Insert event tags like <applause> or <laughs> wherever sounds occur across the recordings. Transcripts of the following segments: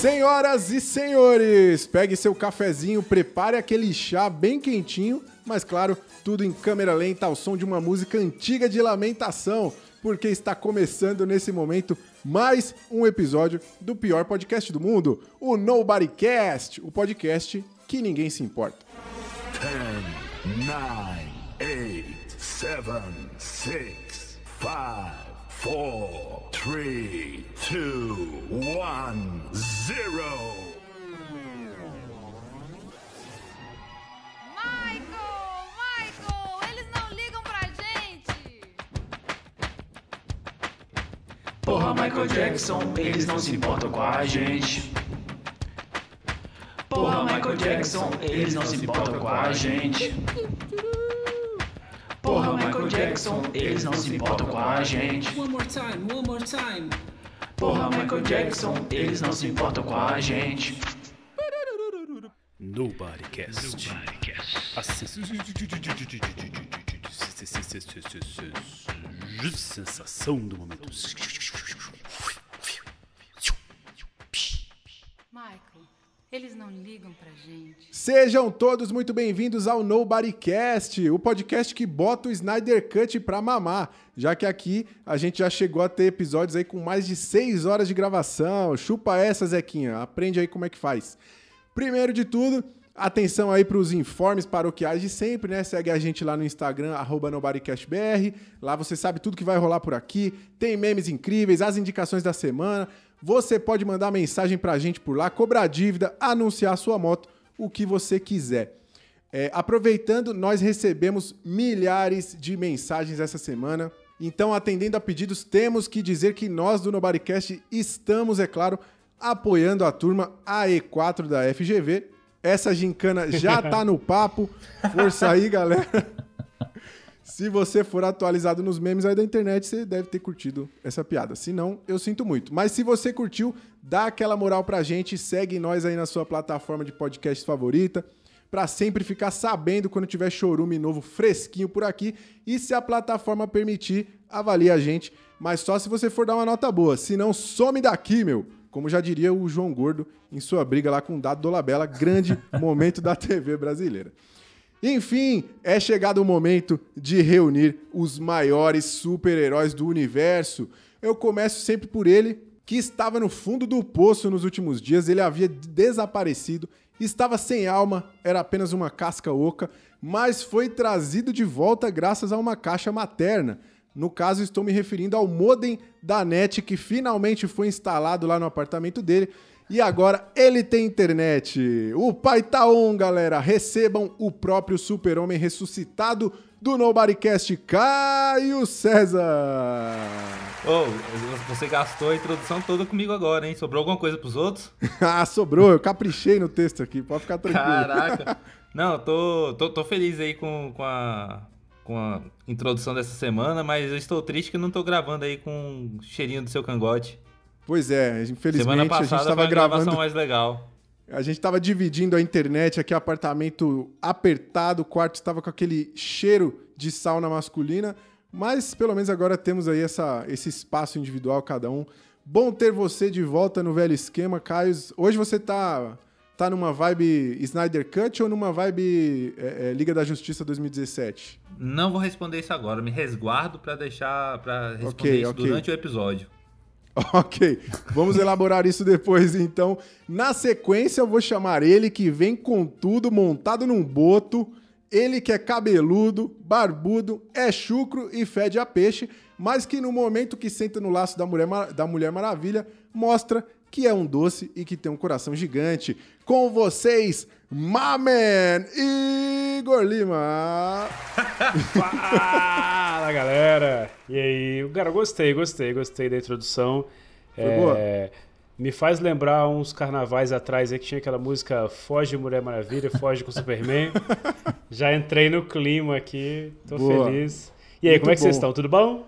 Senhoras e senhores, pegue seu cafezinho, prepare aquele chá bem quentinho, mas claro, tudo em câmera lenta ao som de uma música antiga de lamentação, porque está começando nesse momento mais um episódio do pior podcast do mundo, o Nobody Cast, o podcast que ninguém se importa. 10, 9, 8, 7, 6, 5, 4, 3, 2, 1, 0. Michael! Michael! Eles não ligam pra gente! Porra, Michael Jackson, eles não se importam com a gente. Porra, Michael Jackson, eles não se importam com a gente. Porra, Jackson, eles não se importam com a gente. One more time, one more time. Porra, Michael Jackson, eles não se importam com a gente. Nobody Cast. A sensação do momento. Eles não ligam pra gente. Sejam todos muito bem-vindos ao Nobody Cast, o podcast que bota o Snyder Cut pra mamar, já que aqui a gente já chegou a ter episódios aí com mais de 6 horas de gravação. Chupa essa, Zequinha, aprende aí como é que faz. Primeiro de tudo, atenção aí para os informes paroquiais de sempre, né? Segue a gente lá no Instagram, arroba NobodyCastBR. Lá você sabe tudo que vai rolar por aqui. Tem memes incríveis, as indicações da semana. Você pode mandar mensagem pra gente por lá, cobrar dívida, anunciar sua moto, o que você quiser. É, aproveitando, nós recebemos milhares de mensagens essa semana. Então, atendendo a pedidos, temos que dizer que nós do Nobodycast estamos, é claro, apoiando a turma AE4 da FGV. Essa gincana já tá no papo. Força aí, galera. Se você for atualizado nos memes aí da internet, você deve ter curtido essa piada. Se não, eu sinto muito. Mas se você curtiu, dá aquela moral pra gente, segue nós aí na sua plataforma de podcast favorita, pra sempre ficar sabendo quando tiver chorume novo fresquinho por aqui. E se a plataforma permitir, avalie a gente, mas só se você for dar uma nota boa. Se não, some daqui, meu. Como já diria o João Gordo em sua briga lá com o Dado Dolabella, grande <laughs> momento da TV brasileira. Enfim, é chegado o momento de reunir os maiores super-heróis do universo. Eu começo sempre por ele, que estava no fundo do poço nos últimos dias, ele havia desaparecido, estava sem alma, era apenas uma casca oca, mas foi trazido de volta graças a uma caixa materna. No caso, estou me referindo ao modem da NET que finalmente foi instalado lá no apartamento dele. E agora ele tem internet. O pai tá on, galera. Recebam o próprio super-homem ressuscitado do Nobodycast, Caio César. Ô, você gastou a introdução toda comigo agora, hein? Sobrou alguma coisa pros outros? <laughs> ah, sobrou. Eu caprichei no texto aqui. Pode ficar tranquilo. Caraca. <laughs> Não, tô, tô, tô feliz aí com, com, a, com a introdução dessa semana, mas eu estou triste que não tô gravando aí com o cheirinho do seu cangote. Pois é, infelizmente Semana a gente passada estava gravando. mais legal. A gente estava dividindo a internet aqui, apartamento apertado, o quarto estava com aquele cheiro de sauna masculina, mas pelo menos agora temos aí essa, esse espaço individual cada um. Bom ter você de volta no velho esquema, Caio. Hoje você tá, tá numa vibe Snyder Cut ou numa vibe é, é, Liga da Justiça 2017? Não vou responder isso agora, me resguardo pra deixar para responder Ok, isso ok. durante o episódio. <laughs> Ok, vamos elaborar isso depois então. Na sequência, eu vou chamar ele que vem com tudo montado num boto. Ele que é cabeludo, barbudo, é chucro e fede a peixe, mas que no momento que senta no laço da Mulher, Mar- da Mulher Maravilha, mostra que é um doce e que tem um coração gigante. Com vocês, Mamen Igor Lima. <laughs> Fala, galera! E aí? Cara, gostei, gostei, gostei da introdução. Foi É, boa? Me faz lembrar uns carnavais atrás aí que tinha aquela música Foge Mulher Maravilha, Foge com Superman. <laughs> Já entrei no clima aqui, tô Boa. feliz. E aí, Muito como é que vocês bom. estão? Tudo bom?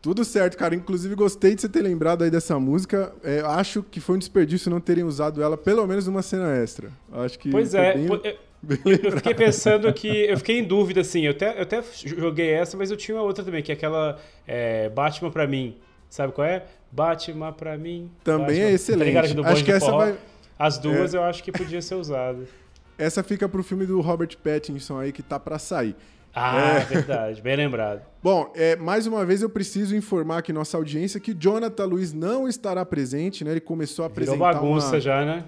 Tudo certo, cara. Inclusive, gostei de você ter lembrado aí dessa música. É, acho que foi um desperdício não terem usado ela pelo menos numa cena extra. Acho que. Pois é, <laughs> bem- eu- fiquei pensando que. Eu fiquei em dúvida, assim. Eu até, eu até joguei essa, mas eu tinha uma outra também, que é aquela é, Batman pra mim. Sabe qual é? Batman pra mim. Também Batman. é excelente. Tá Acho que essa forró, vai- É. As duas eu acho que podia ser usada. Essa fica pro filme do Robert Pattinson aí que tá pra sair. Ah, é verdade. Bem lembrado. Bom, é, mais uma vez eu preciso informar aqui nossa audiência que Jonathan Luiz não estará presente, né? Ele começou a Virou apresentar bagunça uma... já, né?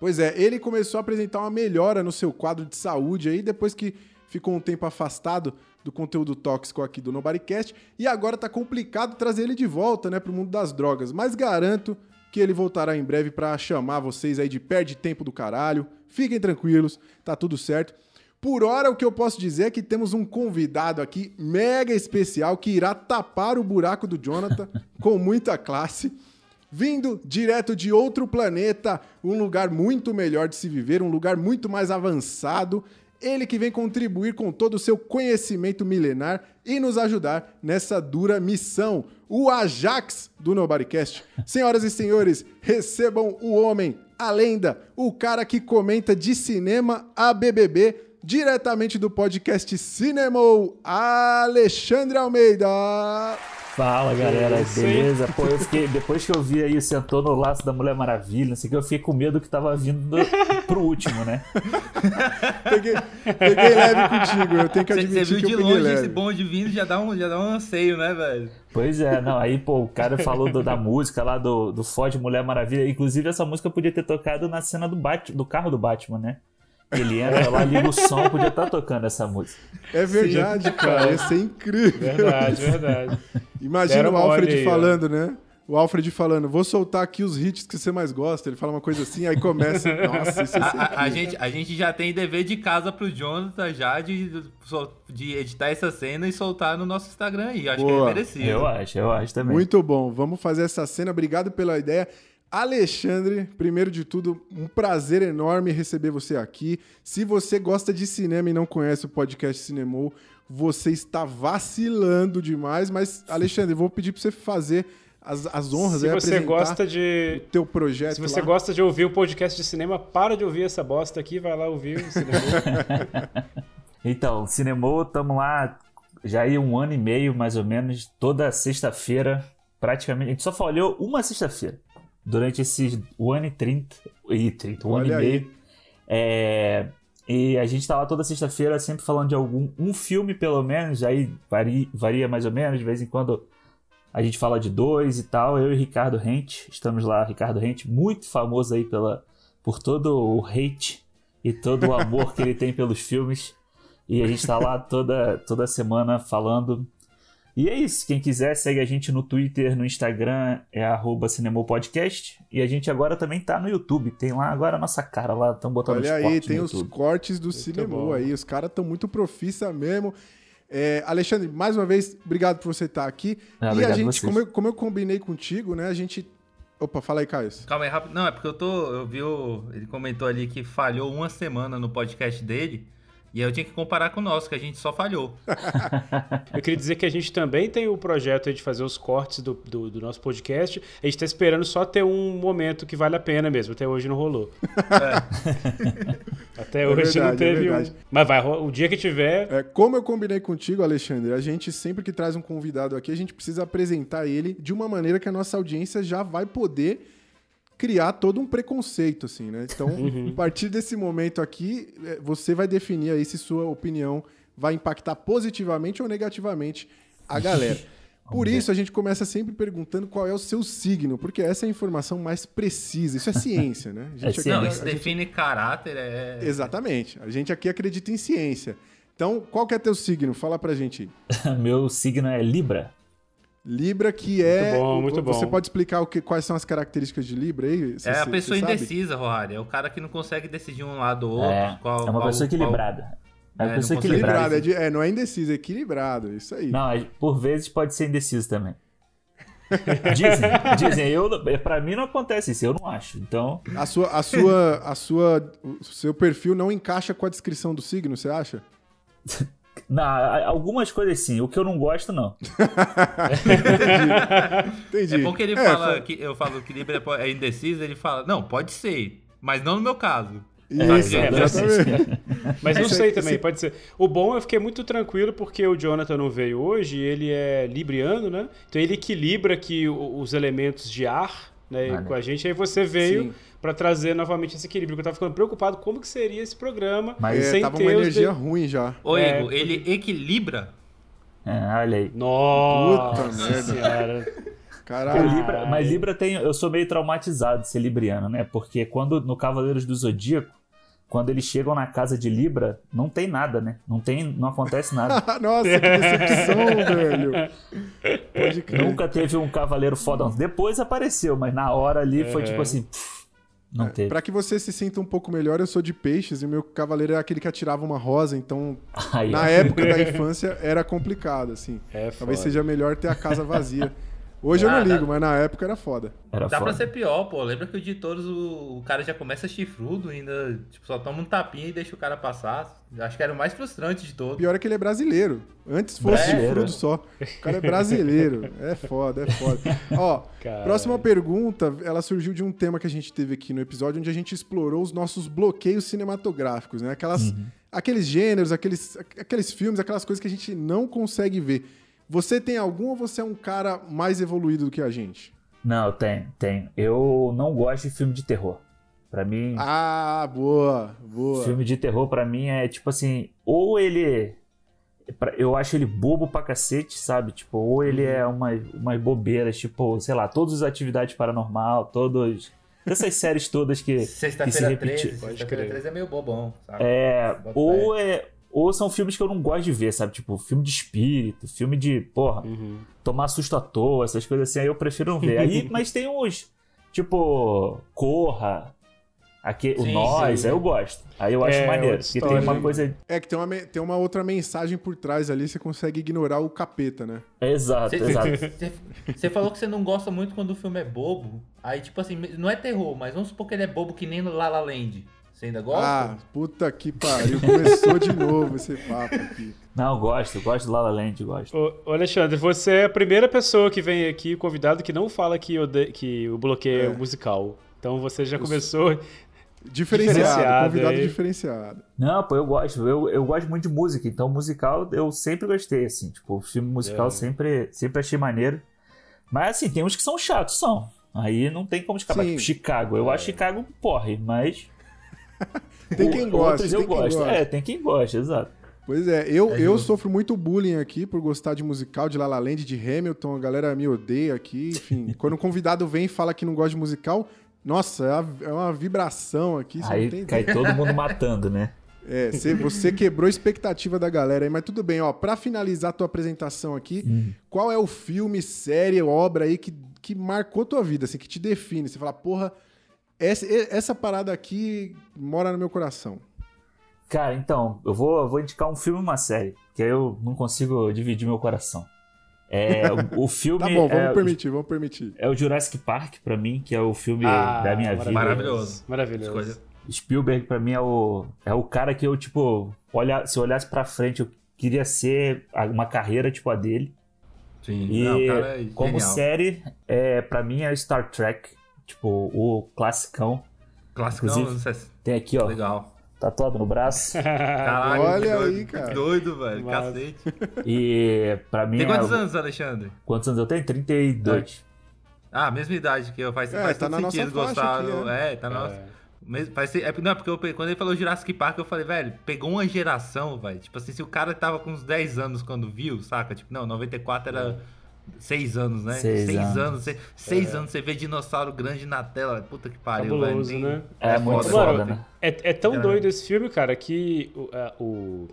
Pois é, ele começou a apresentar uma melhora no seu quadro de saúde aí, depois que ficou um tempo afastado do conteúdo tóxico aqui do Nobodycast, e agora tá complicado trazer ele de volta, né, pro mundo das drogas, mas garanto que ele voltará em breve pra chamar vocês aí de perde tempo do caralho. Fiquem tranquilos, tá tudo certo. Por hora, o que eu posso dizer é que temos um convidado aqui mega especial que irá tapar o buraco do Jonathan <laughs> com muita classe. Vindo direto de outro planeta, um lugar muito melhor de se viver, um lugar muito mais avançado. Ele que vem contribuir com todo o seu conhecimento milenar e nos ajudar nessa dura missão. O Ajax do Nobodycast. <laughs> Senhoras e senhores, recebam o homem, a lenda, o cara que comenta de cinema a BBB, diretamente do podcast Cinemou, Alexandre Almeida. Fala galera, Isso, beleza? Pô, eu fiquei, depois que eu vi aí, sentou no laço da Mulher Maravilha, não sei o que, eu fiquei com medo que tava vindo do- pro último, né? <laughs> Peguei, peguei leve contigo, eu tenho que Você admitir viu que eu de longe leve. esse bonde vindo, já dá um, já dá um anseio, né, velho? Pois é, não, aí, pô, o cara falou do- da música lá do, do Ford Mulher Maravilha. Inclusive, essa música podia ter tocado na cena do, Bat, do carro do Batman, né? Ele entra lá, liga o som, podia estar tocando essa música. É verdade, Sim, cara, cara. ia ser incrível. Verdade, verdade. Imagina Deram o Alfred aí, ó. falando, né? O Alfred falando, vou soltar aqui os hits que você mais gosta. Ele fala uma coisa assim, aí começa. <laughs> Nossa, isso ia A, a- a incrível. gente, a gente já tem dever de casa pro Jonathan já de, de editar essa cena e soltar no nosso Instagram aí. Acho que Boa. é merecido. Eu acho, eu acho também. Muito bom. Vamos fazer essa cena. Obrigado pela ideia. Alexandre, primeiro de tudo, um prazer enorme receber você aqui. Se você gosta de cinema e não conhece o podcast Cinemou, você está vacilando demais. Mas, Alexandre, vou pedir para você fazer as, as honras Se aí, você gosta de. o teu projeto Se você lá. gosta de ouvir um podcast de cinema, para de ouvir essa bosta aqui, vai lá ouvir o cinema. <laughs> Então, Cinemô, tamo lá já aí um ano e meio, mais ou menos, toda sexta-feira, praticamente. A gente só falhou uma sexta-feira durante esses um ano e trinta. E trinta, um Olha ano e meio. É, e a gente tá lá toda sexta-feira sempre falando de algum um filme, pelo menos, aí varia, varia mais ou menos, de vez em quando a gente fala de dois e tal. Eu e Ricardo Rente, estamos lá, Ricardo Rente, muito famoso aí pela, por todo o hate e todo o amor que ele tem pelos filmes. E a gente tá lá toda, toda semana falando. E é isso. Quem quiser, segue a gente no Twitter, no Instagram, é arroba Cinemopodcast. E a gente agora também tá no YouTube. Tem lá agora a nossa cara lá, estão botando Olha os aí, tem os YouTube. cortes do cinema aí. Os caras estão muito profissa mesmo. É, Alexandre, mais uma vez, obrigado por você estar aqui. Ah, e a gente, como eu, como eu combinei contigo, né? A gente. Opa, fala aí, Caio. Calma aí, rápido. Não, é porque eu tô. Eu vi. O, ele comentou ali que falhou uma semana no podcast dele. E aí eu tinha que comparar com o nosso, que a gente só falhou. <laughs> Eu queria dizer que a gente também tem o projeto de fazer os cortes do, do, do nosso podcast. A gente tá esperando só ter um momento que vale a pena mesmo. Até hoje não rolou. <laughs> Até É hoje não verdade, é teve um. verdade. Mas vai, o dia que tiver. É, como eu combinei contigo, Alexandre, a gente sempre que traz um convidado aqui, a gente precisa apresentar ele de uma maneira que a nossa audiência já vai poder criar todo um preconceito, assim, né? Então, <laughs> Uhum. a partir desse momento aqui, é, você vai definir aí se sua opinião vai impactar positivamente ou negativamente a galera. <laughs> Por isso, a gente começa sempre perguntando qual é o seu signo, porque essa é a informação mais precisa. Isso é ciência, né? A <laughs> gente ciência. Não, a isso gente- define caráter, é. Exatamente. A gente aqui acredita em ciência. Então, qual que é teu signo? Fala pra gente aí. Meu signo é Libra. Libra, que é. Muito bom, muito Você bom. pode explicar o que, quais são as características de Libra aí? Você- É a pessoa indecisa, Rohari. É o cara que não consegue decidir um lado ou outro. É, qual- é uma qual- pessoa qual- equilibrada. É uma É, pessoa equilibrada. Equilibrado, é, de- é, não é indeciso, é equilibrado. Isso aí. Não, é- por vezes pode ser indeciso também. <laughs> Dizem, dizem, eu, pra mim não acontece isso, eu não acho. Então, A sua, a sua, a sua, o seu perfil não encaixa com a descrição do signo, você acha? <laughs> não, algumas coisas sim, o que eu não gosto, não. <laughs> Entendi. É bom que ele É, fala fa- que eu falo que Libra é é indeciso, ele fala, não, pode ser, mas não no meu caso. Isso, É, mas-. <laughs> Mas não sei também, pode ser. O bom, eu fiquei muito tranquilo porque o Jonathan não veio hoje, ele é libriano, né? Então ele equilibra aqui o- os elementos de ar né, Maneiro. com a gente. Aí você veio pra trazer novamente esse equilíbrio. porque Eu tava ficando preocupado como que seria esse programa Mas É, sem tava ter uma energia de- ruim já. Ô, É, Igor, ele equilibra? É, olha aí. Nossa Puta merda. senhora. O Caralho. Libra, mas Libra tem. Eu sou meio traumatizado de ser libriano, né? Porque quando no Cavaleiros do Zodíaco, quando eles chegam na casa de Libra, não tem nada, né? Não tem, não acontece <laughs> nada. Nossa, que decepção, <laughs> velho. Pode crer. Nunca teve um cavaleiro fodão. Depois apareceu, mas na hora ali foi tipo assim, pff, não teve. Pra que você se sinta um pouco melhor, eu sou de peixes e o meu cavaleiro é aquele que atirava uma rosa, então <laughs> Aí, na ó. época da infância era complicado, assim. É Talvez foda. seja melhor ter a casa vazia. Hoje eu Ah, não dá- ligo, mas na época era foda. Era Dá foda. pra ser pior, pô. Lembra que o de todos o, o cara já começa chifrudo, ainda tipo, só toma um tapinha e deixa o cara passar. Acho que era o mais frustrante de todos. Pior é que ele é brasileiro. Antes fosse Brasileiro. chifrudo só. O cara é brasileiro. É foda, é foda. Ó, Caralho. próxima pergunta, ela surgiu de um tema que a gente teve aqui no episódio, onde a gente explorou os nossos bloqueios cinematográficos, né? Aquelas, Aqueles gêneros, aqueles, aqueles filmes, aquelas coisas que a gente não consegue ver. Você tem algum ou você é um cara mais evoluído do que a gente? Não, tem, tem. Eu não gosto de filme de terror. Pra mim, Ah, boa, boa. filme de terror pra mim é tipo assim, ou ele eu acho ele bobo pra cacete, sabe? Tipo, ou ele é uma umas bobeiras, tipo, sei lá, todas as atividades paranormal, todos essas <laughs> séries todas que que se Sexta-feira repetir. 13. Pode Sexta-feira crer. 13 é meio bobão, sabe? É, ou é ou são filmes que eu não gosto de ver, sabe? Tipo, filme de espírito, filme de, porra, Uhum. tomar susto à toa, essas coisas assim, aí eu prefiro não ver. Aí, <laughs> mas tem uns, tipo, Corra, aqui, o Sim, Nós, sim. aí eu gosto. Aí eu acho É, maneiro, porque tem uma coisa... É que tem uma, tem uma outra mensagem por trás ali, você consegue ignorar o capeta, né? Exato, exato. Você falou que você não gosta muito quando o filme é bobo. Aí, tipo assim, não é terror, mas vamos supor que ele é bobo que nem no La La Land. Você ainda gosta? Ah, puta que pariu. Começou de novo esse papo aqui. Não, eu gosto, gosto do La La Land, gosto. Ô, Alexandre, você é a primeira pessoa que vem aqui, convidado, que não fala que, ode- que o bloqueio é. musical. Então você já começou. Diferenciado, Diferenciado, convidado aí. diferenciado. Não, pô, eu gosto. Eu, eu gosto muito de música, então musical eu sempre gostei, assim. Tipo, filme musical É. sempre, sempre achei maneiro. Mas, assim, tem uns que são chatos, são. Aí não tem como escapar. Sim. Tipo, Chicago. Eu acho Chicago um porre, mas. <laughs> Tem quem gosta, tem eu quem gosto. gosta. É, tem quem gosta, exato. Pois é, eu, É eu sofro muito bullying aqui por gostar de musical, de La La Land, de Hamilton, a galera me odeia aqui, enfim. <laughs> quando um convidado vem e fala que não gosta de musical, nossa, é uma, é uma vibração aqui, Aí tem cai ideia. todo mundo matando, né? É, você, você quebrou a expectativa da galera aí, mas tudo bem, ó, pra finalizar a tua apresentação aqui, Hum. qual é o filme, série, obra aí que, que marcou tua vida, assim, que te define? Você fala, porra, essa, essa parada aqui mora no meu coração. Cara, então, eu vou, eu vou indicar um filme e uma série, que aí eu não consigo dividir meu coração. É, o, o <laughs> filme Tá bom, vamos é, permitir, vamos permitir. é o Jurassic Park, pra mim, que é o filme Ah, da minha vida. Maravilhoso. Maravilhoso. Escolha. Spielberg pra mim é o, é o cara que eu, tipo, olha, se eu olhasse pra frente, eu queria ser uma carreira tipo a dele. Sim, E não, o cara é como genial. série, é, pra mim é Star Trek, tipo, o classicão. Clássico, não, Inclusive- não sei se- Tem aqui, ó, Legal. tatuado no braço. <laughs> Caralho, Olha que doido, aí, cara. que doido, velho. Massa. Cacete. <laughs> e pra mim Tem é quantos o- anos, Alexandre? Quantos anos eu tenho? 32. Ah, mesma idade que eu. Faz, É, faz tá todo na nossa sentido gostar. aqui, do- é. é. tá na nossa. É. Mesmo, faz, é, não, porque eu, quando ele falou Jurassic Park, eu falei, velho, pegou uma geração, velho. Tipo assim, se o cara tava com uns 10 anos quando viu, saca? Tipo, não, 94 era 6 anos, né? Seis 6 anos. anos. 6 anos, você vê dinossauro grande na tela. Puta que pariu, Cabuloso, velho. né? É, muito foda. foda, Mano, né? É, é tão doido esse filme, cara, que o, a- o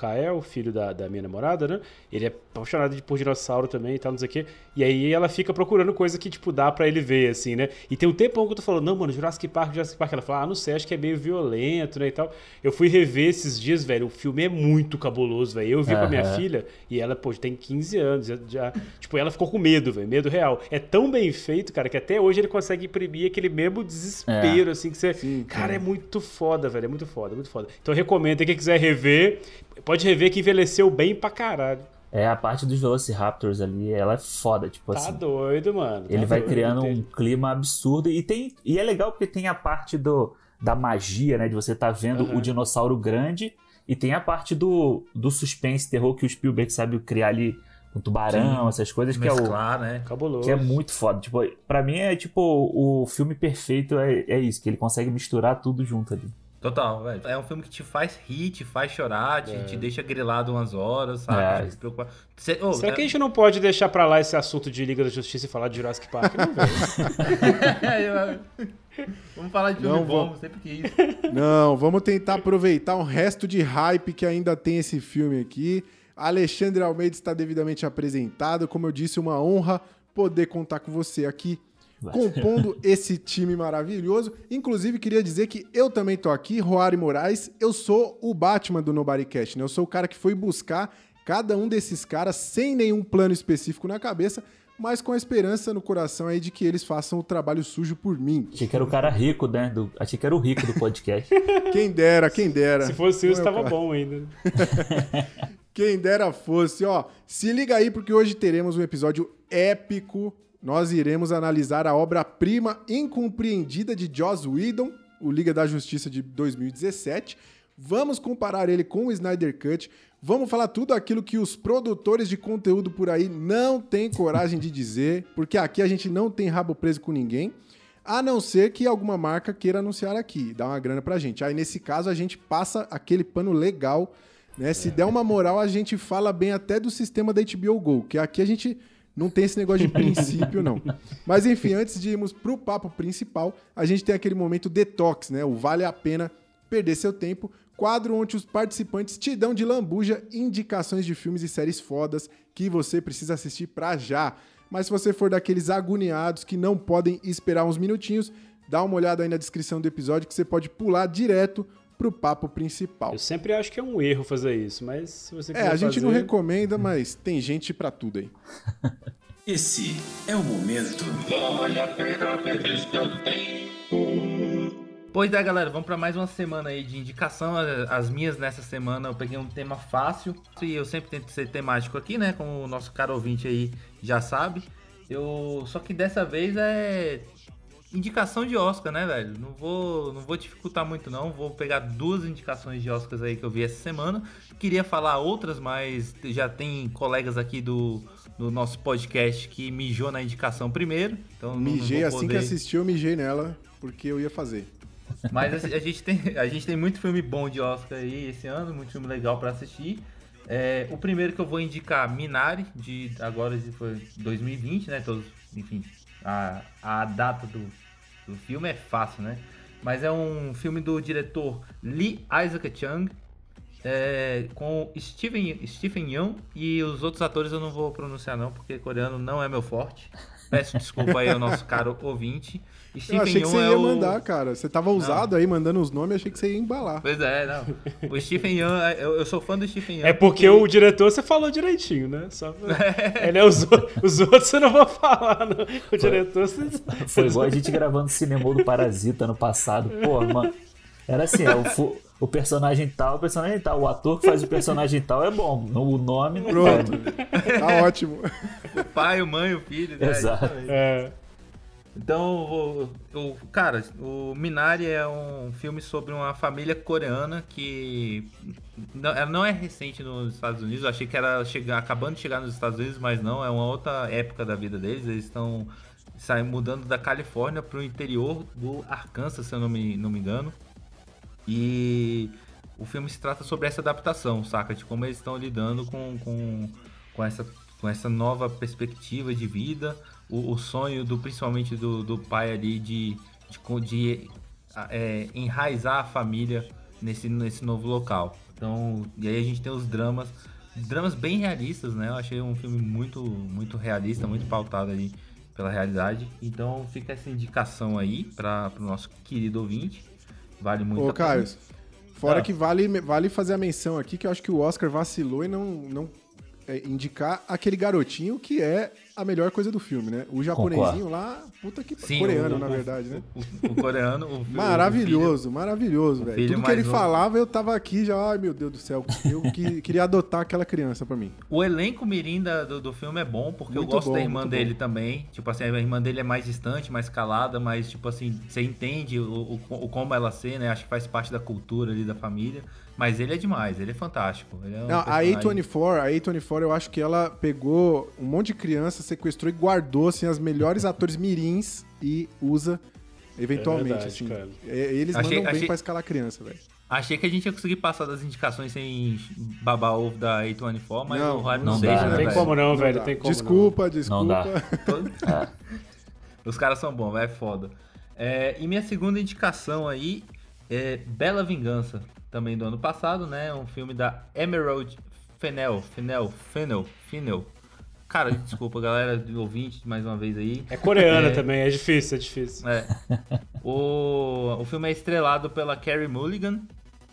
Kael, filho da, da minha namorada, né? Ele é apaixonado de- por dinossauro também e tal, não sei o quê. E aí ela fica procurando coisa que, tipo, dá pra ele ver, assim, né? E tem um tempão que eu tô falando, não, mano, Jurassic Park, Jurassic Park. Ela fala, ah, não sei, acho que é meio violento, né, e tal. Eu fui rever esses dias, velho, o filme é muito cabuloso, velho. Eu vi com a minha filha e ela, pô, tem 15 anos, já, já- tipo, ela ficou com medo, velho, medo real. É tão bem feito, cara, que até hoje ele consegue imprimir aquele mesmo desespero, assim, que você... Sim, cara, é muito foda, velho, é muito foda, muito foda. Então eu recomendo, quem quiser rever, pode rever que envelheceu bem pra caralho. É, a parte dos Velociraptors ali, ela é foda, tipo Tá assim. doido, mano. tá Ele vai doido, criando um clima absurdo e tem e é legal porque tem a parte do da magia, né? De você estar vendo Uhum. o dinossauro grande. E tem a parte do, do suspense, terror que o Spielberg sabe criar ali com tubarão, Sim. essas coisas, que é, o, né? Cabuloso. que é muito foda. Tipo, pra mim é tipo o filme perfeito é, é isso, que ele consegue misturar tudo junto ali. Total, velho. É um filme que te faz rir, te faz chorar, te, É. te deixa grilado umas horas, sabe? É. Se preocupar. Cê- ô, Será é- que a gente não pode deixar pra lá esse assunto de Liga da Justiça e falar de Jurassic Park? Não. <laughs> Vamos falar de filme Não, bom, vamos. sempre quis. Não, vamos tentar aproveitar um resto de hype que ainda tem esse filme aqui. Alexandre Almeida está devidamente apresentado. Como eu disse, uma honra poder contar com você aqui, compondo esse time maravilhoso. Inclusive, queria dizer que eu também tô aqui, Roari Moraes. Eu sou o Batman do Nobodycast, né? Eu sou o cara que foi buscar cada um desses caras sem nenhum plano específico na cabeça, mas com a esperança no coração aí de que eles façam o trabalho sujo por mim. Achei que era o cara rico, né? Do, achei que era o rico do podcast. <laughs> Quem dera, quem dera. Se fosse isso, Não é bom ainda. <laughs> Quem dera fosse, ó. Se liga aí, porque hoje teremos um episódio épico. Nós iremos analisar a obra-prima incompreendida de Joss Whedon, o Liga da Justiça de 2017. Vamos comparar ele com o Snyder Cut. Vamos falar tudo aquilo que os produtores de conteúdo por aí não têm coragem de dizer, porque aqui a gente não tem rabo preso com ninguém. A não ser que alguma marca queira anunciar aqui, dar uma grana pra gente. Aí, nesse caso, a gente passa aquele pano legal, né? Se der uma moral, a gente fala bem até do sistema da HBO Go, que aqui a gente não tem esse negócio de princípio, não. Mas, enfim, antes de irmos pro papo principal, a gente tem aquele momento detox, né? O vale a pena perder seu tempo. Quadro onde os participantes te dão de lambuja indicações de filmes e séries fodas que você precisa assistir pra já. Mas se você for daqueles agoniados que não podem esperar uns minutinhos, dá uma olhada aí na descrição do episódio que você pode pular direto pro papo principal. Eu sempre acho que é um erro fazer isso, mas se você É, quiser a gente fazer... não recomenda, mas tem gente pra tudo aí. <laughs> Esse é o momento. Pois é, galera, vamos pra mais uma semana aí de indicação. As as minhas nessa semana eu peguei um tema fácil e eu sempre tento ser temático aqui, né? Como o nosso caro ouvinte aí já sabe. Eu só que dessa vez é indicação de Oscar, né, velho? Não vou, não vou dificultar muito não. Vou pegar duas indicações de Oscars aí que eu vi essa semana. Queria falar outras, mas já tem colegas aqui do, do nosso podcast que mijou na indicação primeiro. Então Mijei vou assim que poder- assisti, eu mijei nela, porque eu ia fazer. mas a, gente tem, a gente tem muito filme bom de Oscar aí esse ano, muito filme legal pra assistir. É, o primeiro que eu vou indicar, Minari, de agora foi 2020, né? Todos, enfim, a, a data do, do filme é fácil, né? Mas é um filme do diretor Lee Isaac Chung, é, com Stephen, Stephen Young e os outros atores eu não vou pronunciar não, porque coreano não é meu forte. Peço desculpa aí ao nosso caro ouvinte. Stephen eu achei que Yeun você é ia o- mandar, cara. Você tava ousado aí, mandando os nomes, achei que você ia embalar. Pois é, não. O Stephen Young, eu, eu sou fã do Stephen Young. É porque o diretor você falou direitinho, né? Só <laughs> Ele é os, o- os outros você não vai falar, não. O diretor você. Foi igual a gente gravando cinema do Parasita no passado. Pô, mano. Era assim, é o, fu- o personagem tal, o personagem tal. O ator que faz o personagem tal é bom. O nome não Pronto. é. Tá ótimo. O pai, o mãe, o filho. né? Exato. É, Então, o, cara, o Minari é um filme sobre uma família coreana que não, ela não é recente nos Estados Unidos. Eu achei que era chegar, acabando de chegar nos Estados Unidos, mas não, é uma outra época da vida deles. Eles estão saem mudando da Califórnia para o interior do Arkansas, se eu não me, não me engano. E o filme se trata sobre essa adaptação, saca? De como eles estão lidando com, com, com, essa, com essa nova perspectiva de vida, o, o sonho do principalmente do, do pai ali de, de, de, é, enraizar a família nesse, nesse novo local. Então, e aí a gente tem os dramas, dramas bem realistas, né? Eu achei um filme muito, muito realista, muito pautado ali pela realidade. Então fica essa indicação aí para o nosso querido ouvinte. Vale muito Ô, a pena. Caio, fora Ah. que vale, vale fazer a menção aqui que eu acho que o Oscar vacilou e não, não é, indicar aquele garotinho que é a melhor coisa do filme, né? O japonesinho lá, puta que Sim, coreano, o- na o- verdade, né? O, o coreano, o filho- Maravilhoso, maravilhoso, velho. Tudo que ele novo. falava, eu tava aqui já, ai meu Deus do céu, eu que, <laughs> queria adotar aquela criança pra mim. O elenco mirim da- do, do filme é bom, porque Muito eu gosto bom, da irmã dele bom. também. Tipo assim, a irmã dele é mais distante, mais calada, mas, tipo assim, você entende o, o, o como ela ser, né? Acho que faz parte da cultura ali da família. Mas ele é demais, ele é fantástico. Ele é um Não, a personagem- A24, a A24, eu acho que ela pegou um monte de criança, sequestrou e guardou, assim, as melhores atores mirins e usa eventualmente, É verdade, assim. cara. Eles Achei- mandam bem achei- pra escalar criança, velho. Achei que a gente ia conseguir passar das indicações sem babar ovo da A24, mas Não, o Hype não não, dá, deixa, né, né, Não tem velho? como não, velho. dá. Tem como desculpa, Não desculpa. dá. Todo- <laughs> Os caras são bons, é foda. É, e minha segunda indicação aí é Bela Vingança, também do ano passado, né? Um filme da Emerald Fennell, Fennell, Fennell, Fennell. Cara, <laughs> desculpa, galera do ouvinte, mais uma vez aí. É coreana É. também, é difícil, é difícil. É. O, o filme é estrelado pela Carrie Mulligan,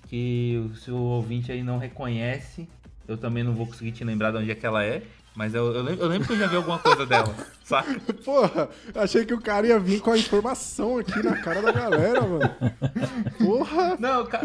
que se o ouvinte aí não reconhece, eu também não vou conseguir te lembrar de onde é que ela é. Mas eu, eu, lembro, eu lembro que eu já vi alguma coisa dela, <laughs> saca? Porra, achei que o cara ia vir com a informação aqui na cara da galera, mano. Porra! Não, ca-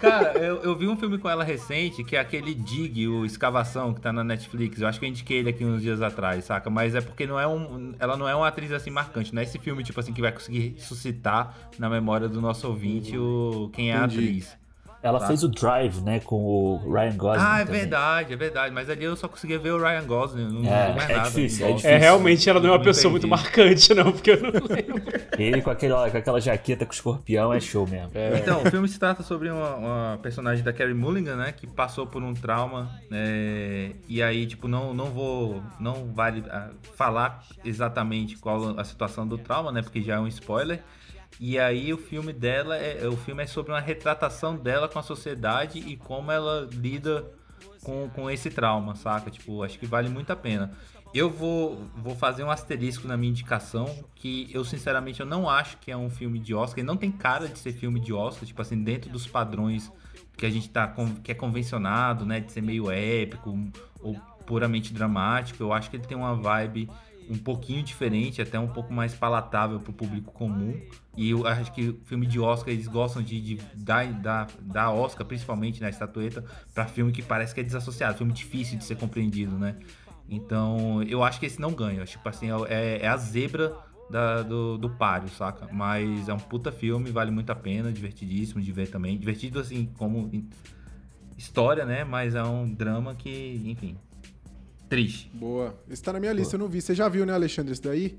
cara, eu, eu vi um filme com ela recente, que é aquele Dig, o Escavação, que tá na Netflix. Eu acho que eu indiquei ele aqui uns dias atrás, saca? Mas é porque não é um, ela não é uma atriz assim marcante. Não é esse filme, tipo assim, que vai conseguir suscitar na memória do nosso ouvinte o, quem é a Entendi. atriz. Ela Tá. fez o Drive, né, com o Ryan Gosling. Ah, é também. verdade, é verdade. Mas ali eu só conseguia ver o Ryan Gosling, não É, mais é nada. difícil, é difícil. É, realmente ela não é uma Não pessoa muito entendi. marcante, não, porque eu não <laughs> lembro. Ele com, aquele, com aquela jaqueta com escorpião é show mesmo. Então, o filme se trata sobre uma, uma personagem da Carrie Mulligan, né? Que passou por um trauma. é, e aí, tipo, não, não vou. Não vale ah, falar exatamente qual a situação do trauma, né? Porque já é um spoiler. E aí o filme dela é. O filme é sobre uma retratação dela com a sociedade e como ela lida com, com esse trauma, saca? Tipo, acho que vale muito a pena. Eu vou, vou fazer um asterisco na minha indicação, que eu sinceramente eu não acho que é um filme de Oscar, ele não tem cara de ser filme de Oscar, tipo assim, dentro dos padrões que a gente tá que é convencionado, né, de ser meio épico ou puramente dramático. Eu acho que ele tem uma vibe um pouquinho diferente, até um pouco mais palatável pro público comum. E eu acho que o filme de Oscar, eles gostam de, de dar, dar, dar Oscar, principalmente na estatueta, pra filme que parece que é desassociado, filme difícil de ser compreendido, né? Então, eu acho que esse não ganha. Tipo assim, é, é a zebra da- do, do páreo, saca? Mas é um puta filme, vale muito a pena, divertidíssimo de ver também. Divertido, assim, como história, né? Mas é um drama que, enfim, triste. Boa. Esse tá na minha lista, eu não vi. Você já viu, né, Alexandre, esse daí?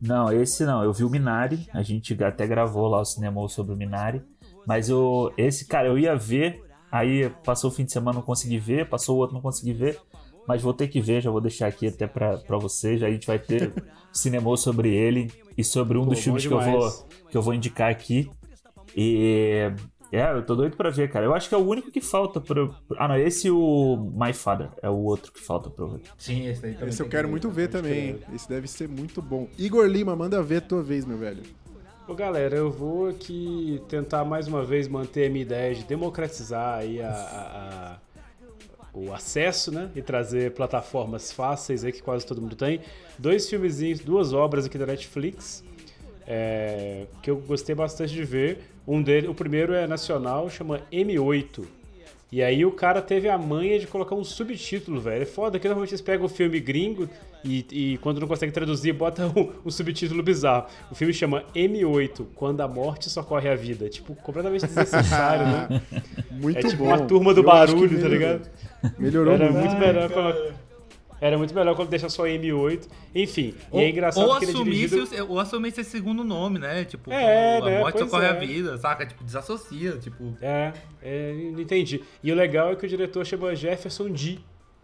Não, esse não. Eu vi o Minari. A gente até gravou lá o cinema sobre o Minari. Mas eu, esse, cara, eu ia ver. Aí passou o fim de semana, não consegui ver. Passou o outro, não consegui ver. Mas vou ter que ver, já vou deixar aqui até pra, pra vocês. Aí a gente vai ter <laughs> cinema sobre ele e sobre um Pô, dos filmes que eu, vou, que eu vou indicar aqui. E. É, eu tô doido pra ver, cara. Eu acho que é o único que falta pro. Ah, não, esse e o My Father. É o outro que falta pra ver. Sim, esse aí também. Esse eu quero que muito ver também. hein? Esse deve ser muito bom. Igor Lima, manda ver a tua vez, meu velho. Ô, galera, eu vou aqui tentar mais uma vez manter a minha ideia de democratizar aí a, a- a- o acesso, né? E trazer plataformas fáceis aí que quase todo mundo tem. Dois filmezinhos, duas obras aqui da Netflix é, que eu gostei bastante de ver. Um dele, o primeiro é nacional, chama M8. E aí o cara teve a manha de colocar um subtítulo, velho. É foda que normalmente eles pegam o filme gringo e, e quando não consegue traduzir, bota <laughs> um, um subtítulo bizarro. O filme chama M8, Quando a Morte Socorre a Vida. Tipo, completamente desnecessário, né? <laughs> Muito É tipo bom. uma turma do Eu barulho, tá ligado? Melhorou Era muito. muito melhor quando... Era muito melhor quando deixa só M8. Enfim, e é engraçado ou que ele é dirigido... o- ou assumisse esse segundo nome, né? Tipo, É, a né? morte Pois socorre é. a vida, saca? Tipo, desassocia, tipo... É, é, não entendi. E o legal é que o diretor chama Jefferson D.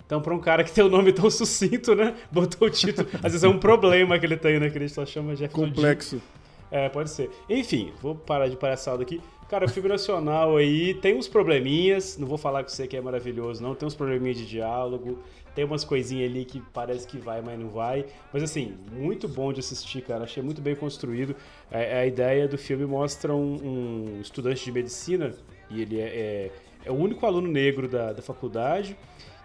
Então, pra um cara que tem o nome tão sucinto, né? <laughs> Botou o título. Às vezes é um problema que ele tem, né? Que ele só chama Jefferson D. Complexo. É, pode ser. Enfim, vou parar de palhaçada aqui. Cara, o filme nacional aí tem uns probleminhas. Não vou falar com você que é maravilhoso, não. Tem uns probleminhas de diálogo. Tem umas coisinhas ali que parece que vai, mas não vai. Mas assim, muito bom de assistir, cara. Achei muito bem construído. É, a ideia do filme mostra um, um estudante de medicina, e ele é, é, é o único aluno negro da, da faculdade.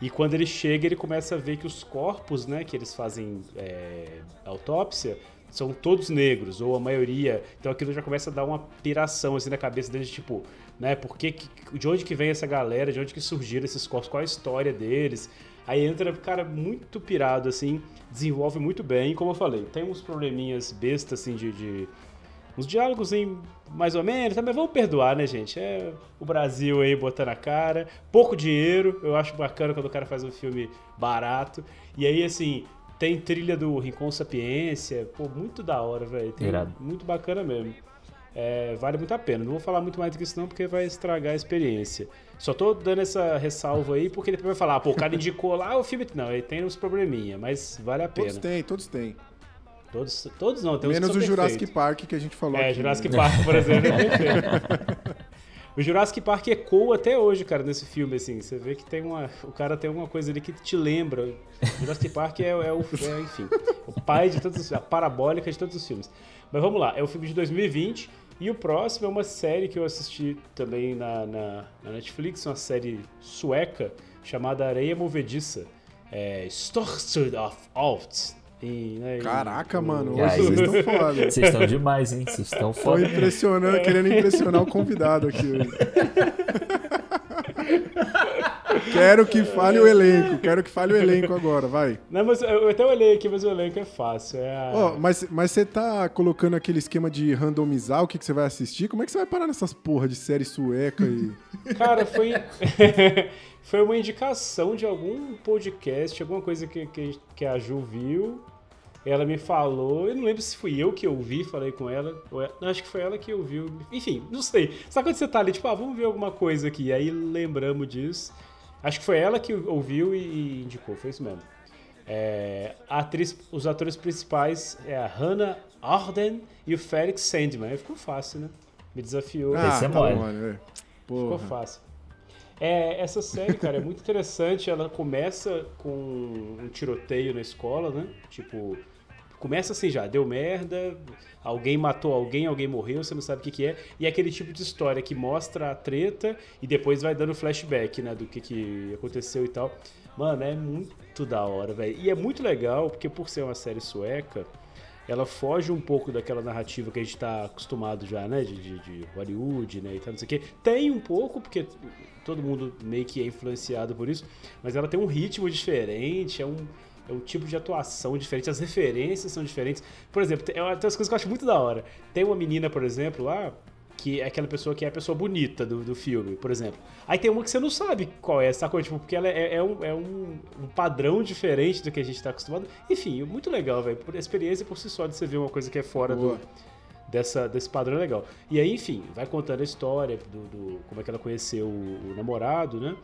E quando ele chega, ele começa a ver que os corpos, né, que eles fazem é, autópsia, são todos negros, ou a maioria. Então aquilo já começa a dar uma piração assim na cabeça deles, tipo, né, por que- de onde que vem essa galera, de onde que surgiram esses corpos, qual a história deles. Aí entra, cara, muito pirado, assim, desenvolve muito bem, como eu falei, tem uns probleminhas bestas, assim, de... de uns diálogos em mais ou menos, mas vamos perdoar, né, gente? É o Brasil aí botando a cara, pouco dinheiro, eu acho bacana quando o cara faz um filme barato. E aí, assim, tem trilha do Rincon Sapiência, pô, muito da hora, velho. Muito bacana mesmo. É, vale muito a pena. Não vou falar muito mais do que isso não, porque vai estragar a experiência. Só tô dando essa ressalva aí, porque depois vai falar, pô, o cara indicou lá o filme. Não, ele tem uns probleminha, mas vale a pena. Todos têm, todos têm. Todos, todos não, tem Menos o Jurassic perfeitos. Park que a gente falou É, aqui. Jurassic né? Park, por exemplo, é <laughs> perfeito. O Jurassic Park ecoa até hoje, cara, nesse filme, assim. Você vê que tem uma. O cara tem alguma coisa ali que te lembra. O Jurassic Park é, é o. é, enfim, o pai de todos os. a parabólica de todos os filmes. Mas vamos lá, é o filme de 2020. E o próximo é uma série que eu assisti também na, na, na Netflix, uma série sueca chamada Areia Movediça. É, Storstud of Alt. Em, né, Caraca, mano, E hoje aí? vocês estão foda. Vocês estão demais, hein? Vocês estão Tô foda. impressionando, querendo impressionar o convidado aqui hoje. <laughs> <laughs> quero que fale o elenco, quero que fale o elenco agora, vai. Não, mas eu até olhei aqui, mas o elenco é fácil. É a... Ó, mas, mas você tá colocando aquele esquema de randomizar o que, que você vai assistir? Como é que você vai parar nessas porra de série sueca e. <laughs> Cara, foi, <laughs> foi uma indicação de algum podcast, alguma coisa que, que, que a Ju viu. Ela me falou, eu não lembro se fui eu que ouvi, falei com ela. Ou é- não, acho que foi ela que ouviu. Enfim, não sei. Sabe quando você tá ali, tipo, ah, vamos ver alguma coisa aqui. Aí lembramos disso. Acho que foi ela que ouviu e, indicou, foi isso mesmo. É, a atriz, os atores principais é a Hannah Arden e o Felix Sandman. Aí ficou fácil, né? Me desafiou. Ah, Esse é tá mole. é. Ficou fácil. É, essa série, cara, é muito <laughs> interessante. Ela começa com um tiroteio na escola, né? Tipo, começa assim já, deu merda, alguém matou alguém, alguém morreu, você não sabe o que, que é. E é aquele tipo de história que mostra a treta e depois vai dando flashback, né? Do que, que aconteceu e tal. Mano, é muito da hora, velho. E é muito legal, porque por ser uma série sueca, ela foge um pouco daquela narrativa que a gente tá acostumado já, né? De, de, de Hollywood, né? E tal, não sei o quê. Tem um pouco, porque todo mundo meio que é influenciado por isso, mas ela tem um ritmo diferente, é um, é um tipo de atuação diferente, as referências são diferentes. Por exemplo, tem, tem umas coisas que eu acho muito da hora. Tem uma menina, por exemplo, lá, que é aquela pessoa que é a pessoa bonita do, do filme, por exemplo. Aí tem uma que você não sabe qual é, sacou? Tipo, porque ela é, é um, é um, um padrão diferente do que a gente tá acostumado. Enfim, muito legal, velho. Por experiência por si só de você ver uma coisa que é fora Boa. do, dessa, desse padrão é legal. E aí, enfim, vai contando a história do, do- como é que ela conheceu o, o namorado, né?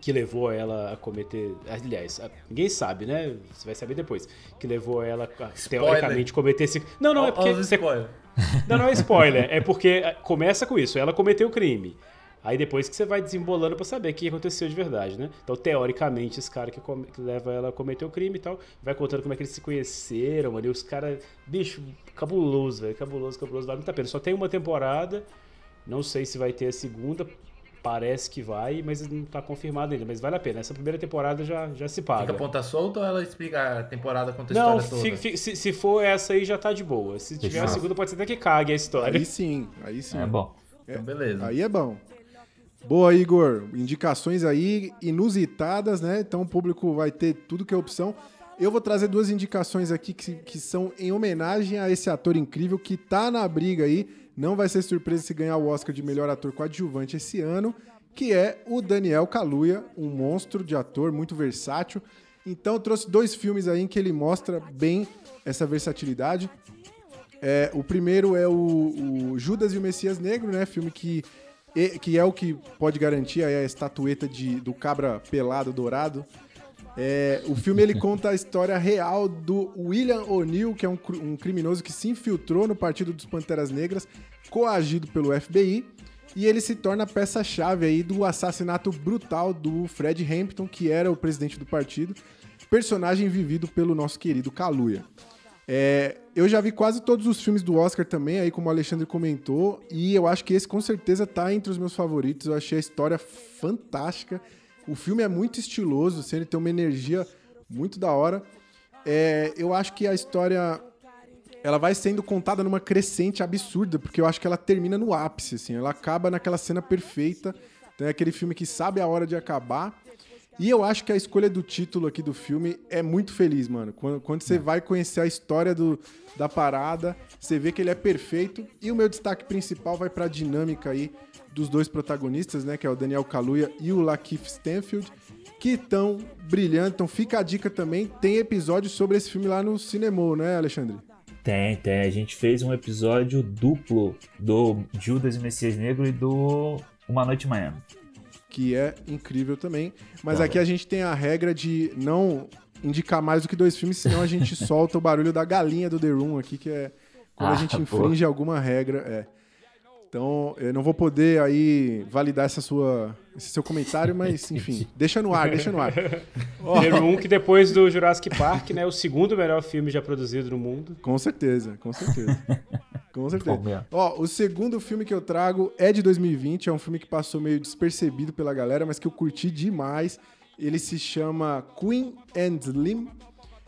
Que levou ela a cometer. Aliás, ninguém sabe, né? Você vai saber depois. Que levou ela a, teoricamente cometer esse. Não, não, é porque. Olha você- spoilers. <laughs> não, não é spoiler. É porque eh, começa com isso. Ela cometeu o crime. Aí depois que você vai desembolando pra saber o que aconteceu de verdade, né? Então, teoricamente, esse cara que, come- que leva ela a cometer o crime e tal, vai contando como é que eles se conheceram ali. Os caras. Bicho, cabuloso, velho. Cabuloso, cabuloso. Vale muito a pena. Só tem uma temporada. Não sei se vai ter a segunda. Parece que vai, mas não tá confirmado ainda. Mas vale a pena. Essa primeira temporada já, já se paga. Fica ponta solta ou ela explica a temporada, conta a Não, história toda? fi- se, se for essa aí já tá de boa. Se tiver a segunda, pode ser até que cague a história. Aí sim, aí sim. É bom. Então, beleza. Aí é bom. Boa, Igor. Indicações aí inusitadas, né? Então o público vai ter tudo que é opção. Eu vou trazer duas indicações aqui que, que são em homenagem a esse ator incrível que tá na briga aí. Não vai ser surpresa se ganhar o Oscar de melhor ator coadjuvante esse ano, que é o Daniel Kaluuya, um monstro de ator muito versátil. Então trouxe dois filmes aí em que ele mostra bem essa versatilidade. É, o primeiro é o, o Judas e o Messias Negro, né? Filme que, que é o que pode garantir a estatueta de, do cabra pelado dourado. É, o filme ele conta a história real do William O'Neill, que é um, um criminoso que se infiltrou no Partido dos Panteras Negras, coagido pelo FBI, e ele se torna peça-chave aí do assassinato brutal do Fred Hampton, que era o presidente do partido, personagem vivido pelo nosso querido Kaluuya. É, eu já vi quase todos os filmes do Oscar também, aí como o Alexandre comentou, e eu acho que esse com certeza tá entre os meus favoritos. Eu achei a história fantástica. O filme é muito estiloso, assim, ele tem uma energia muito da hora. É, eu acho que a história ela vai sendo contada numa crescente absurda, porque eu acho que ela termina no ápice, assim, ela acaba naquela cena perfeita. Então é aquele filme que sabe a hora de acabar. E eu acho que a escolha do título aqui do filme é muito feliz, mano. Quando, quando você vai conhecer a história do, da parada, você vê que ele é perfeito. E o meu destaque principal vai pra dinâmica aí dos dois protagonistas, né? Que é o Daniel Kaluuya e o Lakeith Stanfield, que estão brilhando. Então fica a dica também. Tem episódio sobre esse filme lá no Cinemô, né, Alexandre? Tem, tem. A gente fez um episódio duplo do Judas e Messias Negro e do Uma Noite em Miami. que é incrível também. Mas Tá aqui a gente tem a regra de não indicar mais do que dois filmes, senão a gente <laughs> solta o barulho da galinha do The Room aqui, que é quando a Ah, gente boa. infringe alguma regra. É. Então, eu não vou poder aí validar essa sua, esse seu comentário, mas <laughs> enfim, deixa no ar, deixa no ar. Ó, The Room, que depois do Jurassic Park, né? O segundo melhor filme já produzido no mundo. com certeza, com certeza. Com <laughs> certeza. Mesmo. Ó, o segundo filme que eu trago é de 2020, é um filme que passou meio despercebido pela galera, mas que eu curti demais. Ele se chama Queen and Slim.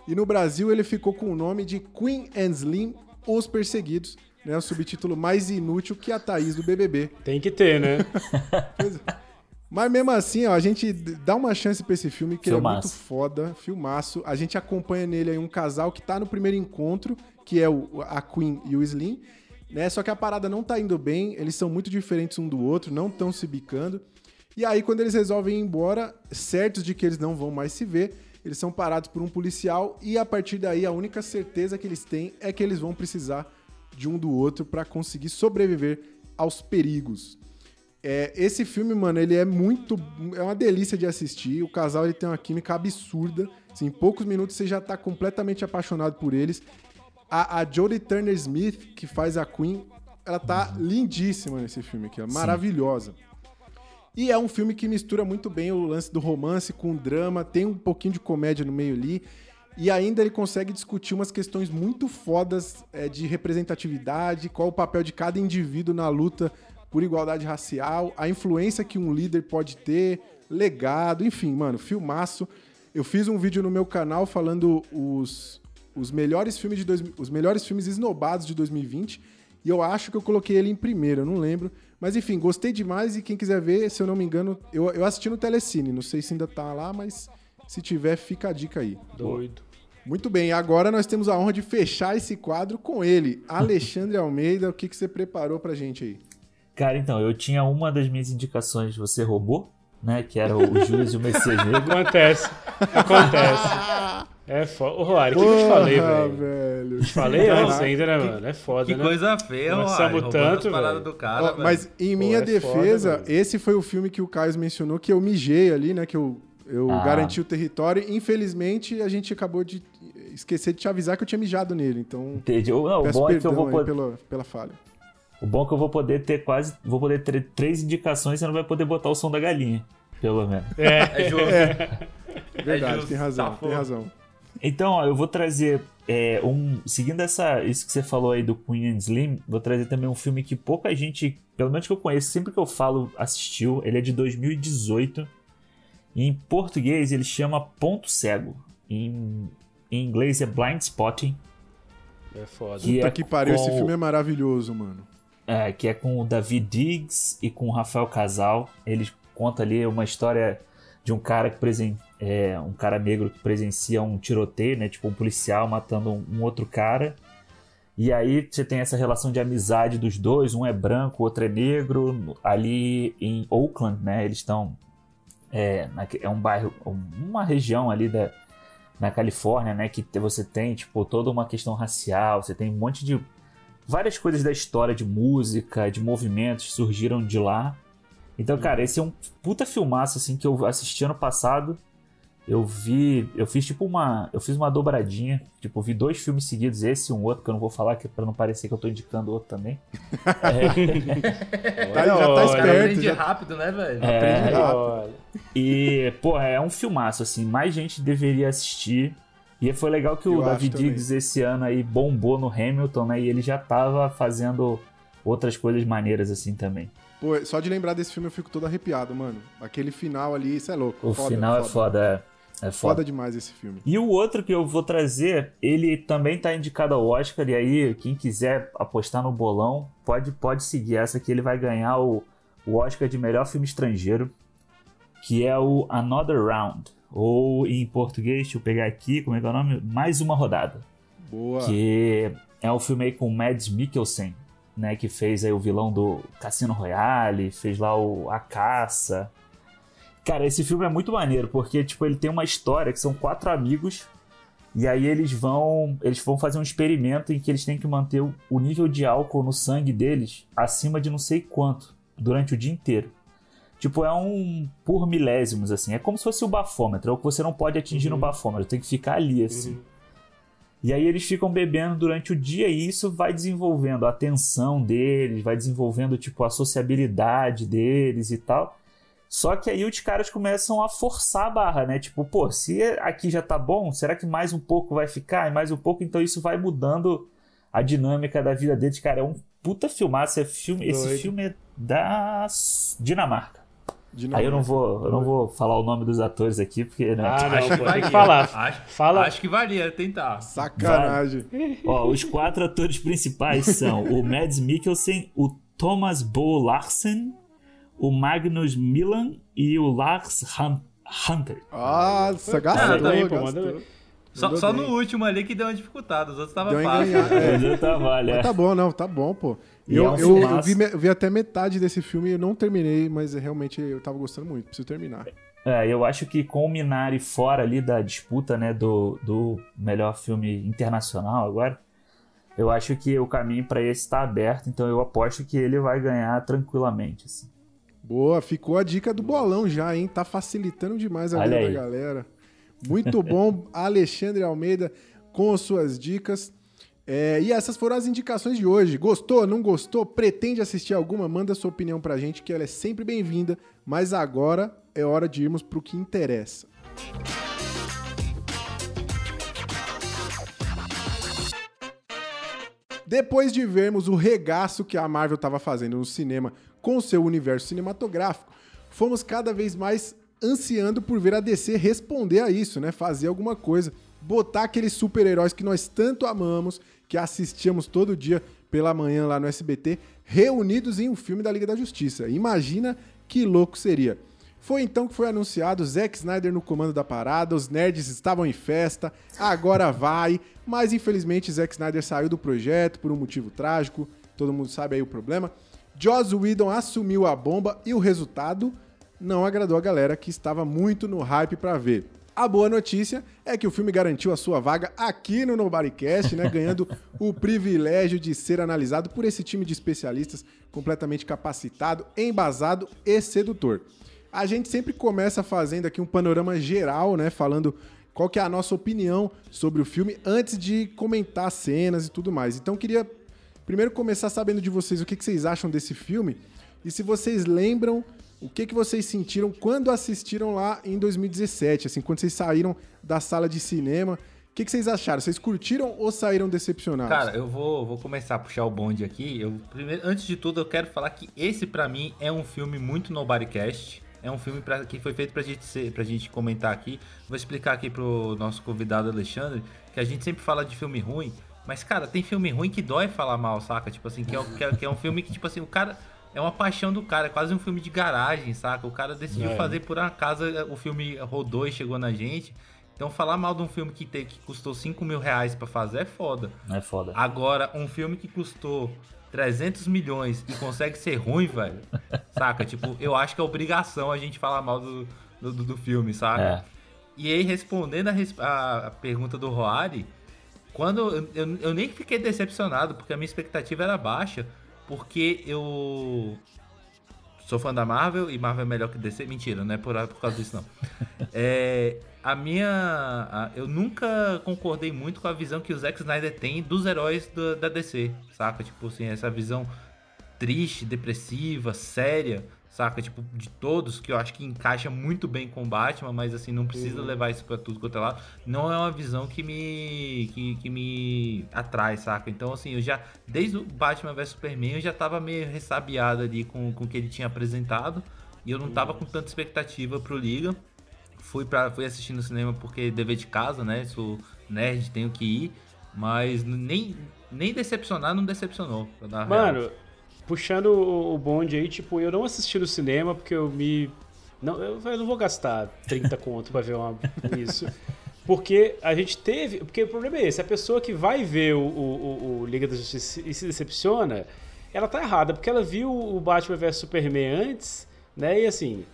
E no Brasil ele ficou com o nome de Queen and Slim, Os Perseguidos. Né, o subtítulo mais inútil que a Thaís do BBB. Tem que ter, né? <laughs> Mas mesmo assim, ó, a gente dá uma chance pra esse filme, que ele é Filmaço. muito foda, filmaço. A gente acompanha nele aí um casal que tá no primeiro encontro, que é o, a Queen e o Slim, né? Só que a parada não tá indo bem, eles são muito diferentes um do outro, não estão se bicando. E aí, quando eles resolvem ir embora, certos de que eles não vão mais se ver, eles são parados por um policial e a partir daí a única certeza que eles têm é que eles vão precisar de um do outro pra conseguir sobreviver aos perigos. É, esse filme, mano, ele é muito. É uma delícia de assistir. O casal ele tem uma química absurda. Assim, em poucos minutos você já tá completamente apaixonado por eles. A, a Jodie Turner Smith, que faz a Queen, ela tá lindíssima nesse filme aqui. É maravilhosa. E é um filme que mistura muito bem o lance do romance com o drama, tem um pouquinho de comédia no meio ali. E ainda ele consegue discutir umas questões muito fodas é, de representatividade, qual o papel de cada indivíduo na luta por igualdade racial, a influência que um líder pode ter, legado, enfim, mano, filmaço. Eu fiz um vídeo no meu canal falando os, os melhores filmes de dois, os melhores filmes esnobados de 2020 e eu acho que eu coloquei ele em primeiro, eu não lembro. Mas enfim, gostei demais e quem quiser ver, se eu não me engano, eu, eu assisti no Telecine, não sei se ainda tá lá, mas se tiver, fica a dica aí. Doido. Muito bem, agora nós temos a honra de fechar esse quadro com ele, Alexandre <laughs> Almeida. O que, que você preparou pra gente aí? Cara, então, eu tinha uma das minhas indicações, você roubou, né? Que era o Judas e o Messias <laughs> Negro. Acontece. Acontece. É foda. Ô, Roari, o que, que eu te falei, Porra, velho? velho. Te falei antes ainda, né, mano? É foda, Que né? coisa feia, Começamos tanto, velho. do cara, Ó, velho. mas em minha é defesa, foda, esse foi o filme que o Caio mencionou que eu mijei ali, né? Que eu, eu Ah. garanti o território. Infelizmente, a gente acabou de esquecer de te avisar que eu tinha mijado nele. Então, Entendi. Não, o peço bom é que eu vou poder. pela, pela falha. O bom é que eu vou poder ter quase. Vou poder ter três indicações e você não vai poder botar o som da galinha. Pelo menos. É justo. Verdade, justo, tem razão, tá tem razão. Então, ó, eu vou trazer é, um. Seguindo essa, isso que você falou aí do Queen and Slim, vou trazer também um filme que pouca gente, pelo menos que eu conheço, sempre que eu falo, assistiu. Ele é de 2018. E em português ele chama Ponto Cego. Em, em inglês é Blind Spotting. É foda. Que Puta é que pariu, esse com- filme é maravilhoso, mano. É, que é com o David Diggs e com o Rafael Casal. Eles contam ali uma história de um cara que presen é, um cara negro que presencia um tiroteio, né? Tipo um policial matando um, um outro cara. E aí você tem essa relação de amizade dos dois, um é branco, o outro é negro. Ali em Oakland, né? Eles estão é, é um bairro, uma região ali da na Califórnia, né? Que você tem tipo toda uma questão racial, você tem um monte de várias coisas da história de música, de movimentos surgiram de lá. Então, cara, esse é um puta filmaço assim que eu assisti ano passado. Eu vi, eu fiz tipo uma, eu fiz uma dobradinha, tipo, vi dois filmes seguidos, esse e um outro que eu não vou falar que é para não parecer que eu tô indicando outro também. <laughs> Tá, já tá Olha, esperto. aprende Já... rápido, né, velho? Aprende rápido. Olha. E, porra, é um filmaço assim, mais gente deveria assistir. E foi legal que Eu o David. Diggs esse ano aí bombou no Hamilton, né? E ele já tava fazendo outras coisas maneiras assim também. Pô, só de lembrar desse filme eu fico todo arrepiado, mano. Aquele final ali, isso é louco. O Foda, final é foda, é. É Foda foda. demais esse filme. E o outro que eu vou trazer, ele também tá indicado ao Oscar, e aí quem quiser apostar no bolão, pode, pode seguir essa que ele vai ganhar o, o Oscar de melhor filme estrangeiro, que é o Another Round, ou em português, deixa eu pegar aqui, como é que é o nome? Mais Uma Rodada, Boa. que é um filme aí com o Mads Mikkelsen, né, que fez aí o vilão do Cassino Royale, fez lá o A Caça, Cara, esse filme é muito maneiro, porque, tipo, ele tem uma história que são quatro amigos, e aí eles vão. Eles vão fazer um experimento em que eles têm que manter o, o nível de álcool no sangue deles acima de não sei quanto, durante o dia inteiro. Tipo, é um por milésimos, assim. É como se fosse o bafômetro, é o que você não pode atingir no bafômetro, tem que ficar ali, assim. E aí eles ficam bebendo durante o dia e isso vai desenvolvendo a atenção deles, vai desenvolvendo, tipo, a sociabilidade deles e tal. Só que aí os caras começam a forçar a barra, né? Tipo, pô, se aqui já tá bom, será que mais um pouco vai ficar? E mais um pouco, então isso vai mudando a dinâmica da vida deles. Cara, é um puta filmaço. É filme, esse Doido. filme é da Dinamarca. Aí eu não vou, eu não vou falar o nome dos atores aqui, porque né? Ah, <laughs> não, Acho pô, que tem valia. que falar. Acho, Fala. acho que valia tentar. Sacanagem. Ó, os quatro atores principais são o Mads Mikkelsen, o Thomas Bo Larsen, o Magnus Milan e o Lars Han- Hunter. Nossa, gastou, Ah, tá bem, pô, gastou. Só, só no último ali que deu uma dificultada, os outros estavam enganhada. É. Trabalho, é. Tá bom, não, tá bom, pô. Eu, é um eu, eu vi, eu vi até metade desse filme e eu não terminei, mas realmente eu tava gostando muito. Preciso terminar. É, eu acho que com o Minari fora ali da disputa, né, do, do melhor filme internacional agora, eu acho que o caminho pra esse está aberto, então eu aposto que ele vai ganhar tranquilamente, assim. Boa, ficou a dica do bolão já, hein? Tá facilitando demais a vida da galera. Muito bom, <laughs> Alexandre Almeida, com as suas dicas. É, e essas foram as indicações de hoje. Gostou, não gostou? Pretende assistir alguma? Manda sua opinião pra gente, que ela é sempre bem-vinda. Mas agora é hora de irmos pro que interessa. Depois de vermos o regaço que a Marvel estava fazendo no cinema com seu universo cinematográfico, fomos cada vez mais ansiando por ver a DC responder a isso, né? Fazer alguma coisa, botar aqueles super-heróis que nós tanto amamos, que assistíamos todo dia pela manhã lá no SBT, reunidos em um filme da Liga da Justiça. Imagina que louco seria. Foi então que foi anunciado Zack Snyder no comando da parada, os nerds estavam em festa, agora vai, mas infelizmente Zack Snyder saiu do projeto por um motivo trágico, todo mundo sabe aí o problema. Joss Whedon assumiu a bomba e o resultado não agradou a galera que estava muito no hype pra ver. A boa notícia é que o filme garantiu a sua vaga aqui no Nobodycast, né, ganhando <laughs> o privilégio de ser analisado por esse time de especialistas completamente capacitado, embasado e sedutor. A gente sempre começa fazendo aqui um panorama geral, né, falando qual que é a nossa opinião sobre o filme antes de comentar cenas e tudo mais. Então queria primeiro começar sabendo de vocês o que, que vocês acham desse filme e se vocês lembram o que, que vocês sentiram quando assistiram lá em 2017, assim, quando vocês saíram da sala de cinema. O que, que vocês acharam? Vocês curtiram ou saíram decepcionados? Cara, eu vou, vou começar a puxar o bonde aqui. Eu, primeiro, antes de tudo, eu quero falar que esse, pra mim, é um filme muito Nobodycast. É um filme pra, que foi feito pra gente, ser, pra gente comentar aqui. Vou explicar aqui pro nosso convidado Alexandre, que a gente sempre fala de filme ruim, mas, cara, tem filme ruim que dói falar mal, saca? Tipo assim, que é, que é, que é um filme que, tipo assim, o cara... É uma paixão do cara, é quase um filme de garagem, saca? O cara decidiu É. fazer por acaso, o filme rodou e chegou na gente. Então falar mal de um filme que, tem, que custou 5 mil reais pra fazer é foda. É foda. Agora, um filme que custou 300 milhões e consegue ser ruim, velho, saca? <laughs> Tipo, eu acho que é obrigação a gente falar mal do, do, do filme, saca? É. E aí, respondendo a, res- a- a pergunta do Roari, quando eu, eu, eu nem fiquei decepcionado, porque a minha expectativa era baixa, porque eu sou fã da Marvel e Marvel é melhor que DC. Mentira, não é por, por causa disso, não. <laughs> É, a minha. a- eu nunca concordei muito com a visão que o Zack Snyder tem dos heróis do- da DC, saca? Tipo assim, essa visão triste, depressiva, séria saca? Tipo, de todos, que eu acho que encaixa muito bem com o Batman, mas assim, não precisa levar isso pra tudo quanto é lado. Não é uma visão que me, que, que me atrai, saca? Então, assim, eu já, desde o Batman vs Superman, eu já tava meio ressabiado ali com, com o que ele tinha apresentado, e eu não tava com tanta expectativa pro Liga. Fui, pra, fui assistir no cinema porque dever de casa, né? Sou nerd, tenho que ir. Mas nem, nem decepcionar não decepcionou. a real. Puxando o bonde aí, tipo, eu não assisti no cinema porque eu me. Não, eu, eu não vou gastar 30 conto pra ver uma, isso. Porque a gente teve. Porque o problema é esse: a pessoa que vai ver o, o- o Liga da Justiça e se decepciona, ela tá errada, porque ela viu o Batman vs Superman antes, né? E assim.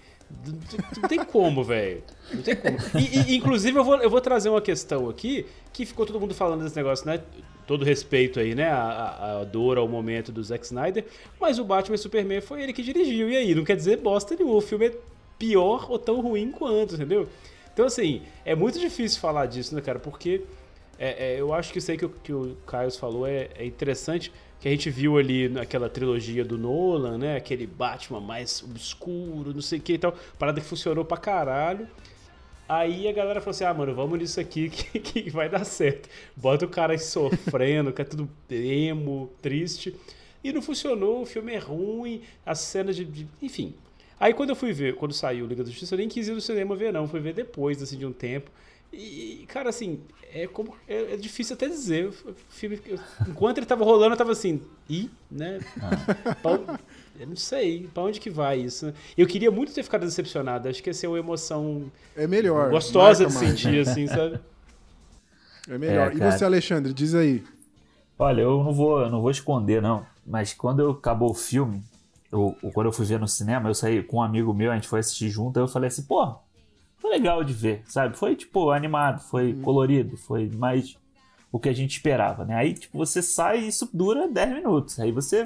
Não tem como, velho. Não tem como. E, e, inclusive, eu vou, eu vou trazer uma questão aqui que ficou todo mundo falando desse negócio, né? Todo respeito aí, né? A, a- a dor ao momento do Zack Snyder. Mas o Batman e Superman foi ele que dirigiu. E aí? Não quer dizer bosta nenhuma. O filme é pior ou tão ruim quanto, entendeu? Então, assim, é muito difícil falar disso, né, cara? Porque é, é, eu acho que isso aí que, o- que o Caio falou é, é interessante, que a gente viu ali naquela trilogia do Nolan, né? Aquele Batman mais obscuro, não sei o que e tal. Parada que funcionou pra caralho. Aí a galera falou assim: ah, mano, vamos nisso aqui <laughs> que, que vai dar certo. Bota o cara sofrendo, <laughs> que é tudo emo, triste. E não funcionou, o filme é ruim, as cenas de. de- enfim. Aí quando eu fui ver, quando saiu Liga da Justiça, eu nem quis ir no cinema ver, não. Fui ver depois, assim, de um tempo. E, cara, assim, é como. É, é difícil até dizer. O filme. eu- enquanto ele tava rolando, eu tava assim, ih, né? Pra on- eu não sei, pra onde que vai isso? né? Eu queria muito ter ficado decepcionado. Acho que ia ser uma emoção É melhor. gostosa de mais. sentir, assim, sabe? É melhor. É, e você, Alexandre, diz aí. Olha, eu não vou, eu não vou esconder, não. Mas quando eu acabou o filme, eu- quando eu fui ver no cinema, eu saí com um amigo meu, a gente foi assistir junto, aí eu falei assim, pô, foi legal de ver, sabe? Foi, tipo, animado, foi colorido, foi mais o que a gente esperava, né? Aí, tipo, você sai e isso dura 10 minutos. Aí você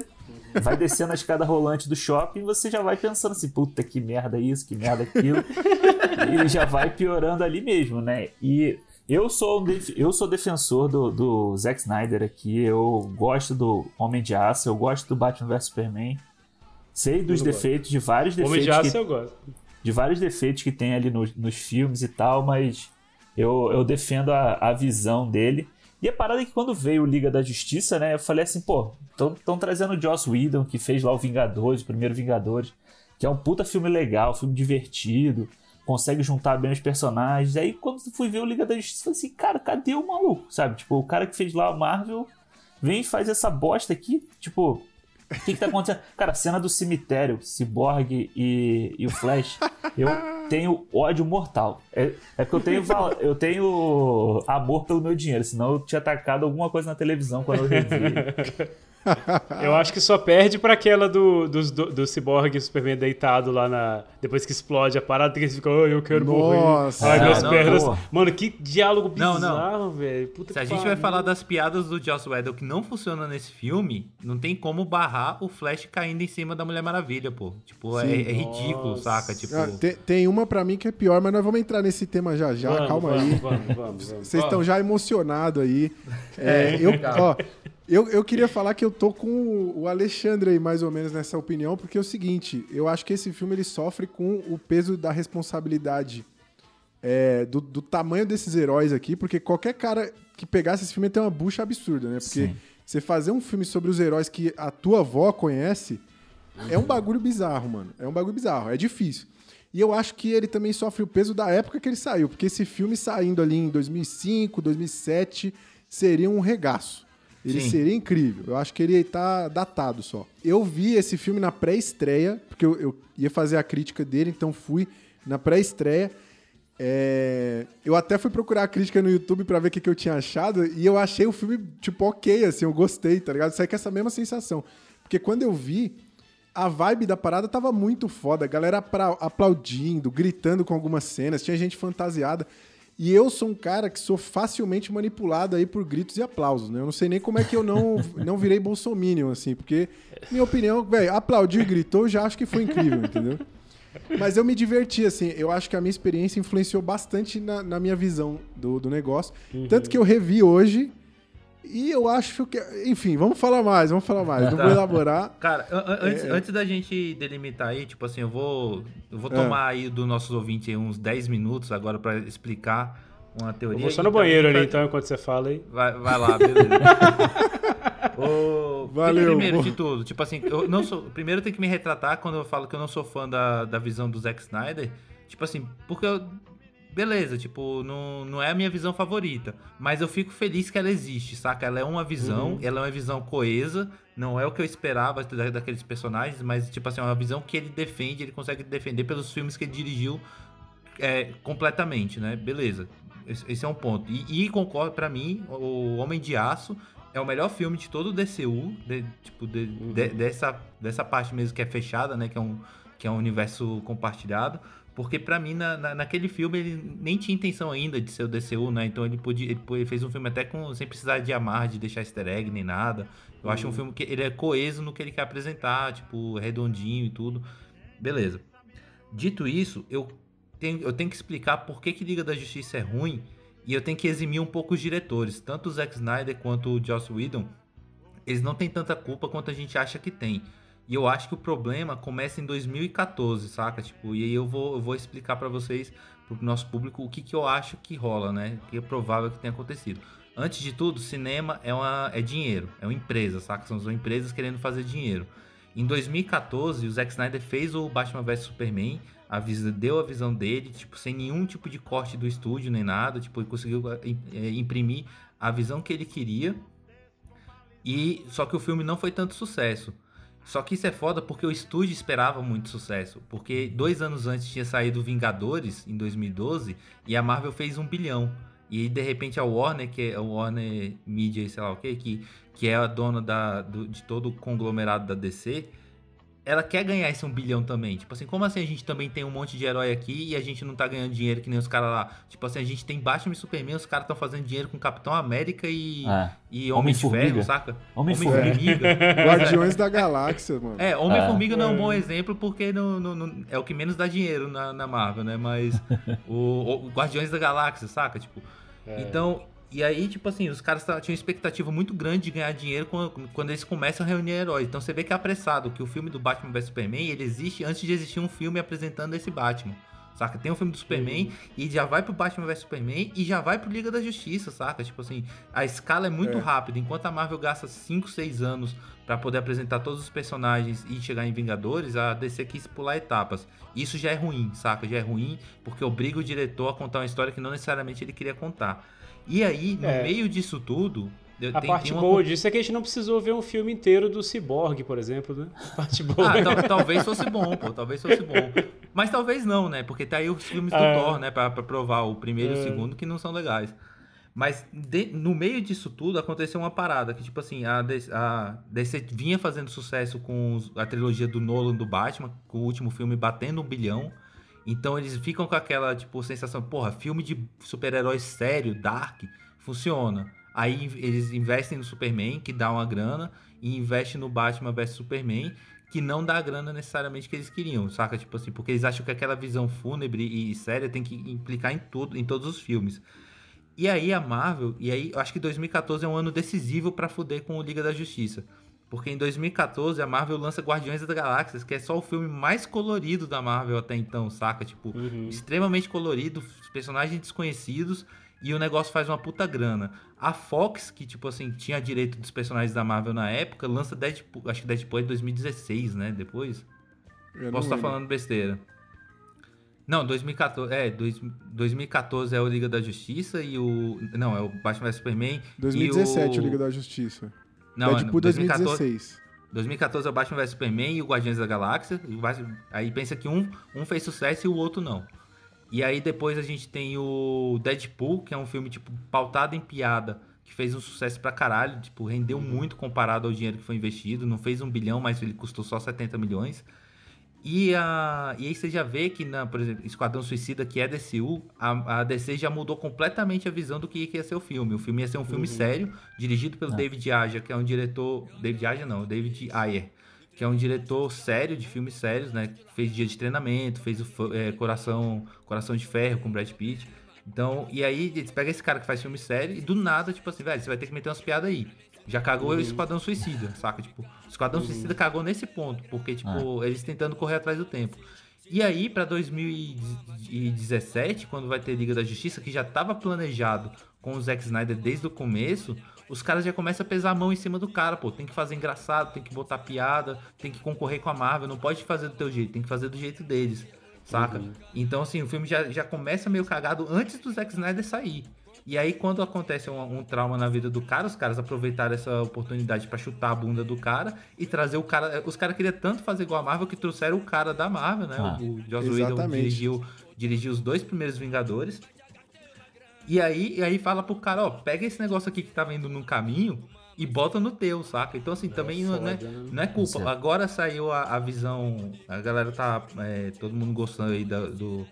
vai descendo a escada rolante do shopping e você já vai pensando assim, puta, que merda isso, que merda aquilo. <laughs> e já vai piorando ali mesmo, né? E eu sou, um eu sou defensor do, do Zack Snyder aqui. Eu gosto do Homem de Aço, eu gosto do Batman vs Superman. Sei dos defeitos, de vários Homem defeitos. de Aço que, eu gosto. De vários defeitos que tem ali nos, nos filmes e tal, mas eu, eu defendo a, a visão dele. E a parada é que quando veio o Liga da Justiça, né, eu falei assim, pô, estão trazendo o Joss Whedon, que fez lá o Vingadores, o primeiro Vingadores, que é um puta filme legal, filme divertido, consegue juntar bem os personagens. Aí quando fui ver o Liga da Justiça, falei assim, cara, cadê o maluco, sabe? Tipo, o cara que fez lá o Marvel vem e faz essa bosta aqui, tipo... O que, que tá acontecendo? Cara, cena do cemitério, Cyborg e, e o Flash, eu tenho ódio mortal. É, é porque eu tenho, eu tenho amor pelo meu dinheiro, senão eu tinha atacado alguma coisa na televisão quando eu revi. <laughs> Eu acho que só perde pra aquela do, dos- do, do Cyborg e o Superman deitado lá na. Depois que explode a parada, que eles ficam, ai, eu quero Nossa. morrer. Ai, Não, minhas não, pernas. pô. Mano, que diálogo Não, não. bizarro, velho. Puta Se a gente vai pariu. falar das piadas do Joss Whedon que não funciona nesse filme, não tem como barrar o Flash caindo em cima da Mulher Maravilha, pô. Tipo, é, é ridículo, Nossa. saca? Tipo, Ah, tem, tem uma pra mim que é pior, mas nós vamos entrar nesse tema já já. Vamos, Calma vamos, aí. Vamos, vamos, vamos. Vocês estão já emocionados aí. É, eu, ó, eu, eu queria falar que eu tô com o Alexandre aí, mais ou menos, nessa opinião, porque é o seguinte, eu acho que esse filme ele sofre com o peso da responsabilidade é, do, do tamanho desses heróis aqui, porque qualquer cara que pegasse esse filme ia ter uma bucha absurda, né? Porque Sim. você fazer um filme sobre os heróis que a tua avó conhece é um bagulho bizarro, mano. É um bagulho bizarro, é difícil. E eu acho que ele também sofre o peso da época que ele saiu, porque esse filme saindo ali em 2005, 2007, seria um regaço. Ele Sim. seria incrível. Eu acho que ele tá datado só. Eu vi esse filme na pré-estreia, porque eu, eu ia fazer a crítica dele, então fui na pré-estreia. É, Eu até fui procurar a crítica no YouTube pra ver o que, que eu tinha achado, e eu achei o filme, tipo, ok, assim, eu gostei, tá ligado? Saí com essa mesma sensação. Porque quando eu vi, a vibe da parada tava muito foda. A galera aplaudindo, gritando com algumas cenas, tinha gente fantasiada. E eu sou um cara que sou facilmente manipulado aí por gritos e aplausos, né? Eu não sei nem como é que eu não, <laughs> não virei bolsominion, assim, porque, minha opinião, velho, aplaudiu e gritou, já acho que foi incrível, entendeu? Mas eu me diverti, assim. Eu acho que a minha experiência influenciou bastante na, na minha visão do, do negócio. Tanto que eu revi hoje E eu acho que. Enfim, vamos falar mais, vamos falar mais. Não Tá. vou elaborar. Cara, an- an- antes, É. antes da gente delimitar aí, tipo assim, eu vou, eu vou É. tomar aí dos nossos ouvintes uns 10 minutos agora pra explicar uma teoria. Eu vou só no banheiro ali, pra- então, enquanto você fala aí. Vai, vai lá, beleza. <laughs> Ô, Valeu, Primeiro vou- de tudo, tipo assim, eu não sou. Primeiro eu tenho que me retratar quando eu falo que eu não sou fã da, da visão do Zack Snyder. Tipo assim, porque eu. Beleza, tipo, não, não é a minha visão favorita. Mas eu fico feliz que ela existe, saca? Ela é uma visão, ela é uma visão coesa. Não é o que eu esperava da- daqueles personagens, mas, tipo assim, é uma visão que ele defende, ele consegue defender pelos filmes que ele dirigiu é, completamente, né? Beleza. Esse, é um ponto. E, e concordo, pra mim, o Homem de Aço é o melhor filme de todo o DCU, de- tipo, de- de- dessa, dessa parte mesmo que é fechada, né? Que é um, que é um universo compartilhado. Porque pra mim, na, na- naquele filme, ele nem tinha intenção ainda de ser o DCU, né? Então ele podia. Ele, ele fez um filme até com. sem precisar de amar, de deixar easter egg nem nada. Eu acho um filme que ele é coeso no que ele quer apresentar, tipo, redondinho e tudo. Beleza. Dito isso, eu tenho, eu tenho que explicar por que, que Liga da Justiça é ruim e eu tenho que eximir um pouco os diretores. Tanto o Zack Snyder quanto o Joss Whedon, eles não têm tanta culpa quanto a gente acha que tem. E eu acho que o problema começa em 2014, saca? Tipo, e aí eu vou, eu vou explicar pra vocês, pro nosso público, o que, que eu acho que rola, né? O que é provável que tenha acontecido. Antes de tudo, cinema é, uma, é dinheiro, é uma empresa, saca? São são empresas querendo fazer dinheiro. Em 2014, o Zack Snyder fez o Batman vs Superman, avisa, deu a visão dele, tipo, sem nenhum tipo de corte do estúdio nem nada, tipo, ele conseguiu eh, eh, imprimir a visão que ele queria. E só que o filme não foi tanto sucesso. Só que isso é foda porque o estúdio esperava muito sucesso. Porque dois anos antes tinha saído Vingadores, em 2012, e a Marvel fez um bilhão. E de repente, a Warner, que é a Warner Media, sei lá o quê, que, que é a dona da, do- de todo o conglomerado da DC, ela quer ganhar esse um bilhão também. Tipo assim, como assim a gente também tem um monte de herói aqui e a gente não tá ganhando dinheiro que nem os caras lá? Tipo assim, a gente tem Batman e Superman, os caras estão fazendo dinheiro com Capitão América e, É. e Homem de. Ferro, saca? Homem-Formiga. Homem-Formiga. <laughs> Guardiões da Galáxia, mano. É, Homem-Formiga não é um bom exemplo porque não, não- não- é o que menos dá dinheiro na, na Marvel, né? Mas <laughs> o, o Guardiões da Galáxia, saca? Tipo, então, e aí, tipo assim, os caras tá- tinham expectativa muito grande de ganhar dinheiro quando, quando eles começam a reunir heróis. Então você vê que é apressado que o filme do Batman vs Superman, ele existe antes de existir um filme apresentando esse Batman. Saca? Tem um filme do Superman e já vai pro Batman vs Superman e já vai pro Liga da Justiça, saca? Tipo assim, a escala é muito É. rápida. Enquanto a Marvel gasta 5, 6 anos pra poder apresentar todos os personagens e chegar em Vingadores, a DC quis pular etapas. Isso já é ruim, saca? Já é ruim porque obriga o diretor a contar uma história que não necessariamente ele queria contar. E aí, no É. meio disso tudo, eu- A tem, parte tem uma boa disso é que a gente não precisou ver um filme inteiro do Cyborg, por exemplo, né? A parte boa. Ah, tal- talvez fosse bom, pô. Talvez fosse bom. Mas talvez não, né? Porque tá aí os filmes do É. Thor, né? Pra, pra provar o primeiro e o É. segundo que não são legais. Mas de- no meio disso tudo aconteceu uma parada que, tipo assim, a a DC vinha fazendo sucesso com os- a trilogia do Nolan do Batman, com o último filme batendo um bilhão. Então eles ficam com aquela, tipo, sensação, porra, filme de super-herói sério, dark, funciona. Aí eles investem no Superman, que dá uma grana, e investem no Batman vs Superman, que não dá a grana necessariamente que eles queriam, saca? Tipo assim, porque eles acham que aquela visão fúnebre e séria tem que implicar em tudo, em todos os filmes. E aí a Marvel, e aí eu acho que 2014 é um ano decisivo pra fuder com o Liga da Justiça. Porque em 2014 a Marvel lança Guardiões da Galáxia, que é só o filme mais colorido da Marvel até então, saca? Tipo, extremamente colorido, personagens desconhecidos e o negócio faz uma puta grana. A Fox, que tipo assim, tinha direito dos personagens da Marvel na época, lança Deadpool, acho que Deadpool é de 2016, né? Depois. Eu Posso estar lembro. falando besteira. Não, 2014, é, dois- 2014 é o Liga da Justiça e o não, é o Batman vs Superman 2017, e o Liga da Justiça. Não, Deadpool é, 2014, 2016. 2014 é o Batman vs Superman e o Guardiões da Galáxia. Aí pensa que um, um fez sucesso e o outro não. E aí depois a gente tem o Deadpool, que é um filme, tipo, pautado em piada, que fez um sucesso pra caralho, tipo, rendeu muito comparado ao dinheiro que foi investido. Não fez um bilhão, mas ele custou só 70 milhões. E, a, e aí você já vê que, na, por exemplo, Esquadrão Suicida, que é DCU, a, a DC já mudou completamente a visão do que ia ser o filme. O filme ia ser um filme sério, dirigido pelo David Aja, que é um diretor... David Aja não, David Ayer, que é um diretor sério, de filmes sérios, né? Fez Dia de Treinamento, fez o é, Coração, Coração de Ferro com Brad Pitt. Então, e aí eles pegam esse cara que faz filme sério e do nada, tipo assim, velho, você vai ter que meter umas piadas aí. Já cagou o Esquadrão Suicida, saca? Tipo, o Esquadrão Suicida cagou nesse ponto, porque, tipo, eles tentando correr atrás do tempo. E aí, pra 2017, quando vai ter Liga da Justiça, que já tava planejado com o Zack Snyder desde o começo, os caras já começam a pesar a mão em cima do cara, pô. Tem que fazer engraçado, tem que botar piada, tem que concorrer com a Marvel, não pode fazer do teu jeito, tem que fazer do jeito deles, saca? Então, assim, o filme já, já começa meio cagado antes do Zack Snyder sair. E aí, quando acontece um, um trauma na vida do cara, os caras aproveitaram essa oportunidade pra chutar a bunda do cara e trazer o cara. Os caras queriam tanto fazer igual a Marvel que trouxeram o cara da Marvel, né? Ah. o Joss Whedon dirigiu, dirigiu os dois primeiros Vingadores. E aí, e aí fala pro cara, ó, pega esse negócio aqui que tá vendo no caminho e bota no teu, saca? Então, assim, também não, não é, foda, né? não é culpa. É. Agora saiu a, a visão. A galera tá. é, todo mundo gostando aí da- do,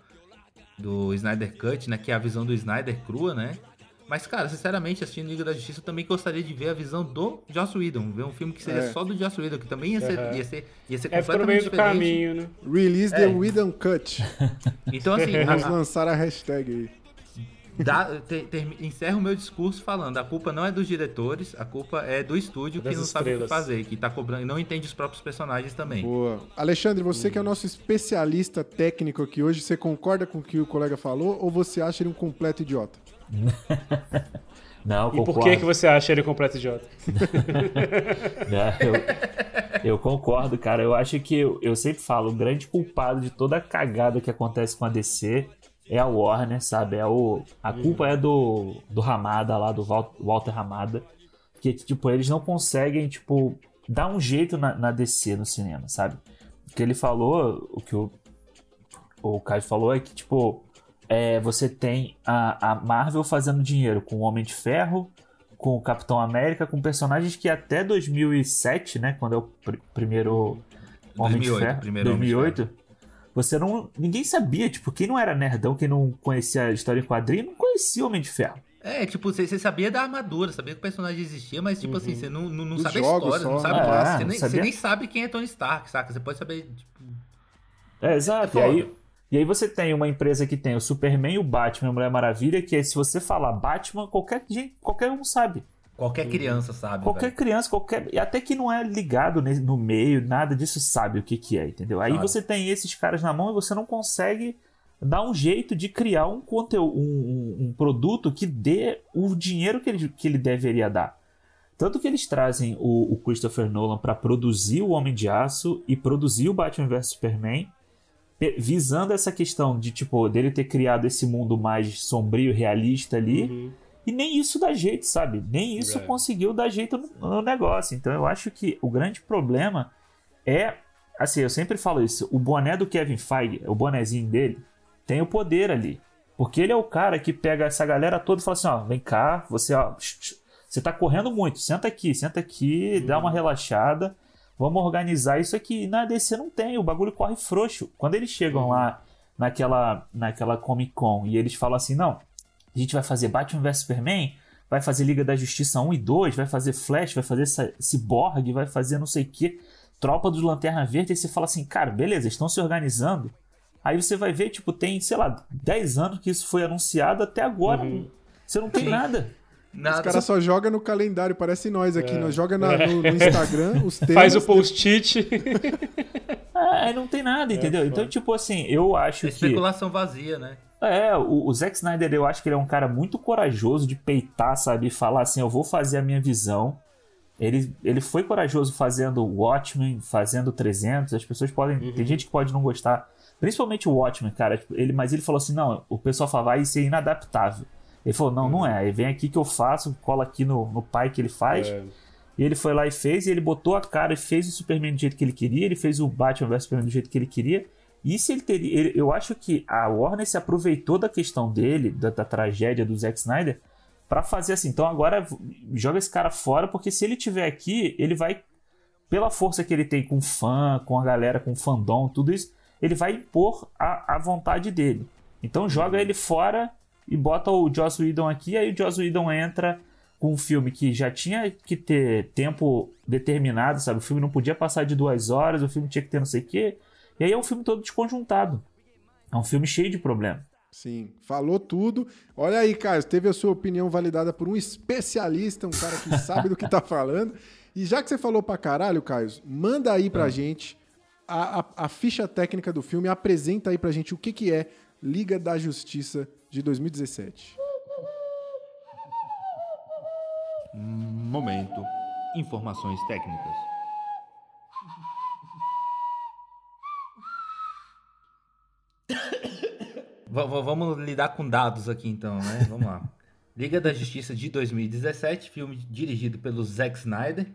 do Snyder Cut, né? Que é a visão do Snyder crua, né? Mas, cara, sinceramente, assistindo Liga da Justiça, eu também gostaria de ver a visão do Joss Whedon. Ver um filme que seria É. só do Joss Whedon, que também ia ser, Aham. ia ser, ia ser É, ficou no meio completamente do diferente. caminho, né? Release the É. Whedon Cut. <laughs> Então, assim, Vamos a- <laughs> lançar a hashtag aí. Dá, te- termi- encerro o meu discurso falando: a culpa não é dos diretores, a culpa é do estúdio que não sabe o que estrelas. fazer, que tá cobrando e não entende os próprios personagens também. Boa. Alexandre, você que é o nosso especialista técnico aqui hoje, você concorda com o que o colega falou ou você acha ele um completo idiota? <laughs> Não, E por concordo. que, que você acha ele completo idiota? <laughs> Né? Eu, eu concordo, cara. Eu acho que eu, eu sempre falo, o grande culpado de toda a cagada que acontece com a DC é a Warner, sabe? É o, a culpa é do, do Ramada lá, do Walter Ramada. Que, tipo, eles não conseguem, tipo, dar um jeito na, na DC no cinema, sabe? O que ele falou, o que o, o Caio falou é que, tipo, é, você tem a, a Marvel fazendo dinheiro com o Homem de Ferro, com o Capitão América, com personagens que até 2007, né, quando é o pr- primeiro Homem 2008, de Ferro, primeiro Homem de 2008, você não, ninguém sabia, tipo, quem não era nerdão, quem não conhecia a história em quadrinho, não conhecia o Homem de Ferro. É, tipo, você, você sabia da armadura, sabia que o personagem existia, mas, tipo assim, você não, não, não sabe a história, só, não sabe né? o É, você, não nem, sabia. você nem sabe quem é Tony Stark, saca? Você pode saber, tipo, É, exato. É e, aí, e aí você tem uma empresa que tem o Superman, o Batman e a Mulher Maravilha, que é, se você falar Batman, qualquer, gente, qualquer um sabe. Qualquer criança sabe. Qualquer velho. criança, qualquer. e Até que não é ligado no meio, nada disso sabe o que, que é, entendeu? Aí Sabe. você tem esses caras na mão e você não consegue dar um jeito de criar um conteúdo, um, um- um produto que dê o dinheiro que ele, que ele deveria dar. Tanto que eles trazem o, o Christopher Nolan para produzir o Homem de Aço e produzir o Batman vs Superman, pe- visando essa questão de tipo dele ter criado esse mundo mais sombrio, realista ali. Uhum. E nem isso dá jeito, sabe? Nem isso É. conseguiu dar jeito no, no negócio. Então eu acho que o grande problema é. Assim, eu sempre falo isso. O boné do Kevin Feige, o bonezinho dele, tem o poder ali. Porque ele é o cara que pega essa galera toda e fala assim: ó, vem cá, você, ó, você tá correndo muito, senta aqui, senta aqui, dá uma relaxada, vamos organizar isso aqui. E na DC não tem, o bagulho corre frouxo. Quando eles chegam lá naquela, naquela Comic Con e eles falam assim: não, a gente vai fazer Batman vs Superman, vai fazer Liga da Justiça 1 e 2, vai fazer Flash, vai fazer Cyborg, vai fazer não sei o que, Tropa dos Lanterna Verde, aí você fala assim, cara, beleza, estão se organizando. Aí você vai ver, tipo, tem, sei lá, 10 anos que isso foi anunciado, até agora você não tem Sim. nada. Nada. Os caras só jogam no calendário, parece nós aqui. É. Nós joga na- no, no Instagram os <laughs> temas. Faz o post-it. Ah, <laughs> aí não tem nada, entendeu? então, tipo assim, eu acho É que. especulação vazia, né? É, o, o Zack Snyder, eu acho que ele é um cara muito corajoso de peitar, sabe? E falar assim, eu vou fazer a minha visão. Ele, ele foi corajoso fazendo Watchmen, fazendo 300. As pessoas podem... Tem gente que pode não gostar. Principalmente o Watchmen, cara. tipo, Ele, mas ele falou assim, não, o pessoal fala, vai ser inadaptável. Ele falou, não, não é. Aí vem aqui que eu faço, cola aqui no, no pai que ele faz. É. E ele foi lá e fez, e ele botou a cara e fez o Superman do jeito que ele queria, ele fez o Batman vs Superman do jeito que ele queria. E se ele teria. ele- eu acho que a Warner se aproveitou da questão dele, da, da tragédia do Zack Snyder, pra fazer assim. Então agora joga esse cara fora, porque se ele tiver aqui, ele vai. Pela força que ele tem com fã, com a galera, com fandom, tudo isso, ele vai impor a, a vontade dele. Então joga ele fora e bota o Joss Whedon aqui, aí o Joss Whedon entra com um filme que já tinha que ter tempo determinado, sabe? O filme não podia passar de duas horas, o filme tinha que ter não sei o quê. E aí é um filme todo desconjuntado. É um filme cheio de problema. Sim, falou tudo. Olha aí, Caio, teve a sua opinião validada por um especialista, um cara que sabe do que tá falando. E já que você falou pra caralho, Caio, manda aí pra gente a, a- a ficha técnica do filme, apresenta aí pra gente o que, que é Liga da Justiça de 2017. Momento. Informações técnicas. Vamos lidar com dados aqui então, né? Vamos lá. <laughs> Liga da Justiça de 2017, filme dirigido pelo Zack Snyder,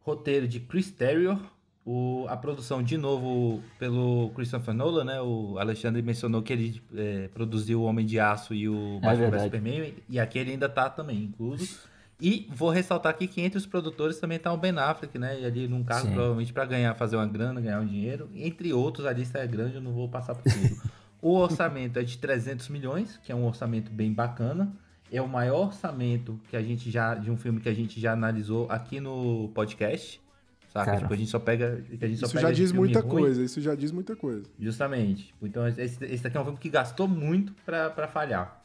roteiro de Chris Terrio, o- a produção de novo pelo Christopher Nolan, né? O Alexandre mencionou que ele é, produziu o Homem de Aço e o Batman vs verdade. Superman, e aqui ele ainda tá também incluso. E vou ressaltar aqui que entre os produtores também tá o Ben Affleck, né? E ali num cargo Sim. provavelmente para ganhar, fazer uma grana, ganhar um dinheiro. Entre outros, a lista é grande, eu não vou passar por tudo. <laughs> o orçamento é de 300 milhões, que é um orçamento bem bacana. É o maior orçamento que a gente já de um filme que a gente já analisou aqui no podcast. Saca? Cara. Tipo, a gente só pega, a gente só Isso pega já diz muita ruim. coisa, isso já diz muita coisa. Justamente. Então, esse, esse aqui é um filme que gastou muito pra, pra falhar.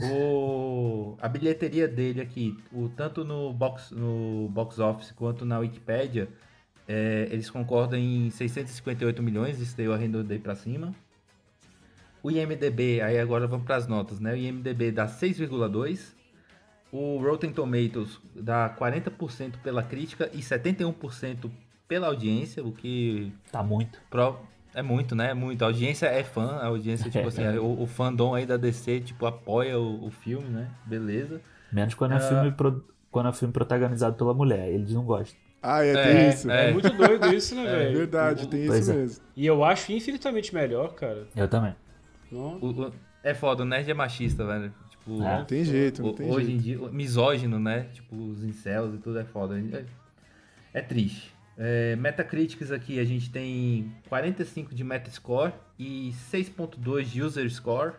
O, a bilheteria dele aqui, o, tanto no box, no box office quanto na Wikipedia, é, eles concordam em 658 milhões, isso daí eu arredondei pra cima. O IMDB, aí agora vamos pras notas, né? O IMDB dá 6,2. O Rotten Tomatoes dá 40% pela crítica e 71% pela audiência, o que Tá muito. Pro- É muito, né? É muito. A audiência é fã, a audiência, tipo assim, <laughs> o, o fandom aí da DC, tipo, apoia o, o filme, né? Beleza. Menos quando é, Ah. filme pro- quando é filme protagonizado pela mulher. Eles não gostam. Ah, é, É, tem isso. é. É muito doido isso, né, É velho? verdade, tem Pois isso é. mesmo. E eu acho infinitamente melhor, cara. Eu também. Não. O- o- é foda, o nerd é machista, velho. Tipo, É. Não tem jeito, não o- tem hoje jeito. em dia, misógino, né? Tipo, os incels e tudo é foda. É, é triste. É, Metacritics aqui a gente tem 45 de Metascore e 6.2 de User Score.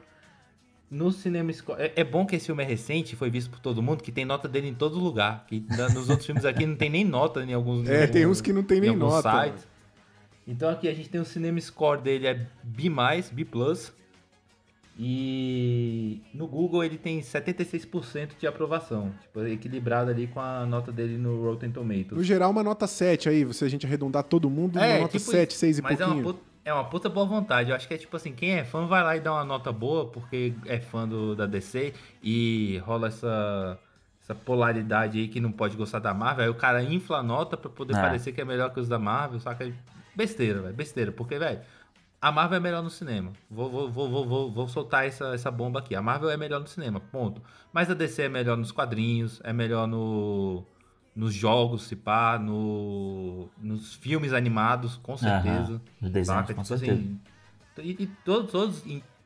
No Cinema Score. É, é bom que esse filme é recente, foi visto por todo mundo, que tem nota dele em todo lugar. Que nos outros filmes aqui não tem nem nota em alguns É, em tem uns que não tem em nem nota. sites. Então aqui a gente tem o Cinema Score dele é B+, B+. E no Google ele tem 76% de aprovação, tipo, equilibrado ali com a nota dele no Rotten Tomatoes. No geral, uma nota 7 aí, se a gente arredondar todo mundo, uma nota tipo 7, isso. 6 e Mas é uma, pouquinho. puta, é uma puta boa vontade. Eu acho que é tipo assim, quem é fã vai lá e dá uma nota boa porque é fã do, da DC e rola essa, essa polaridade aí que não pode gostar da Marvel. Aí o cara infla a nota pra poder É. parecer que é melhor que os da Marvel, saca? Besteira, velho, besteira. Porque, velho, a Marvel é melhor no cinema. Vou, vou, vou, vou, vou, soltar essa, essa bomba aqui. A Marvel é melhor no cinema, ponto. Mas a DC é melhor nos quadrinhos, é melhor no, nos jogos, se pá, no, nos filmes animados, com certeza. Nos desenhos, Saca? com Tipo certeza. assim, e, e todos, todos,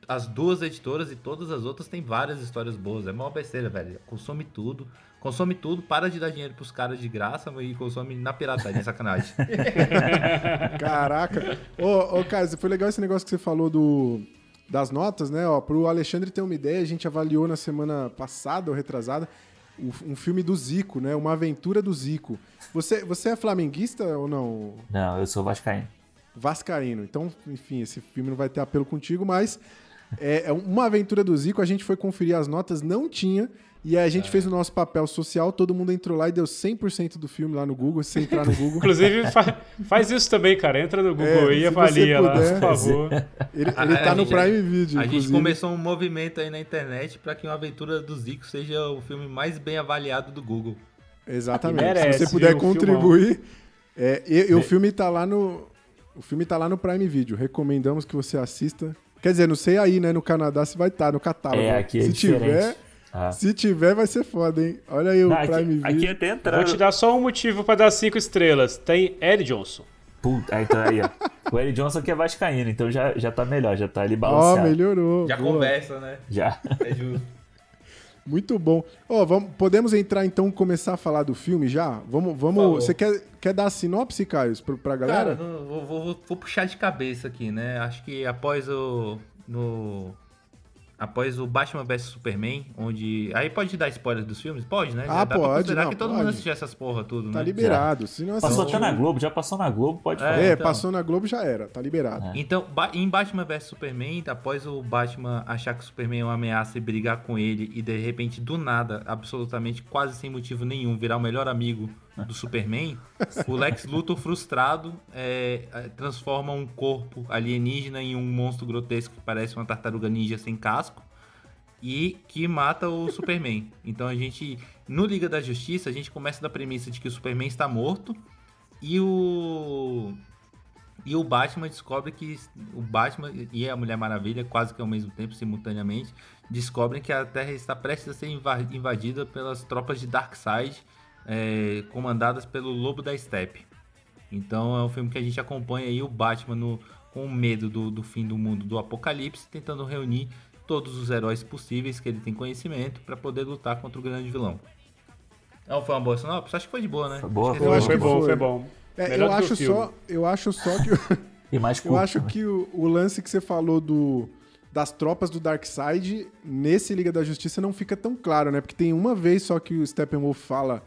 as duas editoras e todas as outras têm várias histórias boas. É uma besteira, velho. Consome tudo. Consome tudo, para de dar dinheiro pros caras de graça e consome na pirataria, é sacanagem. <laughs> Caraca. Ô, ô, Caio, foi legal esse negócio que você falou do, das notas, né? Ó, pro Alexandre ter uma ideia, a gente avaliou na semana passada ou retrasada um filme do Zico, né? Uma aventura do Zico. Você, você é flamenguista ou não? Não, eu sou vascaíno. Vascaíno. Então, enfim, esse filme não vai ter apelo contigo, mas é, é uma aventura do Zico. A gente foi conferir as notas, não tinha. E aí a É. gente fez o nosso papel social, todo mundo entrou lá e deu 100% do filme lá no Google. Se você entrar no Google, <laughs> Inclusive, fa- faz isso também, cara. Entra no Google É, e avalia lá, por favor. ele, A- ele a tá no gente- Prime Video, A gente inclusive. começou um movimento aí na internet para que uma aventura do Zico seja o filme mais bem avaliado do Google. Exatamente. Merece, Se você puder viu? contribuir. É, e, e o filme tá lá no. O filme tá lá no Prime Video. Recomendamos que você assista. Quer dizer, não sei aí, né? No Canadá se vai estar no catálogo. É, aqui é se diferente. tiver, Ah. se tiver, vai ser foda, hein? Olha aí o Não, Prime aqui, Video. aqui até Vou entrando. te dar só um motivo pra dar cinco estrelas. Tem Ed Johnson. Puta, aí, então, aí, ó. O Eric Johnson que é vascaíno, então já, já tá melhor, já tá ali Ó, balanceado. melhorou. Já boa. conversa, né? Já. É justo. Muito bom. Ó, vamos, podemos entrar então começar a falar do filme já? Vamos, vamos. favor. Você quer, quer dar a sinopse, Caio, pra, pra galera? Cara, vou- vou- vou puxar de cabeça aqui, né? Acho que após o. No, após o Batman vs Superman, onde. Aí pode dar spoiler dos filmes? Pode, né? Ah, Dá pra pode, não, que todo pode. mundo assistiu essas porra tudo, Tá né? liberado. Se não Passou assistiu- até na Globo, já passou na Globo, pode É, falar. É, então. passou na Globo já era, tá liberado. Então, ba- em Batman vs Superman, após o Batman achar que o Superman é uma ameaça e brigar com ele, e de repente, do nada, absolutamente quase sem motivo nenhum, virar o melhor amigo do Superman, o Lex Luthor, frustrado, é, é, transforma um corpo alienígena em um monstro grotesco que parece uma tartaruga ninja sem casco. E que mata o Superman. <laughs> Então a gente, no Liga da Justiça, a gente começa da premissa de que o Superman está morto e o e o Batman descobre que o Batman e a Mulher Maravilha, quase que ao mesmo tempo, simultaneamente, descobrem que a Terra está prestes a ser inva- invadida pelas tropas de Darkseid, é, comandadas pelo Lobo da Steppe. Então é um filme que a gente acompanha aí o Batman no- com medo do, do fim do mundo, do apocalipse, tentando reunir todos os heróis possíveis que ele tem conhecimento para poder lutar contra o grande vilão. Não foi uma boa sinopse? Acho que foi de boa, né? Foi boa, Acho que foi Eu acho foi bom, foi. bom. É, eu, acho só, eu acho só que. <laughs> E mais <laughs> Eu curto. acho também. que o, o lance que você falou do das tropas do Darkseid nesse Liga da Justiça não fica tão claro, né? Porque tem uma vez só que o Steppenwolf fala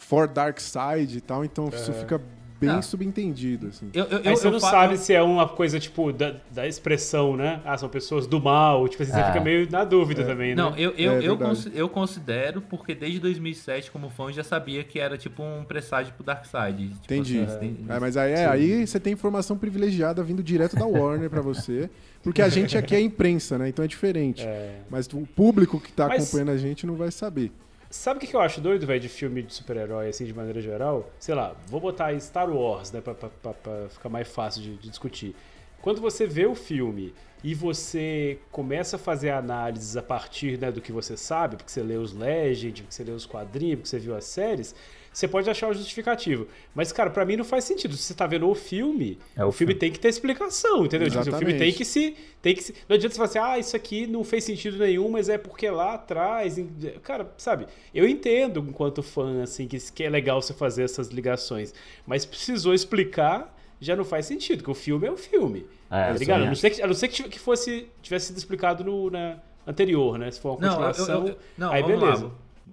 for Darkseid e tal, então isso fica bem Ah. subentendido, assim. Eu, eu, eu- você eu não fa- sabe se é uma coisa, tipo, da, da expressão, né? Ah, são pessoas do mal. Tipo assim, você Ah. fica meio na dúvida também, né? Não, eu, eu, É eu, eu considero, porque desde 2007, como fã, eu já sabia que era tipo um presságio pro Darkseid. Tipo, Entendi. assim, tem- É, mas aí, é, aí você tem informação privilegiada vindo direto da Warner pra você. Porque a gente aqui é imprensa, né? Então é diferente. Mas o público que tá Mas- acompanhando a gente não vai saber. Sabe o que eu acho doido, velho, de filme de super-herói, assim, de maneira geral? Sei lá, vou botar Star Wars, né, pra, pra- pra- pra ficar mais fácil de, de discutir. Quando você vê o filme e você começa a fazer análises a partir né, do que você sabe, porque você lê os Legend, porque você lê os quadrinhos, porque você viu as séries, você pode achar o justificativo. Mas, cara, pra mim não faz sentido. Se você tá vendo o filme, É o o filme filme. tem que ter explicação, entendeu? Tipo assim, o filme Exatamente. tem que se. Tem que se... Não adianta você falar assim, ah, isso aqui não fez sentido nenhum, mas é porque lá atrás. Cara, sabe, eu entendo enquanto fã, assim, que, é legal você fazer essas ligações. Mas precisou explicar, já não faz sentido, porque o filme é o filme. É, tá eu ligado? A não ser que, a não ser que tivesse- que fosse, tivesse sido explicado no na anterior, né? Se for uma Não, eu- eu- continuação. eu- não, aí beleza. lá.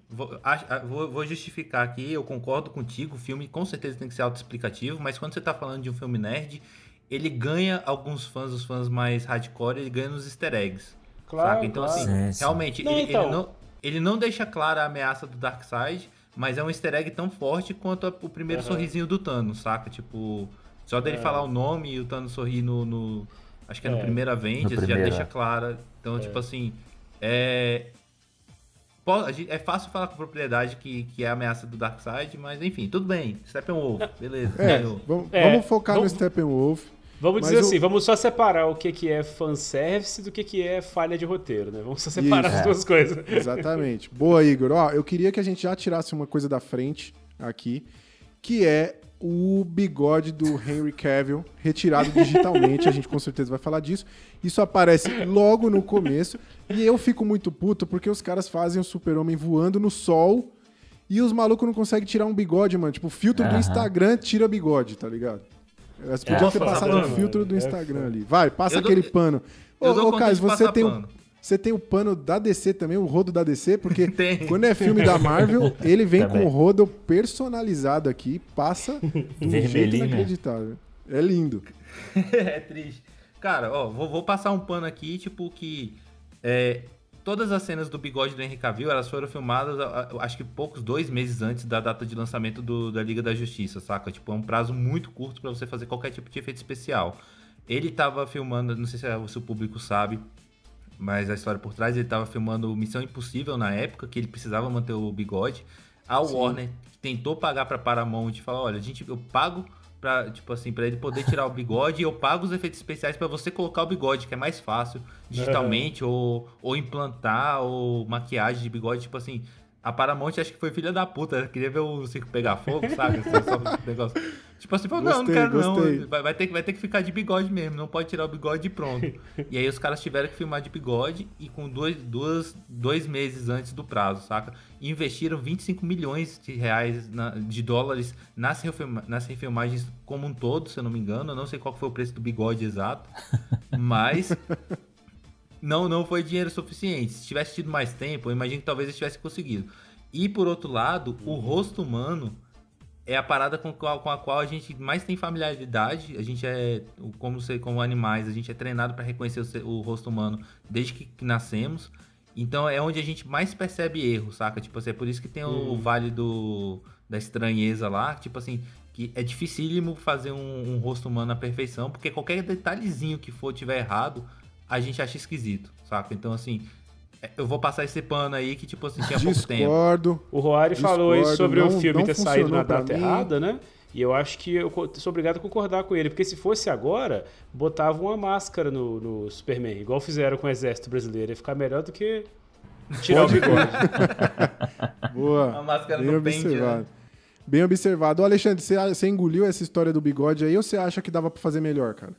Vou, ah, vou- vou justificar aqui, eu concordo contigo, o filme com certeza tem que ser autoexplicativo, mas quando você tá falando de um filme nerd, ele ganha alguns fãs, os fãs mais hardcore, ele ganha nos easter eggs. Claro, saca? Então, claro. assim, Sim, sim. realmente, Não, ele, então. ele não, ele não deixa clara a ameaça do Darkseid, mas é um easter egg tão forte quanto a- o primeiro Aham. sorrisinho do Thanos, saca? Tipo, só dele falar o nome e o Thanos sorrir no. no- acho que é no É. primeiro Avengers, já deixa é. clara. Então, tipo assim, é. É fácil falar com propriedade que, que é a ameaça do Darkseid, mas enfim, tudo bem. Steppenwolf, beleza. É, vamos, É, vamos focar vamos- no Steppenwolf. Vamos dizer o- assim, vamos só separar o que, que é fanservice do que, que é falha de roteiro, né? Vamos só separar Isso. as duas coisas. <laughs> Exatamente. Boa, Igor. Ó, eu queria que a gente já tirasse uma coisa da frente aqui, que é o bigode do Henry Cavill retirado digitalmente. A gente com certeza vai falar disso. Isso aparece logo no começo. E eu fico muito puto porque os caras fazem o super-homem voando no sol e os malucos não conseguem tirar um bigode, mano. Tipo, o filtro do. Instagram tira bigode, tá ligado? Eles podiam Posso ter passado o filtro do É Instagram ali. Vai, passa Eu dou- aquele pano. Ô, dou ô Caio, você tem, pano. Você tem o pano da DC também, o rodo da DC, porque <laughs> Tem. quando é filme da Marvel, ele vem Também. com o rodo personalizado aqui, passa de um jeito <laughs> Vermelhinho, né? inacreditável. É lindo. <laughs> é triste. Cara, ó, vou, vou passar um pano aqui, tipo, que é, todas as cenas do bigode do Henry Cavill, elas foram filmadas, acho que poucos, dois meses antes da data de lançamento do- da Liga da Justiça, saca? Tipo, é um prazo muito curto pra você fazer qualquer tipo de efeito especial. Ele tava filmando, não sei se, é- se o público sabe, mas a história por trás, ele tava filmando Missão Impossível na época, que ele precisava manter o bigode. A Warner tentou pagar pra Paramount e falar, olha, a gente, eu pago pra, tipo assim, pra ele poder tirar o bigode e eu pago os efeitos especiais pra você colocar o bigode, que é mais fácil digitalmente, ou, ou implantar, ou maquiagem de bigode, tipo assim... A Paramount acho que foi filha da puta, queria ver o circo pegar fogo, sabe? Assim, só um <laughs> negócio. Tipo assim, falou, não, não quero gostei. não. Vai, vai ter, que- vai ter que ficar de bigode mesmo, não pode tirar o bigode e pronto. <laughs> e aí os caras tiveram que filmar de bigode e com dois, duas, dois meses antes do prazo, saca? E investiram 25 milhões de reais, na- de dólares nas, refilma- nas refilmagens como um todo, se eu não me engano. Eu não sei qual foi o preço do bigode exato, <laughs> mas não, não foi dinheiro suficiente. Se tivesse tido mais tempo, eu imagino que talvez eles tivessem conseguido. E por outro lado, o rosto humano é a parada com, qual- com a qual a gente mais tem familiaridade. A gente é, como, ser, como animais, a gente é treinado para reconhecer o, o rosto humano desde que, que nascemos. Então é onde a gente mais percebe erro, saca? Tipo assim, é por isso que tem o Vale do, da Estranheza lá, tipo assim, que é dificílimo fazer um, um rosto humano à perfeição, porque qualquer detalhezinho que for tiver errado, a gente acha esquisito, saca? Então assim, eu vou passar esse pano aí que, tipo assim, tinha pouco tempo. Discordo. O Roari falou isso Discordo, sobre não- o filme ter saído na data mim. errada, né? E eu acho que eu sou obrigado a concordar com ele, porque se fosse agora, botavam uma máscara no, no Superman, igual fizeram com o Exército Brasileiro, ia ficar melhor do que tirar o bigode. <laughs> Boa. A máscara Bem no pente, observado. né? Bem observado. Ô, Alexandre, você, você engoliu essa história do bigode aí ou você acha que dava pra fazer melhor, cara?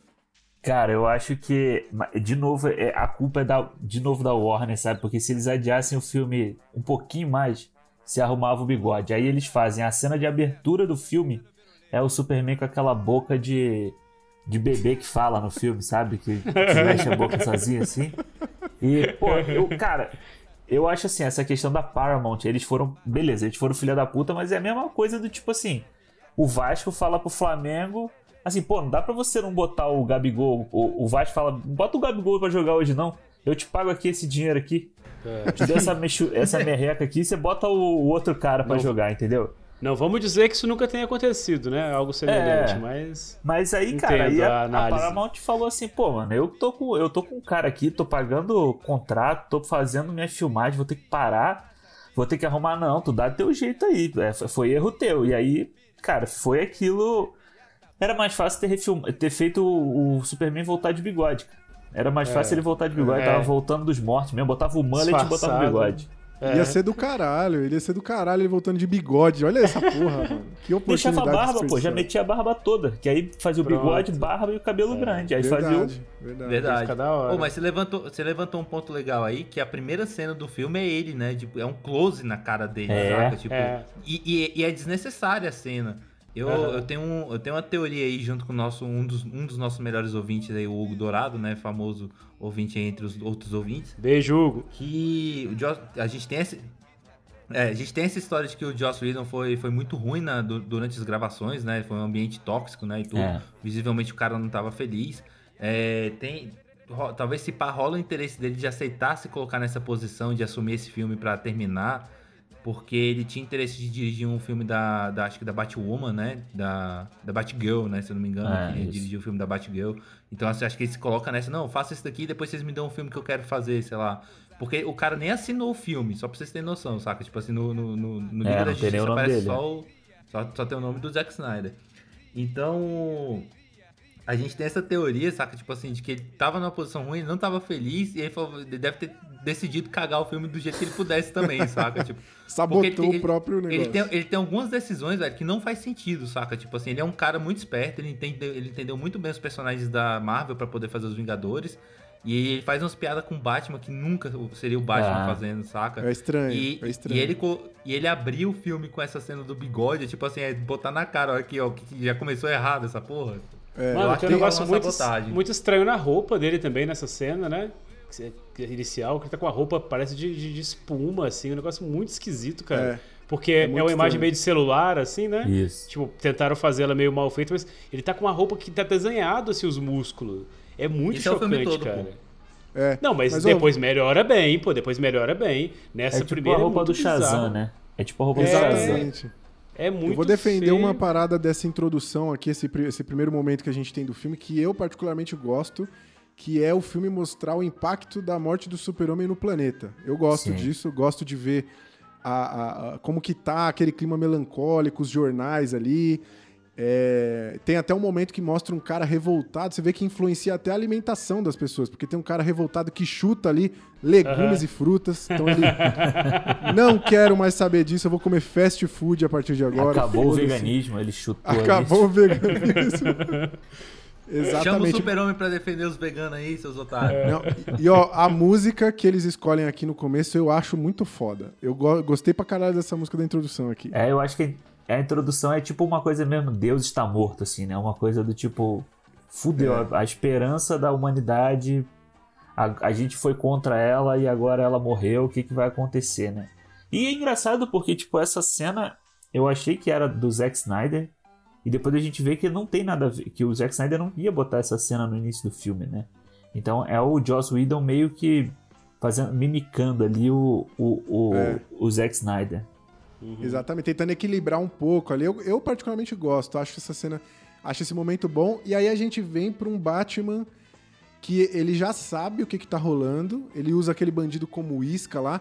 Cara, eu acho que, de novo, é- a culpa é da, de novo da Warner, sabe? Porque se eles adiassem o filme um pouquinho mais, se arrumava o bigode. Aí eles fazem a cena de abertura do filme, é o Superman com aquela boca de, de bebê que fala no filme, sabe? Que, que mexe a boca sozinho assim. E, pô, eu, cara, eu acho assim, essa questão da Paramount, eles foram, beleza, eles foram filha da puta, mas é a mesma coisa do tipo assim, o Vasco fala pro Flamengo, assim, pô, não dá pra você não botar o Gabigol, o, o Vasco fala, bota o Gabigol pra jogar hoje não, eu te pago aqui esse dinheiro aqui, É. te dou essa, mexu, essa merreca aqui, você bota o, o outro cara pra Não. jogar, entendeu? Não vamos dizer que isso nunca tenha acontecido, né? Algo semelhante, É. mas. Mas aí, cara, aí a a, a. Paramount falou assim, pô, mano, eu tô com, eu tô com um cara aqui, tô pagando contrato, tô fazendo minha filmagem, vou ter que parar, vou ter que arrumar, não, tu dá teu jeito aí, é, foi- foi erro teu. E aí, cara, foi aquilo. Era mais fácil ter, refilm... ter feito o, o Superman voltar de bigode, cara. Era mais fácil ele voltar de bigode, É. tava voltando dos mortos mesmo, botava o mullet e botava o bigode. É. Ia ser do caralho, ele ia ser do caralho ele voltando de bigode. Olha essa porra, mano. Que oportunidade. <laughs> Deixava a barba, pô, já metia a barba toda, que aí fazia o Pronto. bigode, barba e o cabelo grande. Aí fazia o Verdade, verdade. Verdade. fica da hora. Ô, mas você levantou, você levantou um ponto legal aí, que a primeira cena do filme é ele, né? Tipo, é um close na cara dele, É, saca? Tipo, é. E, e- e é desnecessária a cena. Eu, Aham. eu, tenho um- eu tenho uma teoria aí junto com o nosso, um, dos, um dos nossos melhores ouvintes aí, o Hugo Dourado, né? Famoso ouvinte entre os outros ouvintes. Beijo, Hugo. Que o Joss, a gente tem esse. É, a gente tem essa história de que o Joss Whedon foi, foi muito ruim na- du- durante as gravações, né? Foi um ambiente tóxico, né? E tudo. É. Visivelmente o cara não tava feliz. É, tem. ro- talvez se pá, rola o interesse dele de aceitar se colocar nessa posição, de assumir esse filme pra terminar. Porque ele tinha interesse de dirigir um filme da, da acho que da Batwoman, né? Da, da Batgirl, né? Se eu não me engano, É, que ele isso. dirigiu o filme da Batgirl. Então assim, acho que ele se coloca nessa, não, faça isso daqui e depois vocês me dão um filme que eu quero fazer, sei lá. Porque o cara nem assinou o filme, só pra vocês terem noção, saca? Tipo assim, no, no, no, no Liga É, da Justiça aparece dele, só, o, só, só tem o nome do Zack Snyder. Então, a gente tem essa teoria, saca? Tipo assim, de que ele tava numa posição ruim, ele não tava feliz, e ele, falou, ele deve ter decidido cagar o filme do jeito que ele pudesse também, <laughs> saca? Tipo, Sabotou ele tem- o próprio negócio. ele tem, ele tem algumas decisões, velho, que não faz sentido, saca? Tipo assim, ele é um cara muito esperto, ele entendeu, ele entendeu muito bem os personagens da Marvel pra poder fazer os Vingadores. E ele faz umas piadas com o Batman que nunca seria o Batman Ah. fazendo, saca? É estranho, E, é estranho. e ele, e ele abriu o filme com essa cena do bigode, tipo assim, é botar na cara, olha aqui, ó, que já começou errado essa porra. É, Mano, tem um negócio é muito, muito estranho na roupa dele também, nessa cena, né? Que é Inicial, que ele tá com a roupa, parece de, de- de espuma, assim, um negócio muito esquisito, cara. É. Porque é, muito uma imagem estranho. meio de celular, assim, né? Isso. Tipo, tentaram fazer ela meio mal feita, mas ele tá com uma roupa que tá desenhado, assim, os músculos. É muito Isso é chocante, todo, cara. pô. é. Não, mas, Mas, depois melhora bem, pô, depois melhora bem. Nessa É tipo primeira a roupa é muito do Shazam, bizarro. né? É tipo a roupa do É. Shazam. É muito Eu vou defender feio. uma parada dessa introdução aqui, esse, esse primeiro momento que a gente tem do filme, que eu particularmente gosto, que é o filme mostrar o impacto da morte do super-homem no planeta. Eu gosto Sim. disso, gosto de ver a- a- a- como que tá aquele clima melancólico, os jornais ali. É, tem até um momento que mostra um cara revoltado, você vê que influencia até a alimentação das pessoas, porque tem um cara revoltado que chuta ali legumes Aham. e frutas, então ele não quero mais saber disso, eu vou comer fast food a partir de agora. Acabou o veganismo, ele chutou ali. Acabou o veganismo. <laughs> Chama o Exatamente. super-homem pra defender os veganos aí, seus otários. Não, e e, ó, a música que eles escolhem aqui no começo eu acho muito foda. Eu go- gostei pra caralho dessa música da introdução aqui. É, eu acho que a introdução é tipo uma coisa mesmo, Deus está morto, assim, né? Uma coisa do tipo, fudeu, É. a, a esperança da humanidade a, a gente foi contra ela e agora ela morreu, o que, que vai acontecer, né? E é engraçado porque, tipo, essa cena eu achei que era do Zack Snyder. E depois a gente vê que não tem nada a ver. Que o Zack Snyder não ia botar essa cena no início do filme, né? Então é o Joss Whedon meio que fazendo, mimicando ali o, o, o, É. o Zack Snyder. Exatamente, tentando equilibrar um pouco ali. Eu, eu particularmente gosto, acho essa cena, acho esse momento bom. E aí a gente vem pra um Batman que ele já sabe o que, que tá rolando, ele usa aquele bandido como isca lá.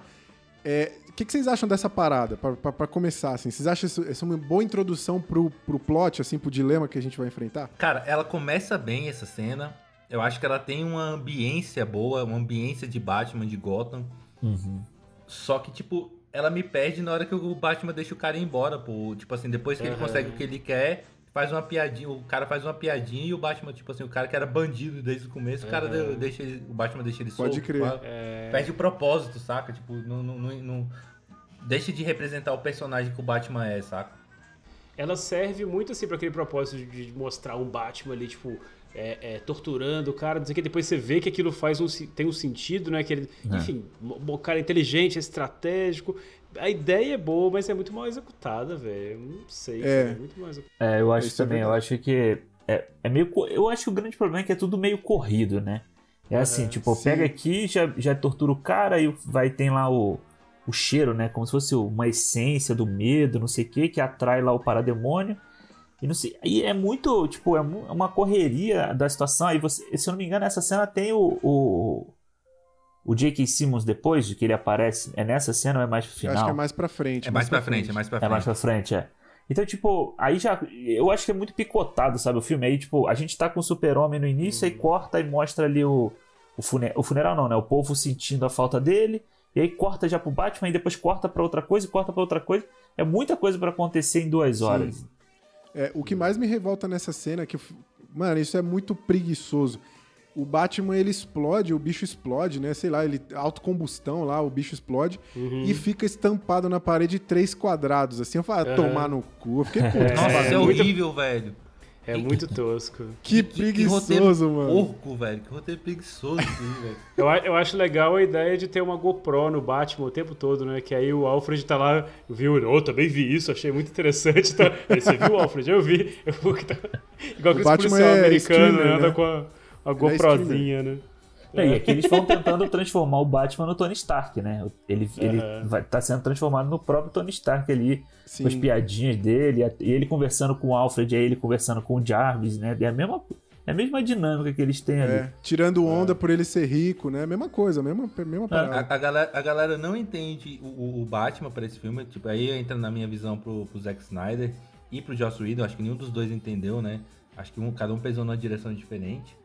É, o que, que vocês acham dessa parada, pra começar, assim? Vocês acham isso, essa uma boa introdução pro, pro plot, assim, pro dilema que a gente vai enfrentar? Cara, ela começa bem essa cena. Eu acho que ela tem uma ambiência boa, uma ambiência de Batman, de Gotham. Uhum. Só que, tipo, ela me perde na hora que o Batman deixa o cara ir embora, pô. Tipo assim, depois que ele Aham. consegue o que ele quer, faz uma piadinha, o cara faz uma piadinha e o Batman, tipo assim, o cara que era bandido desde o começo, o cara deixa ele, o Batman deixa ele Pode solto. crer. pá. É, Perde o propósito, saca? Tipo, não, não, não, não- deixa de representar o personagem que o Batman é, saca? ela serve muito assim pra aquele propósito de mostrar um Batman ali, tipo, é, é, torturando o cara, não sei o que. Depois você vê que aquilo faz um, tem um sentido, né? Que ele, É. Enfim, o cara é inteligente, é estratégico. A ideia é boa, mas é muito mal executada, velho. Não sei, É. é muito mal executada. É, eu acho Isso é também, eu acho que é, é meio. Eu acho que o grande problema é que é tudo meio corrido, né? É assim, tipo, sim. pega aqui, já, já tortura o cara e vai tem lá o, o cheiro, né? Como se fosse uma essência do medo, não sei o que, que atrai lá o parademônio. E não sei. E é muito, tipo, é é uma correria da situação. Aí você, se eu não me engano, essa cena tem o. o o J.K. Simmons depois de que ele aparece, é nessa cena ou é mais pro Eu final? acho que é mais pra frente. É mais pra frente, é mais pra É frente. mais pra frente, é. Então, tipo, aí já. Eu acho que é muito picotado, sabe? O filme aí, tipo, a gente tá com o super-homem no início, aí corta e mostra ali o. O, fune- o funeral não, né? O povo sentindo a falta dele. E aí corta já pro Batman e depois corta pra outra coisa e corta pra outra coisa. É muita coisa pra acontecer em duas horas. É, o que mais me revolta nessa cena é que, mano, isso é muito preguiçoso. O Batman ele explode, o bicho explode, né? Sei lá, ele autocombustão lá, o bicho explode e fica estampado na parede três quadrados, assim. Eu falo, ah, tomar no cu. Eu fiquei puto. essa Nossa, é, muito- horrível, velho. É muito tosco. Que roteiro preguiçoso, mano. Porco, velho. Que roteiro preguiçoso, assim, velho. <laughs> Eu, eu acho legal a ideia de ter uma GoPro no Batman o tempo todo, né? Que aí o Alfred tá lá, viu, oh, também vi isso, achei muito interessante. Tá? Aí você viu, Alfred? Eu vi. Eu, que tá- Igual aquele Batman policial é americano, streamer, né? Anda né? com a, a é GoProzinha, né? E aqui eles vão tentando transformar o Batman no Tony Stark, né? Ele, ele Aham. vai, tá sendo transformado no próprio Tony Stark ali, Sim. com as piadinhas dele, e ele conversando com o Alfred, aí ele conversando com o Jarvis, né? É a mesma, é a mesma dinâmica que eles têm ali. É, tirando onda por ele ser rico, né? Mesma coisa, mesma, mesma parada. A, a galera, a galera não entende o, o- o Batman pra esse filme. Tipo, aí entra na minha visão pro, pro Zack Snyder e pro Joss Whedon. Acho que nenhum dos dois entendeu, né? Acho que um, cada um pesou numa direção diferente.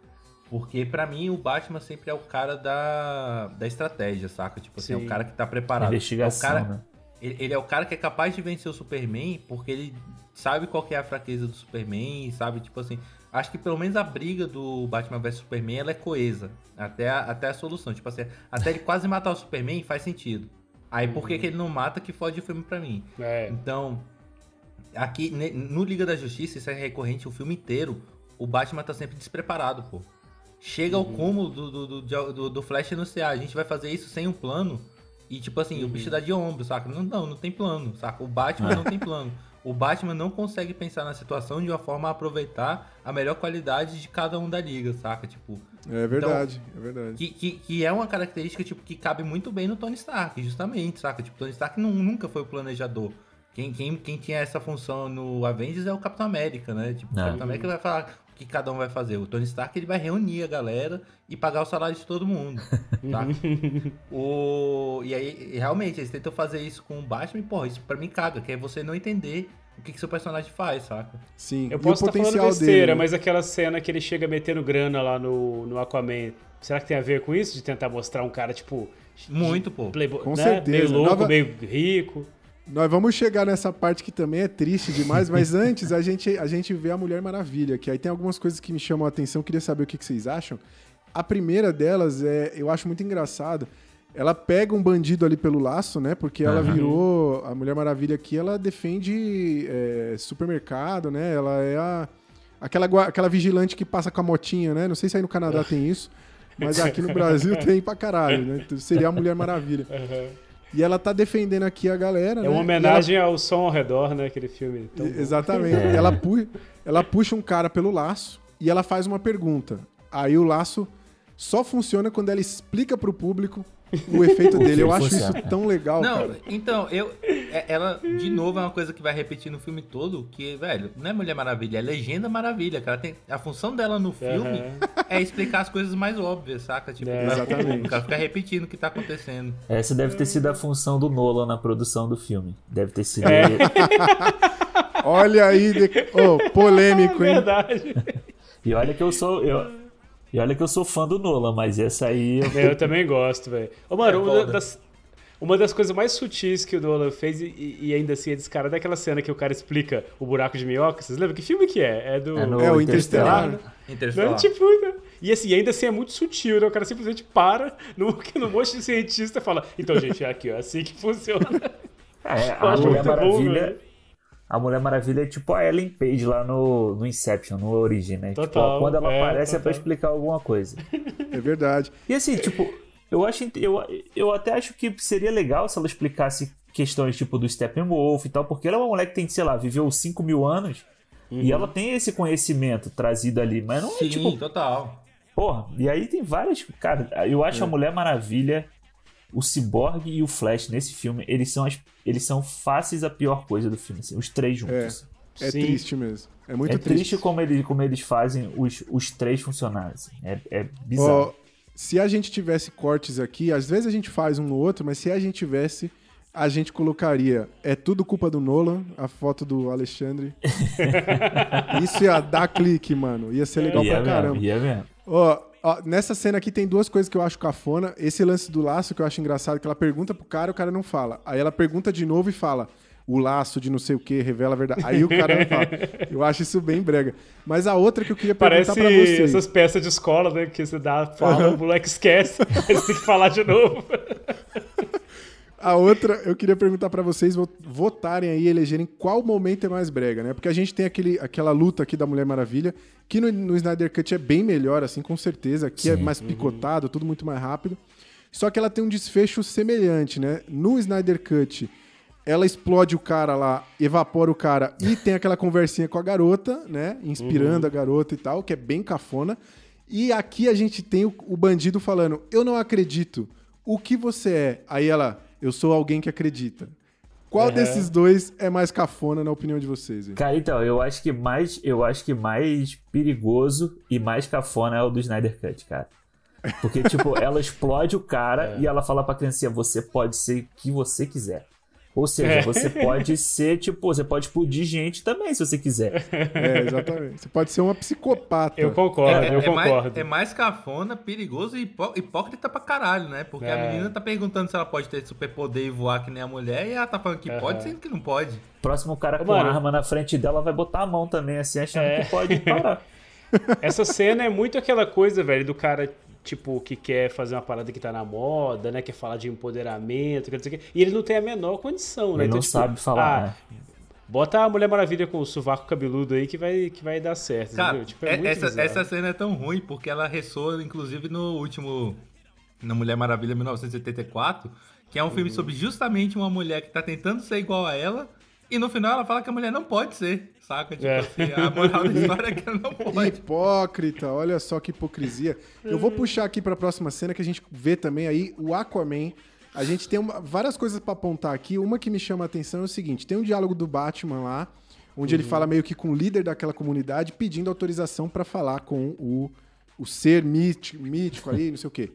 Porque pra mim o Batman sempre é o cara da, da estratégia, saca? Tipo assim, é Sim. o cara que tá preparado. Investigação, é o cara, né? ele, ele é o cara que é capaz de vencer o Superman porque ele sabe qual que é a fraqueza do Superman, sabe? Tipo assim, acho que pelo menos a briga do Batman vs Superman ela é coesa até a, até a solução. Tipo assim, até ele quase matar o Superman faz sentido. Aí por que, que ele não mata que fode o filme pra mim? É. Então, aqui no Liga da Justiça, isso é recorrente o filme inteiro. O Batman tá sempre despreparado, pô. Chega ao cúmulo do, do, do, do, Flash anunciar, a gente vai fazer isso sem um plano. E tipo assim, o bicho dá de ombro, saca? Não, não, não tem plano, saca? O Batman não tem plano. O Batman não consegue pensar na situação de uma forma a aproveitar a melhor qualidade de cada um da liga, saca? Tipo, É verdade, é verdade. que, que, que é uma característica tipo, que cabe muito bem no Tony Stark, justamente, saca? Tipo, Tony Stark nu- nunca foi o planejador. Quem, quem, quem tinha essa função no Avengers é o Capitão América, né? Tipo, o É. Capitão América vai falar que cada um vai fazer. O Tony Stark ele vai reunir a galera e pagar o salário de todo mundo, tá? <laughs> o... E aí, realmente, eles tentam fazer isso com o Batman e, porra, isso pra mim caga, que é você não entender o que, que seu personagem faz, saca? Sim. Eu posso o estar falando potencial besteira, dele. mas aquela cena que ele chega metendo grana lá no, no Aquaman, será que tem a ver com isso? De tentar mostrar um cara, tipo. Muito, pô. Playboy, Com né? certeza. Meio louco, Nova- meio rico. Nós vamos chegar nessa parte que também é triste demais, mas <laughs> antes a gente, a gente vê a Mulher Maravilha, que aí tem algumas coisas que me chamam a atenção, queria saber o que, que vocês acham. A primeira delas é, eu acho muito engraçado. Ela pega um bandido ali pelo laço, né? Porque ela Aham. virou. A Mulher Maravilha aqui, ela defende é, supermercado, né? Ela é a. Aquela, aquela vigilante que passa com a motinha, né? Não sei se aí no Canadá <laughs> tem isso. Mas aqui no Brasil tem pra caralho, né? Então, seria a Mulher Maravilha. E ela tá defendendo aqui a galera, É né? uma E homenagem ao som ao redor, né? Aquele filme. ela-. Exatamente. É. Ela, pu- ela puxa um cara pelo laço e ela faz uma pergunta. Aí o laço só funciona quando ela explica pro público o efeito <laughs> O dele. Eu acho funciona, isso é. tão legal, Não, cara. então, eu. é- Ela, de novo, é uma coisa que vai repetir no filme todo, que, velho, não é Mulher Maravilha, é Legenda Maravilha, cara. Tem, a função dela no filme Aham. é explicar as coisas mais óbvias, saca? Tipo, É, exatamente. O cara fica repetindo o que tá acontecendo. Essa deve ter sido a função do Nolan na produção do filme. Deve ter sido. É. <laughs> Olha aí, de... Ô, polêmico, hein? Verdade. E olha que eu sou. Eu... E olha que eu sou fã do Nolan, mas essa aí eu É, Eu também gosto, velho. Ô, mano, É uma, das, uma das coisas mais sutis que o Nolan fez, e, e ainda assim é descarada, é aquela cena que o cara explica o buraco de minhoca. Vocês lembram? Que filme que é? É do. É no É o. Interestelar. né? Não, Interestelar. tipo, né? E assim, ainda assim é muito sutil, né? O cara simplesmente para no, <laughs> no monte de cientista e fala: Então, gente, é aqui, ó, assim que funciona. É, a acho Mulher muito bom, Maravilha. velho. A Mulher Maravilha é tipo a Ellen Page lá no, no Inception, no Origem, né? Tipo, Total, ó, quando ela é, aparece é pra total. explicar alguma coisa. É verdade. E assim, tipo, eu acho. Eu, eu até acho que seria legal se ela explicasse questões tipo do Steppenwolf e tal, porque ela é uma mulher que tem, sei lá, viveu 5 mil anos e ela tem esse conhecimento trazido ali, mas não é Sim, tipo. total. Porra, e aí tem várias. Cara, eu acho a Mulher Maravilha, o Cyborg e o Flash nesse filme, eles são, as, eles são fáceis a pior coisa do filme, assim, os três juntos. É Sim. triste mesmo. É muito É triste, triste. como, ele, como eles fazem os, os três funcionarem. assim. É, é bizarro. Ó, se a gente tivesse cortes aqui, às vezes a gente faz um no outro, mas se a gente tivesse, a gente colocaria é tudo culpa do Nolan, a foto do Alexandre. <laughs> Isso ia dar clique, mano. Ia ser legal ia pra caramba. mesmo, ia mesmo. Ó, ó, nessa cena aqui tem duas coisas que eu acho cafona. Esse lance do laço que eu acho engraçado, que ela pergunta pro cara e o cara não fala. Aí ela pergunta de novo e fala. O laço de não sei o que revela a verdade. Aí o cara não fala. Eu acho isso bem brega. Mas a outra que eu queria perguntar Parece pra vocês. essas peças de escola, né? Que você dá, fala, o moleque esquece, <laughs> aí você tem que falar de novo. <laughs> A outra, eu queria perguntar pra vocês vo- votarem aí, elegerem qual momento é mais brega, né? Porque a gente tem aquele, aquela luta aqui da Mulher Maravilha, que no, no Snyder Cut é bem melhor, assim, com certeza. Aqui é mais picotado, tudo muito mais rápido. Só que ela tem um desfecho semelhante, né? No Snyder Cut, ela explode o cara lá, evapora o cara e <laughs> tem aquela conversinha com a garota, né? Inspirando a garota e tal, que é bem cafona. E aqui a gente tem o, o bandido falando: Eu não acredito. O que você é? Aí ela, eu sou alguém que acredita. Qual Uhum. desses dois é mais cafona, na opinião de vocês? hein? Cara, então, eu acho que mais, eu acho que mais perigoso e mais cafona é o do Snyder Cut, cara. Porque, tipo, <laughs> ela explode o cara e ela fala pra criancinha, você pode ser o que você quiser. Ou seja, É. você pode ser, tipo, você pode explodir gente também, se você quiser. É, exatamente. Você pode ser uma psicopata. Eu concordo, É, eu é concordo. Mais, é mais cafona, perigoso e hipó- hipócrita pra caralho, né? Porque É. a menina tá perguntando se ela pode ter superpoder e voar que nem a mulher, e ela tá falando que pode, sendo que não pode. Próximo cara Ô, com mano. arma na frente dela vai botar a mão também, assim, achando É. que pode parar. <laughs> Essa cena é muito aquela coisa, velho, do cara, tipo, que quer fazer uma parada que tá na moda, né? Quer falar de empoderamento, quer dizer, e ele não tem a menor condição, né? Ele não tipo, sabe falar, né? Bota a Mulher Maravilha com o sovaco cabeludo aí que vai, que vai dar certo, Cara? Tipo, é é- muito essa, essa cena é tão ruim porque ela ressoa, inclusive, no último. Na Mulher Maravilha 1984, que é um filme sobre justamente uma mulher que tá tentando ser igual a ela, e no final ela fala que a mulher não pode ser, saca? Tipo É. assim, a moral da <laughs> história é que ela não pode. Hipócrita, olha só que hipocrisia. Eu vou puxar aqui pra próxima cena que a gente vê também aí o Aquaman. A gente tem uma- várias coisas pra apontar aqui. Uma que me chama a atenção é o seguinte: tem um diálogo do Batman lá, onde ele fala meio que com o líder daquela comunidade, pedindo autorização pra falar com o, o ser mítico, mítico aí, não sei o quê.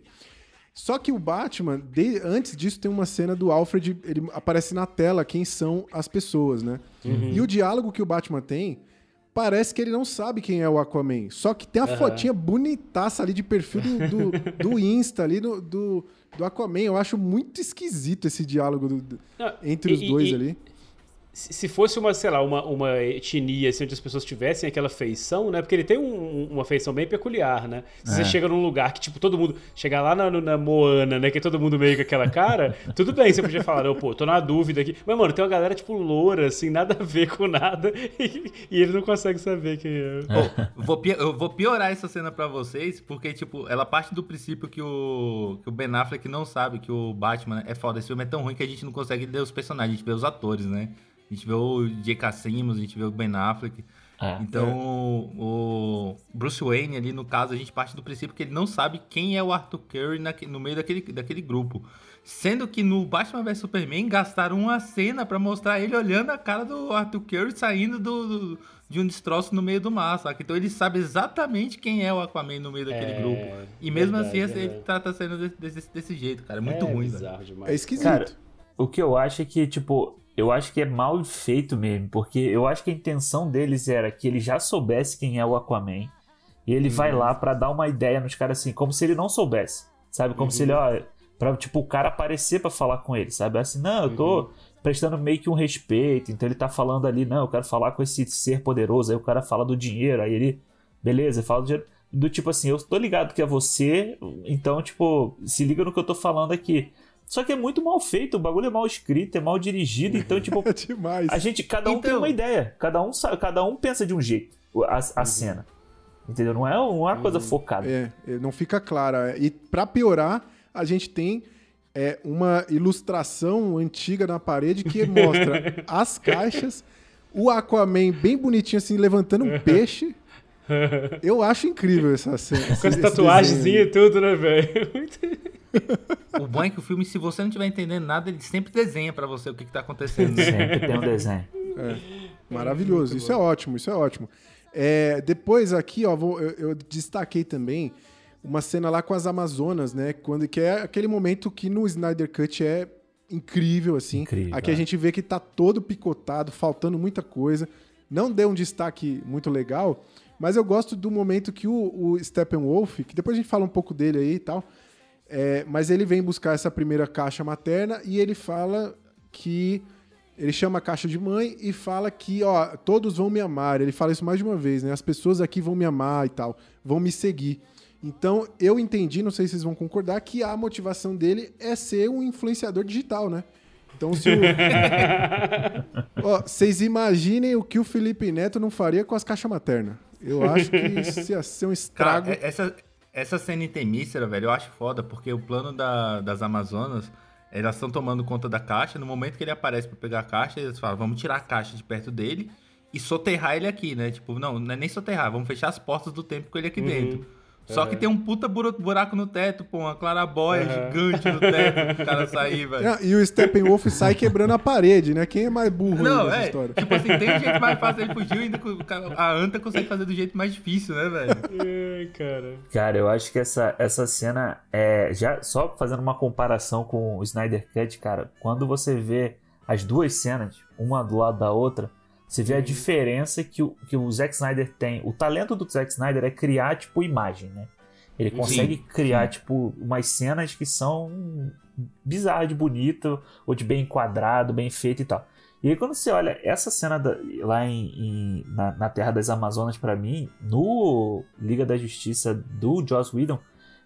Só que o Batman, de- antes disso, tem uma cena do Alfred, ele aparece na tela quem são as pessoas, né? E o diálogo que o Batman tem, parece que ele não sabe quem é o Aquaman. Só que tem a fotinha bonitaça ali de perfil do, do, do <laughs> Insta ali, do, do, do Aquaman. Eu acho muito esquisito esse diálogo Não, entre os e- dois e- ali. Se se fosse uma, sei lá, uma, uma etnia, assim, onde as pessoas tivessem aquela feição, né? Porque ele tem um- uma feição bem peculiar, né? Se você É. chega num lugar que, tipo, todo mundo. Chegar lá na, na Moana, né? Que é todo mundo meio com aquela cara, <laughs> tudo bem, você podia falar, não, pô, tô na dúvida aqui. Mas, mano, tem uma galera, tipo, loura, assim, nada a ver com nada. <laughs> E, e ele não consegue saber quem é. Eu vou, eu vou piorar essa cena pra vocês, porque, tipo, ela parte do princípio que o, que o Ben Affleck não sabe que o Batman é foda. Esse filme é tão ruim que a gente não consegue ler os personagens, a gente vê os atores, né? A gente vê o J.K. Simmons, a gente vê o Ben Affleck. É. Então, o Bruce Wayne ali, no caso, a gente parte do princípio que ele não sabe quem é o Arthur Curry naque- no meio daquele, daquele grupo. Sendo que no Batman vs Superman gastaram uma cena pra mostrar ele olhando a cara do Arthur Curry saindo do, do- de um destroço no meio do mar, saca? Então ele sabe exatamente quem é o Aquaman no meio daquele É, grupo. E mesmo verdade, assim, ele é. trata a cena desse, desse, desse jeito, cara. É muito é ruim, velho. É esquisito. Cara, o que eu acho é que, tipo, eu acho que é mal feito mesmo, porque eu acho que a intenção deles era que ele já soubesse quem é o Aquaman. E ele vai lá pra dar uma ideia nos caras assim, como se ele não soubesse. Sabe? Como se ele, ó, pra, tipo, o cara aparecer pra falar com ele, sabe? Assim, não, eu tô prestando meio que um respeito. Então ele tá falando ali, não, eu quero falar com esse ser poderoso. Aí o cara fala do dinheiro, aí ele, beleza, fala do dinheiro. Do tipo assim, eu tô ligado que é você, então, tipo, se liga no que eu tô falando aqui. Só que é muito mal feito, o bagulho é mal escrito, é mal dirigido, então, tipo, <laughs> É demais. a gente, cada um tem Então- uma ideia, cada um, cada um pensa de um jeito a, a cena. Entendeu? Não é uma coisa focada. É, é, não fica clara. E pra piorar, a gente tem é, uma ilustração antiga na parede que mostra <laughs> as caixas, o Aquaman bem bonitinho assim, levantando um peixe. Eu acho incrível essa cena. <laughs> Com as esse tatuagenzinhas e tudo, né, velho? O bom é que o filme, se você não estiver entendendo nada, ele sempre desenha pra você o que, que tá acontecendo. né? Sempre tem um desenho. Maravilhoso, isso é ótimo, isso é ótimo. É, depois aqui, ó, vou- eu, eu destaquei também uma cena lá com as Amazonas, né? Quando, que é aquele momento que no Snyder Cut é incrível, assim. Incrível, aqui a é. gente vê que tá todo picotado, faltando muita coisa. Não deu um destaque muito legal, mas eu gosto do momento que o, o Steppenwolf, que depois a gente fala um pouco dele aí e tal, é, mas ele vem buscar essa primeira caixa materna e ele fala que ele chama a caixa de mãe e fala que, ó, todos vão me amar. Ele fala isso mais de uma vez, né? As pessoas aqui vão me amar e tal, vão me seguir. Então, eu entendi, não sei se vocês vão concordar, que a motivação dele é ser um influenciador digital, né? Então, se o... <laughs> Ó, vocês imaginem o que o Felipe Neto não faria com as caixas maternas. Eu acho que isso ia ser um estrago. Cara, é- essa, essa cena em Temícera, velho, eu acho foda, porque o plano da- das Amazonas, elas estão tomando conta da caixa. No momento que ele aparece pra pegar a caixa, eles falam, vamos tirar a caixa de perto dele e soterrar ele aqui, né? Tipo, não, não é nem soterrar, vamos fechar as portas do tempo com ele aqui dentro. Só que tem um puta buraco no teto, pô, uma clarabóia gigante no teto pro cara sair, velho. E o Steppenwolf sai quebrando a parede, né? Quem é mais burro Não, nessa é. história? Tipo assim, tem um jeito mais fácil, ele fugiu, ainda a Anta consegue fazer do jeito mais difícil, né, velho? Ai, cara. Cara, eu acho que essa, essa cena é. Já só fazendo uma comparação com o Snyder Cut, cara, quando você vê as duas cenas, uma do lado da outra, você vê a diferença que o, que o Zack Snyder tem. O talento do Zack Snyder é criar, tipo, imagem, né? Ele consegue criar, tipo, umas cenas que são bizarras de bonito, ou de bem enquadrado, bem feito e tal. E aí quando você olha essa cena da- lá em, em- na, na Terra das Amazonas, pra mim, no Liga da Justiça do Joss Whedon,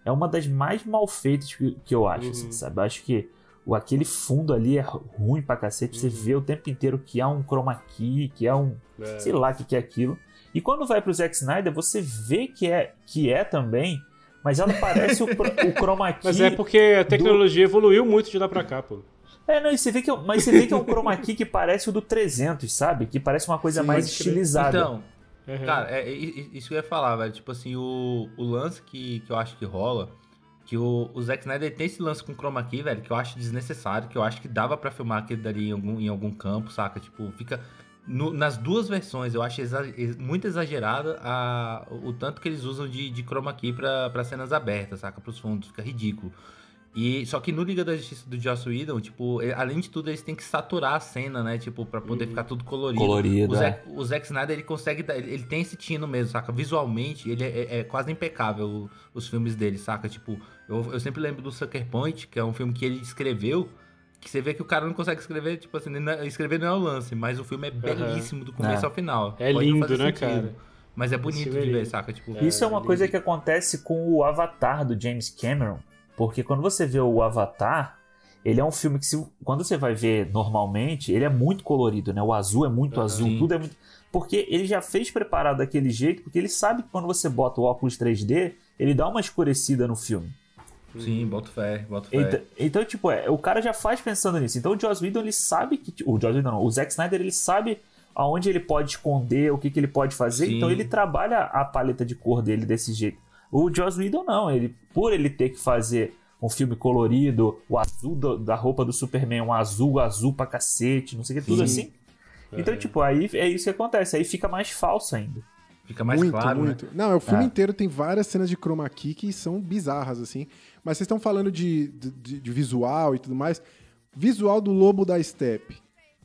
é uma das mais mal feitas que, que eu acho, assim, sabe? Eu acho que aquele fundo ali é ruim pra cacete. Você vê o tempo inteiro que há um chroma key, que é um. É. sei lá o que, que é aquilo. E quando vai pro Zack Snyder, você vê que é, que é também, mas ela parece o, o chroma key. <laughs> Mas é porque a tecnologia evoluiu muito de lá pra cá, pô. É, não, e você vê que, é- mas você vê que é um chroma key que parece o do 300, sabe? Que parece uma coisa Sim, mais estilizada. Então, Uhum. cara, é, é- é isso que eu ia falar, velho. Tipo assim, o, o lance que, que eu acho que rola, que o, o Zack Snyder tem esse lance com chroma key, velho, que eu acho desnecessário, que eu acho que dava pra filmar aquele dali em algum, em algum campo, saca? Tipo, fica... no- nas duas versões, eu acho exa- ex- muito exagerada a, o tanto que eles usam de, de chroma key pra, pra cenas abertas, saca? Pros fundos, fica ridículo. E, só que no Liga da Justiça do Joss Whedon, tipo, e- além de tudo, eles têm que saturar a cena, né? Tipo, pra poder ficar tudo colorido. Colorido, o, é. Zack, o Zack Snyder, ele consegue, ele, tem esse tino mesmo, saca? Visualmente, ele é, é- é quase impecável os filmes dele, saca? Tipo, eu, eu sempre lembro do Sucker Point, que é um filme que ele escreveu, Que você vê que o cara não consegue escrever, tipo assim, é- escrever não é o lance, mas o filme é belíssimo do começo É. ao final. É Pode lindo, né, sentido, cara? Mas é bonito é de ver, saca? Tipo, Isso é uma coisa que acontece com o Avatar do James Cameron, porque quando você vê o Avatar, ele é um filme que se, quando você vai ver normalmente, ele é muito colorido, né? O azul é muito azul, Sim. tudo é muito porque ele já fez preparado daquele jeito, porque ele sabe que quando você bota o óculos 3D, ele dá uma escurecida no filme. sim, boto fé, boto fé. Então, então, tipo, é, o cara já faz pensando nisso. Então o Joss Whedon, ele sabe que. O Joss Whedon não, o Zack Snyder, ele sabe aonde ele pode esconder, o que, que ele pode fazer. Sim. Então ele trabalha a paleta de cor dele desse jeito. O Joss Whedon não, ele, por ele ter que fazer um filme colorido, o azul do- da roupa do Superman, um azul, azul pra cacete, não sei o que, tudo Sim. assim. Então, tipo, aí é isso que acontece. Aí fica mais falso ainda. Fica mais muito, claro, né? muito. Não, o filme É. inteiro tem várias cenas de chroma key que são bizarras, assim. Mas vocês estão falando de, de, de visual e tudo mais. Visual do Lobo da Steppe.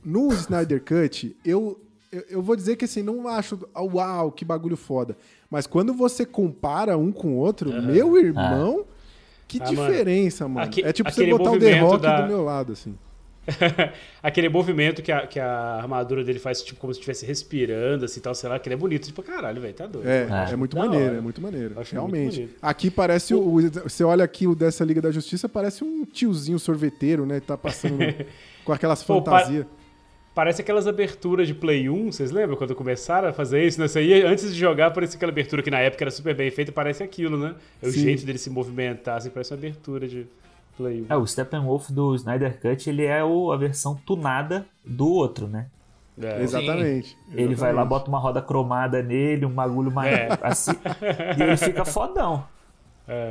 No Snyder Cut, eu, eu, eu vou dizer que assim, não acho, ah, uau, que bagulho foda. Mas quando você compara um com o outro, meu irmão, que Ah, mano, diferença, mano. aque- é tipo você aquele botar o The movimento Rock da- do meu lado, assim. <laughs> Aquele movimento que a, que a armadura dele faz, tipo, como se estivesse respirando, assim, tal, sei lá, que ele é bonito. Tipo, caralho, velho, tá doido. É, É. é, muito maneiro, hora. é muito maneiro. Acho muito realmente. bonito. Aqui parece o, o- Você olha aqui o dessa Liga da Justiça, parece um tiozinho sorveteiro, né? Tá passando <laughs> com aquelas Pô, fantasias. Parece aquelas aberturas de Play 1, vocês lembram quando começaram a fazer isso? Nessa aí, antes de jogar, parecia aquela abertura que na época era super bem feita, parece aquilo, né? É o Sim. jeito dele se movimentar, assim, parece uma abertura de Play 1. É, o Steppenwolf do Snyder Cut, ele é o, a versão tunada do outro, né? É. Exatamente. Ele vai lá, exatamente. bota uma roda cromada nele, um bagulho mais É. assim, e ele fica fodão.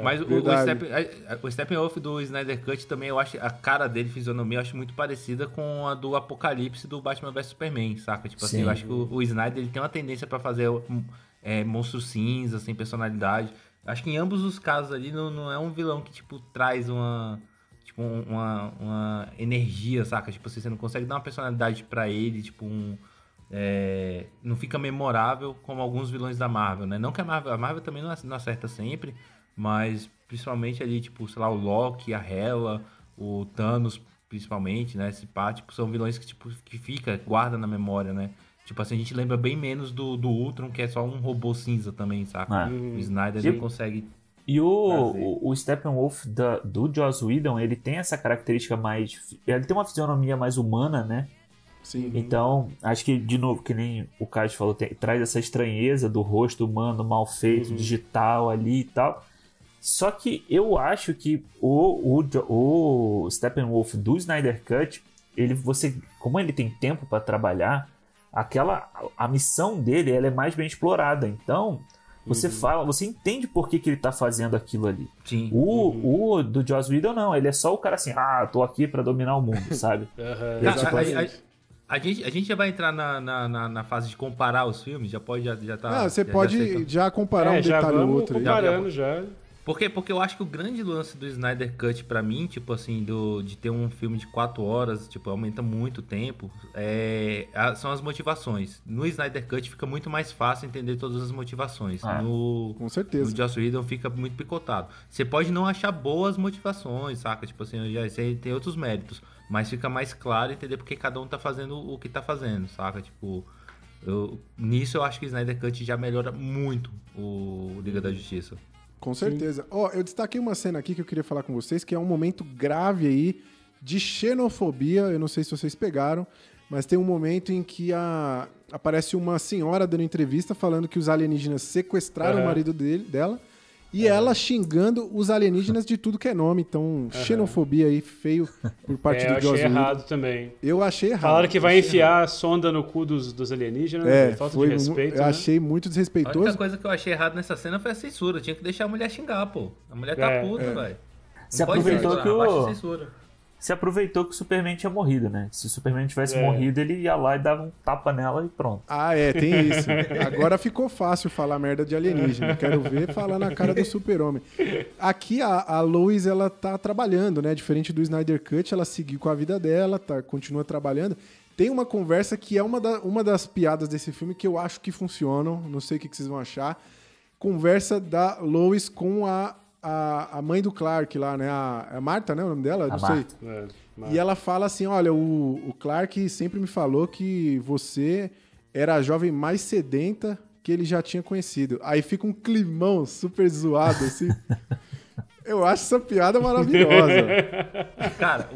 Mas o, o, a- o Steppenwolf do Snyder Cut também, eu acho a cara dele, fisionomia, eu acho muito parecida com a do Apocalipse do Batman vs Superman, saca? Tipo assim, Sim. eu acho que o, o Snyder ele tem uma tendência pra fazer um, é, monstros cinza, sem personalidade. Acho que em ambos os casos ali não, não é um vilão que, tipo, traz uma. Tipo, um- uma, uma energia, saca? Tipo assim, você não consegue dar uma personalidade pra ele, tipo, um. é, não fica memorável como alguns vilões da Marvel, né? Não que a Marvel, a Marvel também não acerta sempre, mas principalmente ali, tipo, sei lá, o Loki, a Hela, o Thanos, principalmente, né? Esse pá, tipo, são vilões que, tipo, que fica, guarda na memória, né? Tipo assim, a gente lembra bem menos do, do Ultron, que é só um robô cinza também, saca? É. O Snyder Tipo- não consegue. E o, o, Steppenwolf da, do Joss Whedon, ele tem essa característica mais... Ele tem uma fisionomia mais humana, né? Sim. Então, acho que, de novo, que nem o Caio falou, tem- traz essa estranheza do rosto humano mal feito, digital ali e tal. Só que eu acho que o, o, o Steppenwolf do Snyder Cut, ele, você, como ele tem tempo para trabalhar, aquela a missão dele ela é mais bem explorada. Então, você fala, você entende por que, que ele tá fazendo aquilo ali. Sim. O, o do Joss Whedon não, ele é só o cara assim, ah, tô aqui para dominar o mundo, <laughs> sabe? Aham. Cara, tipo a- a- assim. a- a gente, a gente já vai entrar na, na, na, na fase de comparar os filmes? Já pode, já, já tá. Ah, você já- pode já já, aceita? comparar É, um já detalhe ou vamos outro. aí. comparando já. Por quê? Porque eu acho que o grande lance do Snyder Cut pra mim, tipo assim, do, de ter um filme de quatro horas, tipo, aumenta muito o tempo, é, a- são as motivações. No Snyder Cut fica muito mais fácil entender todas as motivações. Ah, no, Com certeza. no Joss Whedon fica muito picotado. Você pode não achar boas motivações, saca? Tipo assim, já tem outros méritos. Mas fica mais claro entender porque cada um tá fazendo o que tá fazendo, saca? Tipo, eu- nisso eu acho que o Snyder Cut já melhora muito o Liga da Justiça. Com certeza. Ó, eu destaquei uma cena aqui que eu queria falar com vocês, que é um momento grave aí de xenofobia. Eu não sei se vocês pegaram, mas tem um momento em que a... aparece uma senhora dando entrevista falando que os alienígenas sequestraram Aham. o marido dele, dela. E ela xingando os alienígenas de tudo que é nome. Então, xenofobia aí, feio por parte É, do eu Joss achei Whedon. errado também. Eu achei errado. Falaram que vai achei enfiar a sonda no cu dos, dos alienígenas, errado. né? É, falta foi, de respeito, eu né? achei muito A única desrespeitoso. coisa que eu achei errado nessa cena foi a censura. Tinha que deixar a mulher xingar, pô. A mulher tá É, puta, é. velho. Pode aproveitou que o-. Se aproveitou que o Superman tinha morrido, né? Se o Superman tivesse É. morrido, ele ia lá e dava um tapa nela e pronto. Ah, é, tem <laughs> isso. Agora ficou fácil falar merda de alienígena. Quero ver falar na cara do super-homem. Aqui a, a Lois, ela tá trabalhando, né? Diferente do Snyder Cut, ela seguiu com a vida dela, tá, continua trabalhando. Tem uma conversa que é uma, da- uma das piadas desse filme que eu acho que funcionam. Não sei o que, que vocês vão achar. Conversa da Lois com a a, a mãe do Clark lá, né? A, a Marta, né? O nome dela? A Não Marta. sei. É, E ela fala assim: olha, o, o Clark sempre me falou que você era a jovem mais sedenta que ele já tinha conhecido. Aí fica um climão super zoado, assim. <laughs> Eu acho essa piada maravilhosa. <laughs> Cara,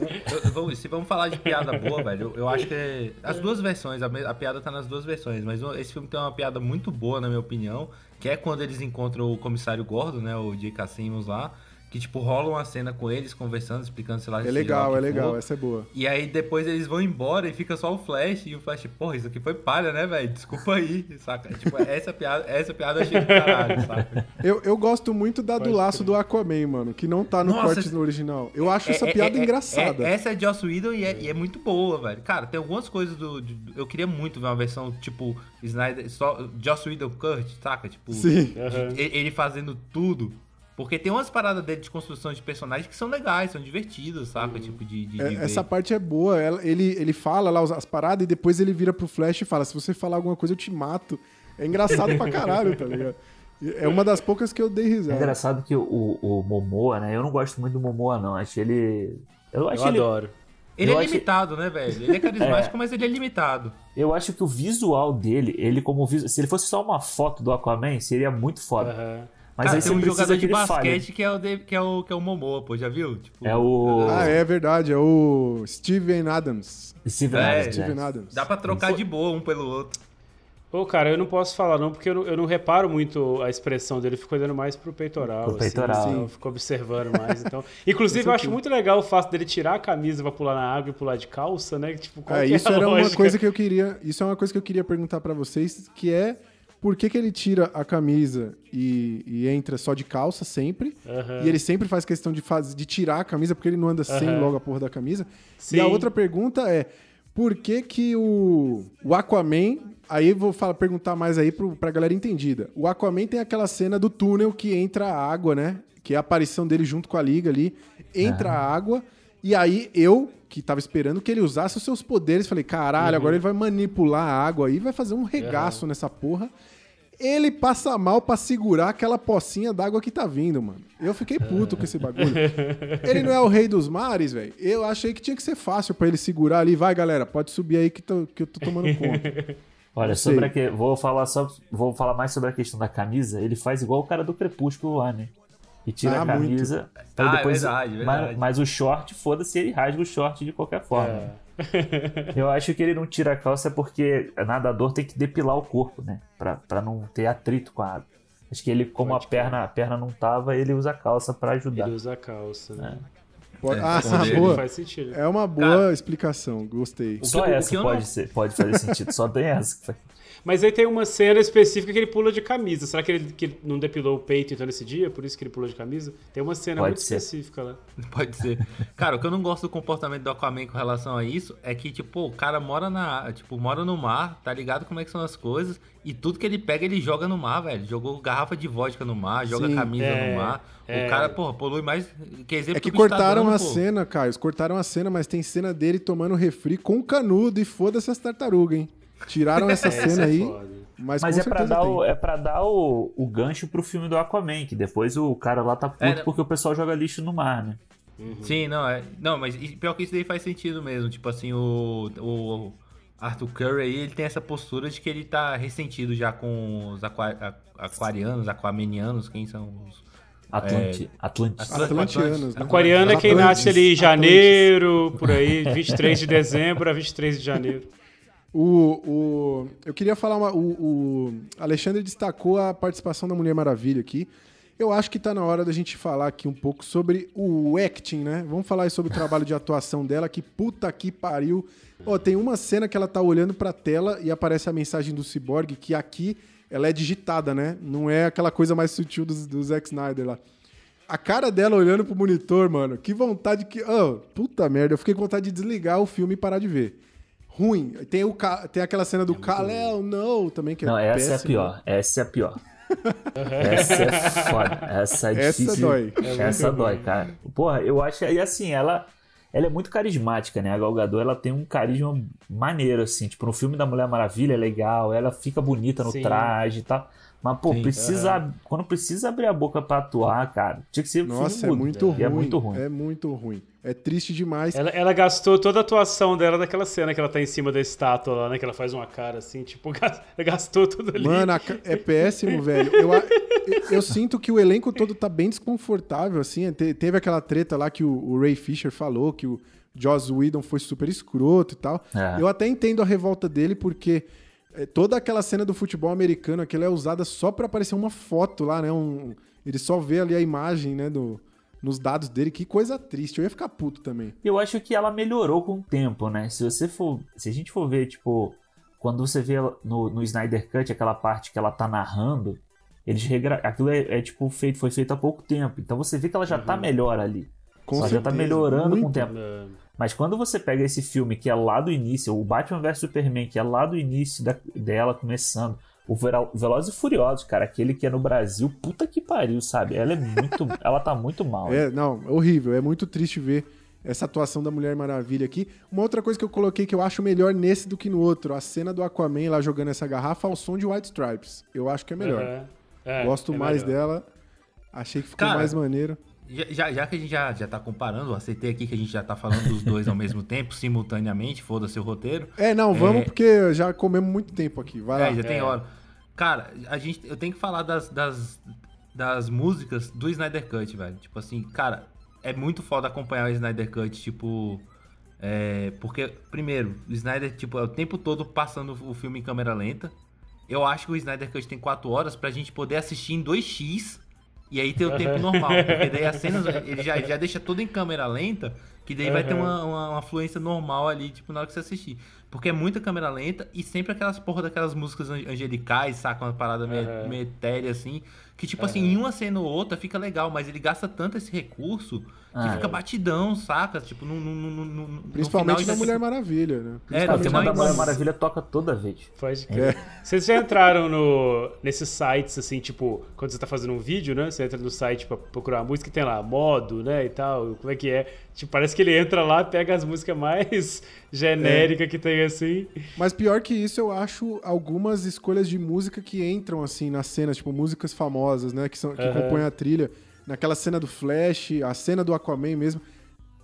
vou- se vamos falar de piada boa, velho, eu, acho que as duas versões, a, piada tá nas duas versões, mas esse filme tem uma piada muito boa, na minha opinião, que é quando eles encontram o comissário Gordo, né, o J.K. Simmons lá, que, tipo, rola uma cena com eles, conversando, explicando, sei lá... É lá legal, que é legal, for. essa é boa. E aí depois eles vão embora e fica só o Flash, e o Flash, porra, isso aqui foi palha, né, velho? Desculpa aí, saca? Tipo, essa piada, essa piada eu achei do caralho, saca? Eu, eu gosto muito da do Pode laço crer. do Aquaman, mano, que não tá no Nossa, corte no original. Eu acho É- essa é- piada é- é- engraçada. é- essa é de Joss Whedon e é, e é muito boa, velho. Cara, tem algumas coisas do, de- eu queria muito ver uma versão tipo Snyder, só Joss Whedon Kurt, saca? Tipo, Sim. E- ele fazendo tudo. Porque tem umas paradas dele de construção de personagens que são legais, são divertidas, saca? Tipo, de, de, É, de essa parte é boa. Ela- ele, ele fala lá os- as paradas e depois ele vira pro Flash e fala: se você falar alguma coisa, eu te mato. É engraçado pra caralho, tá ligado? E É uma das poucas que eu dei É risada. engraçado que o, o Momoa, né? Eu não gosto muito do Momoa, não. Acho ele. Eu acho Eu ele. adoro. Ele eu é acho- limitado, né, velho? Ele é carismático, <laughs> mas ele é limitado. Eu acho que o visual dele, ele como visu... se ele fosse só uma foto do Aquaman, seria muito foda. Aham. Mas Cara, aí tem você um jogador de basquete que é, o de- que, é o, que é o Momoa, pô, já viu? Tipo, É o Ah, é verdade. É o Steven Adams. Steven É, Adams, Steven né? Adams. Dá pra trocar de boa um pelo outro. Ô, cara, eu não posso falar não, porque eu não, eu não reparo muito a expressão dele, eu fico olhando mais pro peitoral. Pro peitoral. Assim, eu fico observando mais, <laughs> então... Inclusive, eu acho muito legal o fato dele tirar a camisa pra pular na água e pular de calça, né? Tipo, qual É, que é isso a era uma lógica? coisa que eu queria. Isso é uma coisa que eu queria perguntar pra vocês, que é por que, que ele tira a camisa e, e entra só de calça sempre? Aham. E ele sempre faz questão de, faz, de tirar a camisa, porque ele não anda sem logo a porra da camisa. Sim. E a outra pergunta é: por que que o, o Aquaman. Aí eu vou falar, perguntar mais aí pro, pra galera entendida. O Aquaman tem aquela cena do túnel que entra a água, né? Que é a aparição dele junto com a Liga ali. Entra a água. E aí eu, que tava esperando que ele usasse os seus poderes, falei: caralho, agora ele vai manipular a água aí, vai fazer um regaço nessa porra. Ele passa mal pra segurar aquela pocinha d'água que tá vindo, mano. Eu fiquei puto com esse bagulho. <laughs> Ele não é o rei dos mares, velho. Eu achei que tinha que ser fácil pra ele segurar ali. Vai, galera, pode subir aí que, tô- que eu tô tomando <laughs> conta. Olha, sobre que... vou falar só, vou falar mais sobre a questão da camisa. Ele faz igual o cara do Crepúsculo lá, né? E tira Ah, a camisa. pra Ah, é depois... verdade, verdade. Mas, mas o short, foda-se, ele rasga o short de qualquer forma. É. <laughs> Eu acho que ele não tira a calça porque nadador tem que depilar o corpo, né? Pra, pra não ter atrito com a água. Acho que ele, como Pode a perna, a perna não tava, ele usa a calça pra ajudar. Ele usa a calça, né? Pode- É, ah, esconder, boa. Faz sentido. É uma boa explicação, gostei. Só essa pode, não- ser, pode fazer sentido, só tem essa. Mas aí tem uma cena específica que ele pula de camisa. Será que ele, que ele não depilou o peito então nesse dia? Por isso que ele pulou de camisa? Tem uma cena Pode muito ser. específica lá. <laughs> Pode ser. Cara, o que eu não gosto do comportamento do Aquaman com relação a isso é que, tipo, o cara mora na. Tipo, mora no mar, tá ligado como é que são as coisas, e tudo que ele pega, ele joga no mar, velho. Jogou garrafa de vodka no mar, joga Sim. camisa É, no mar. é. O cara, porra, polui mais. Que exemplo É que tá cortaram dando, a pô. cena, Caio. Cortaram a cena, mas tem cena dele tomando refri com canudo e foda-se as tartarugas, hein? Tiraram essa Essa cena é aí, foda. mas, Mas com é pra, certeza dar o, é pra dar o, o gancho pro filme do Aquaman, que depois o cara lá tá puto É, porque o pessoal joga lixo no mar, né? Sim, não, é. Não, mas pior que isso daí faz sentido mesmo. Tipo assim, o. o Arthur Curry aí, ele tem essa postura de que ele tá ressentido já com os aqua- aquarianos, aquamenianos, quem são os. Atlanti, Atlantis. Atlan- Atlantianos, né? Aquariano é quem Atlantis, nasce ali em Atlantis. janeiro, por aí, 23 de dezembro a 23 de janeiro. O, o, eu queria falar, uma, o, o Alexandre destacou a participação da Mulher Maravilha aqui. Eu acho que tá na hora da gente falar aqui um pouco sobre o acting, né? Vamos falar sobre o trabalho de atuação dela, que puta que pariu. Ó, tem uma cena que ela tá olhando pra tela e aparece a mensagem do Cyborg, que aqui ela é digitada, né? Não é aquela coisa mais sutil do, do Zack Snyder lá. A cara dela olhando pro monitor, mano, que vontade que. Oh, puta merda, eu fiquei com vontade de desligar o filme e parar de ver. Ruim. Tem, o, Ka- tem aquela cena do Kal-El, não, também que é Não, essa é a pior. Essa é a pior. essa é foda. Essa é Essa difícil. dói. Essa dói, cara. Porra, eu acho. E assim, ela. Ela é muito carismática, né? A Gal Gadot, ela tem um carisma maneiro, assim. Tipo, no filme da Mulher Maravilha é legal, ela fica bonita no Sim. traje e tal. Mas, pô, Sim, precisa. Quando precisa abrir a boca pra atuar, cara, tinha que ser Nossa, filme é mudo. muito ruim. E é muito ruim. É muito ruim. É triste demais. Ela, ela gastou toda a atuação dela naquela cena que ela tá em cima da estátua lá, né? Que ela faz uma cara assim, tipo, <laughs> gas- gastou tudo ali. Mano, é péssimo, velho. Eu, eu, eu sinto que o elenco todo tá bem desconfortável, assim. Te- Teve aquela treta lá que o, o Ray Fisher falou, que o Joss Whedon foi super escroto e tal. É. Eu até entendo a revolta dele, porque é, toda aquela cena do futebol americano, aquela é usada só pra aparecer uma foto lá, né? Um, ele só vê ali a imagem, né, do, nos dados dele. Que coisa triste. Eu ia ficar puto também. Eu acho que ela melhorou com o tempo, né? Se você for. Se a gente for ver, tipo, quando você vê no, no Snyder Cut, aquela parte que ela tá narrando, eles regra... Aquilo é, é, tipo feito, foi feito há pouco tempo. Então você vê que ela já tá melhor ali. Com ela já tá melhorando com o muito. tempo. É, Mas quando você pega esse filme que é lá do início, o Batman vs Superman, que é lá do início da- dela começando, o Velozes e Furiosos, cara, aquele que é no Brasil, puta que pariu, sabe? Ela é muito. <laughs> ela tá muito mal. É, não, é horrível. É muito triste ver essa atuação da Mulher Maravilha aqui. Uma outra coisa que eu coloquei que eu acho melhor nesse do que no outro, a cena do Aquaman lá jogando essa garrafa ao som de White Stripes. Eu acho que é melhor. aham. É, Gosto é mais melhor. dela. Achei que ficou Cara, mais maneiro. Já, já, que a gente já, já tá comparando, eu aceitei aqui que a gente já tá falando dos dois ao mesmo <laughs> tempo, simultaneamente, foda-se o roteiro. É, não, vamos É. porque já comemos muito tempo aqui. Vai lá. É, já tem É. hora. Cara, a gente, eu tenho que falar das, das, das músicas do Snyder Cut, velho. Tipo assim, cara, é muito foda acompanhar o Snyder Cut, tipo. É, porque, primeiro, o Snyder, tipo, é o tempo todo passando o filme em câmera lenta. Eu acho que o Snyder Cut tem 4 horas pra gente poder assistir em 2x e aí ter o tempo normal. Porque daí as cenas, <laughs> ele já, já deixa tudo em câmera lenta, que daí vai ter uma, uma, uma fluência normal ali, tipo, na hora que você assistir. Porque é muita câmera lenta e sempre aquelas porra daquelas músicas an- angelicais, saca? Uma parada meio, Aham. meio etérea, assim. Que, tipo assim, em uma cena ou outra fica legal, mas ele gasta tanto esse recurso que Ah, fica é. batidão, saca? Tipo, no, no, no, no- no Principalmente final na Mulher Maravilha, né? É, o Principalmente tema não, da Mulher Maravilha toca toda vez. Pode crer. Vocês já entraram no, nesses sites, assim, tipo, quando você tá fazendo um vídeo, né? Você entra no site pra procurar a música e tem lá, modo, né, e tal, como é que é. Tipo, parece que ele entra lá, pega as músicas mais <laughs> genéricas que tem, assim. Mas pior que isso, eu acho algumas escolhas de música que entram assim nas cenas, tipo músicas famosas, né? Que, são, que Aham. compõem a trilha. Naquela cena do Flash, a cena do Aquaman mesmo.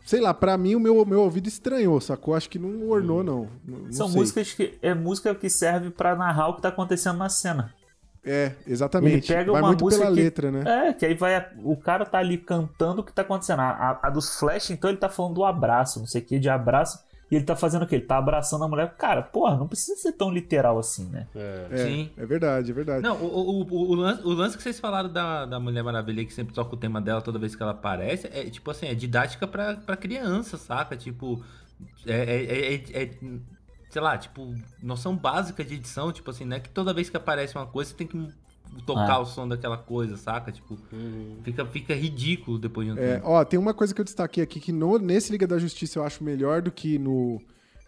Sei lá, pra mim o meu, meu ouvido estranhou, sacou? Acho que não ornou, não. Não- não São sei. músicas que. É música que serve pra narrar o que tá acontecendo na cena. É, exatamente. Ele pega Vai uma muito música pela que- letra, né? É, que aí vai. O cara tá ali cantando o que tá acontecendo. A, a- a dos Flash, então ele tá falando do abraço, não sei o que, de abraço. E ele tá fazendo o quê? Ele tá abraçando a mulher. Cara, porra, não precisa ser tão literal assim, né? É. É, Sim. é verdade, é verdade. Não, o, o, o, o lance, o lance que vocês falaram da, da Mulher Maravilha, que sempre toca o tema dela toda vez que ela aparece, é tipo assim, é didática pra, pra criança, saca? Tipo, é, é- é- é, sei lá, tipo, noção básica de edição, tipo assim, né? Que toda vez que aparece uma coisa, você tem que tocar Ah. o som daquela coisa, saca? Tipo, fica, fica ridículo depois de um É, tempo. ó, tem uma coisa que eu destaquei aqui que no- nesse Liga da Justiça eu acho melhor do que no,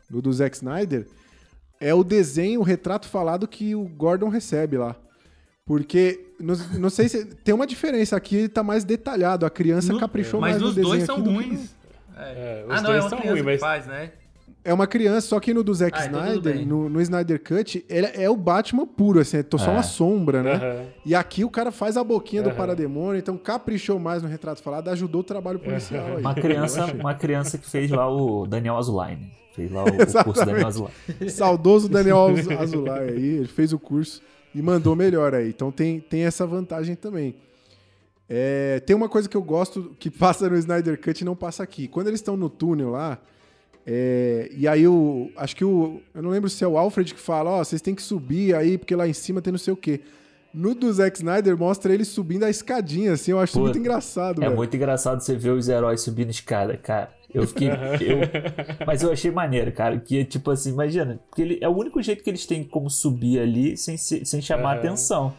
no do Zack Snyder. É o desenho, o retrato falado que o Gordon recebe lá. Porque, não, não sei se. Tem uma diferença aqui, ele tá mais detalhado. A criança No- caprichou mas mais no desenho dois aqui são do que ruins. É, os ah, não, dois é uma são criança ruins, mas que faz, né? É uma criança, só que no do Zack Ah, então Snyder, bem. no, no Snyder Cut, ele é o Batman puro, assim, é só É. uma sombra, né? Aham. E aqui o cara faz a boquinha do Aham. parademônio, então caprichou mais no retrato falado, ajudou o trabalho policial aí. Uma criança, <laughs> uma criança que fez lá o Daniel Azulaine. Fez lá o, <laughs> o curso. Daniel Azulaine. Saudoso Daniel Az- Azulay aí, ele fez o curso e mandou melhor aí. Então tem, tem essa vantagem também. É, tem uma coisa que eu gosto que passa no Snyder Cut e não passa aqui. Quando eles estão no túnel lá, é, e aí o. Acho que o. Eu não lembro se é o Alfred que fala, ó, vocês têm que subir aí, porque lá em cima tem não sei o quê. No do Zack Snyder mostra ele subindo a escadinha, assim, eu acho Pô, muito engraçado, É velho. muito engraçado você ver os heróis subindo escada, cara. Eu fiquei. <laughs> eu- Mas eu achei maneiro, cara. Que tipo assim, imagina. Porque ele, é o único jeito que eles têm como subir ali sem, se- sem chamar Aham. atenção.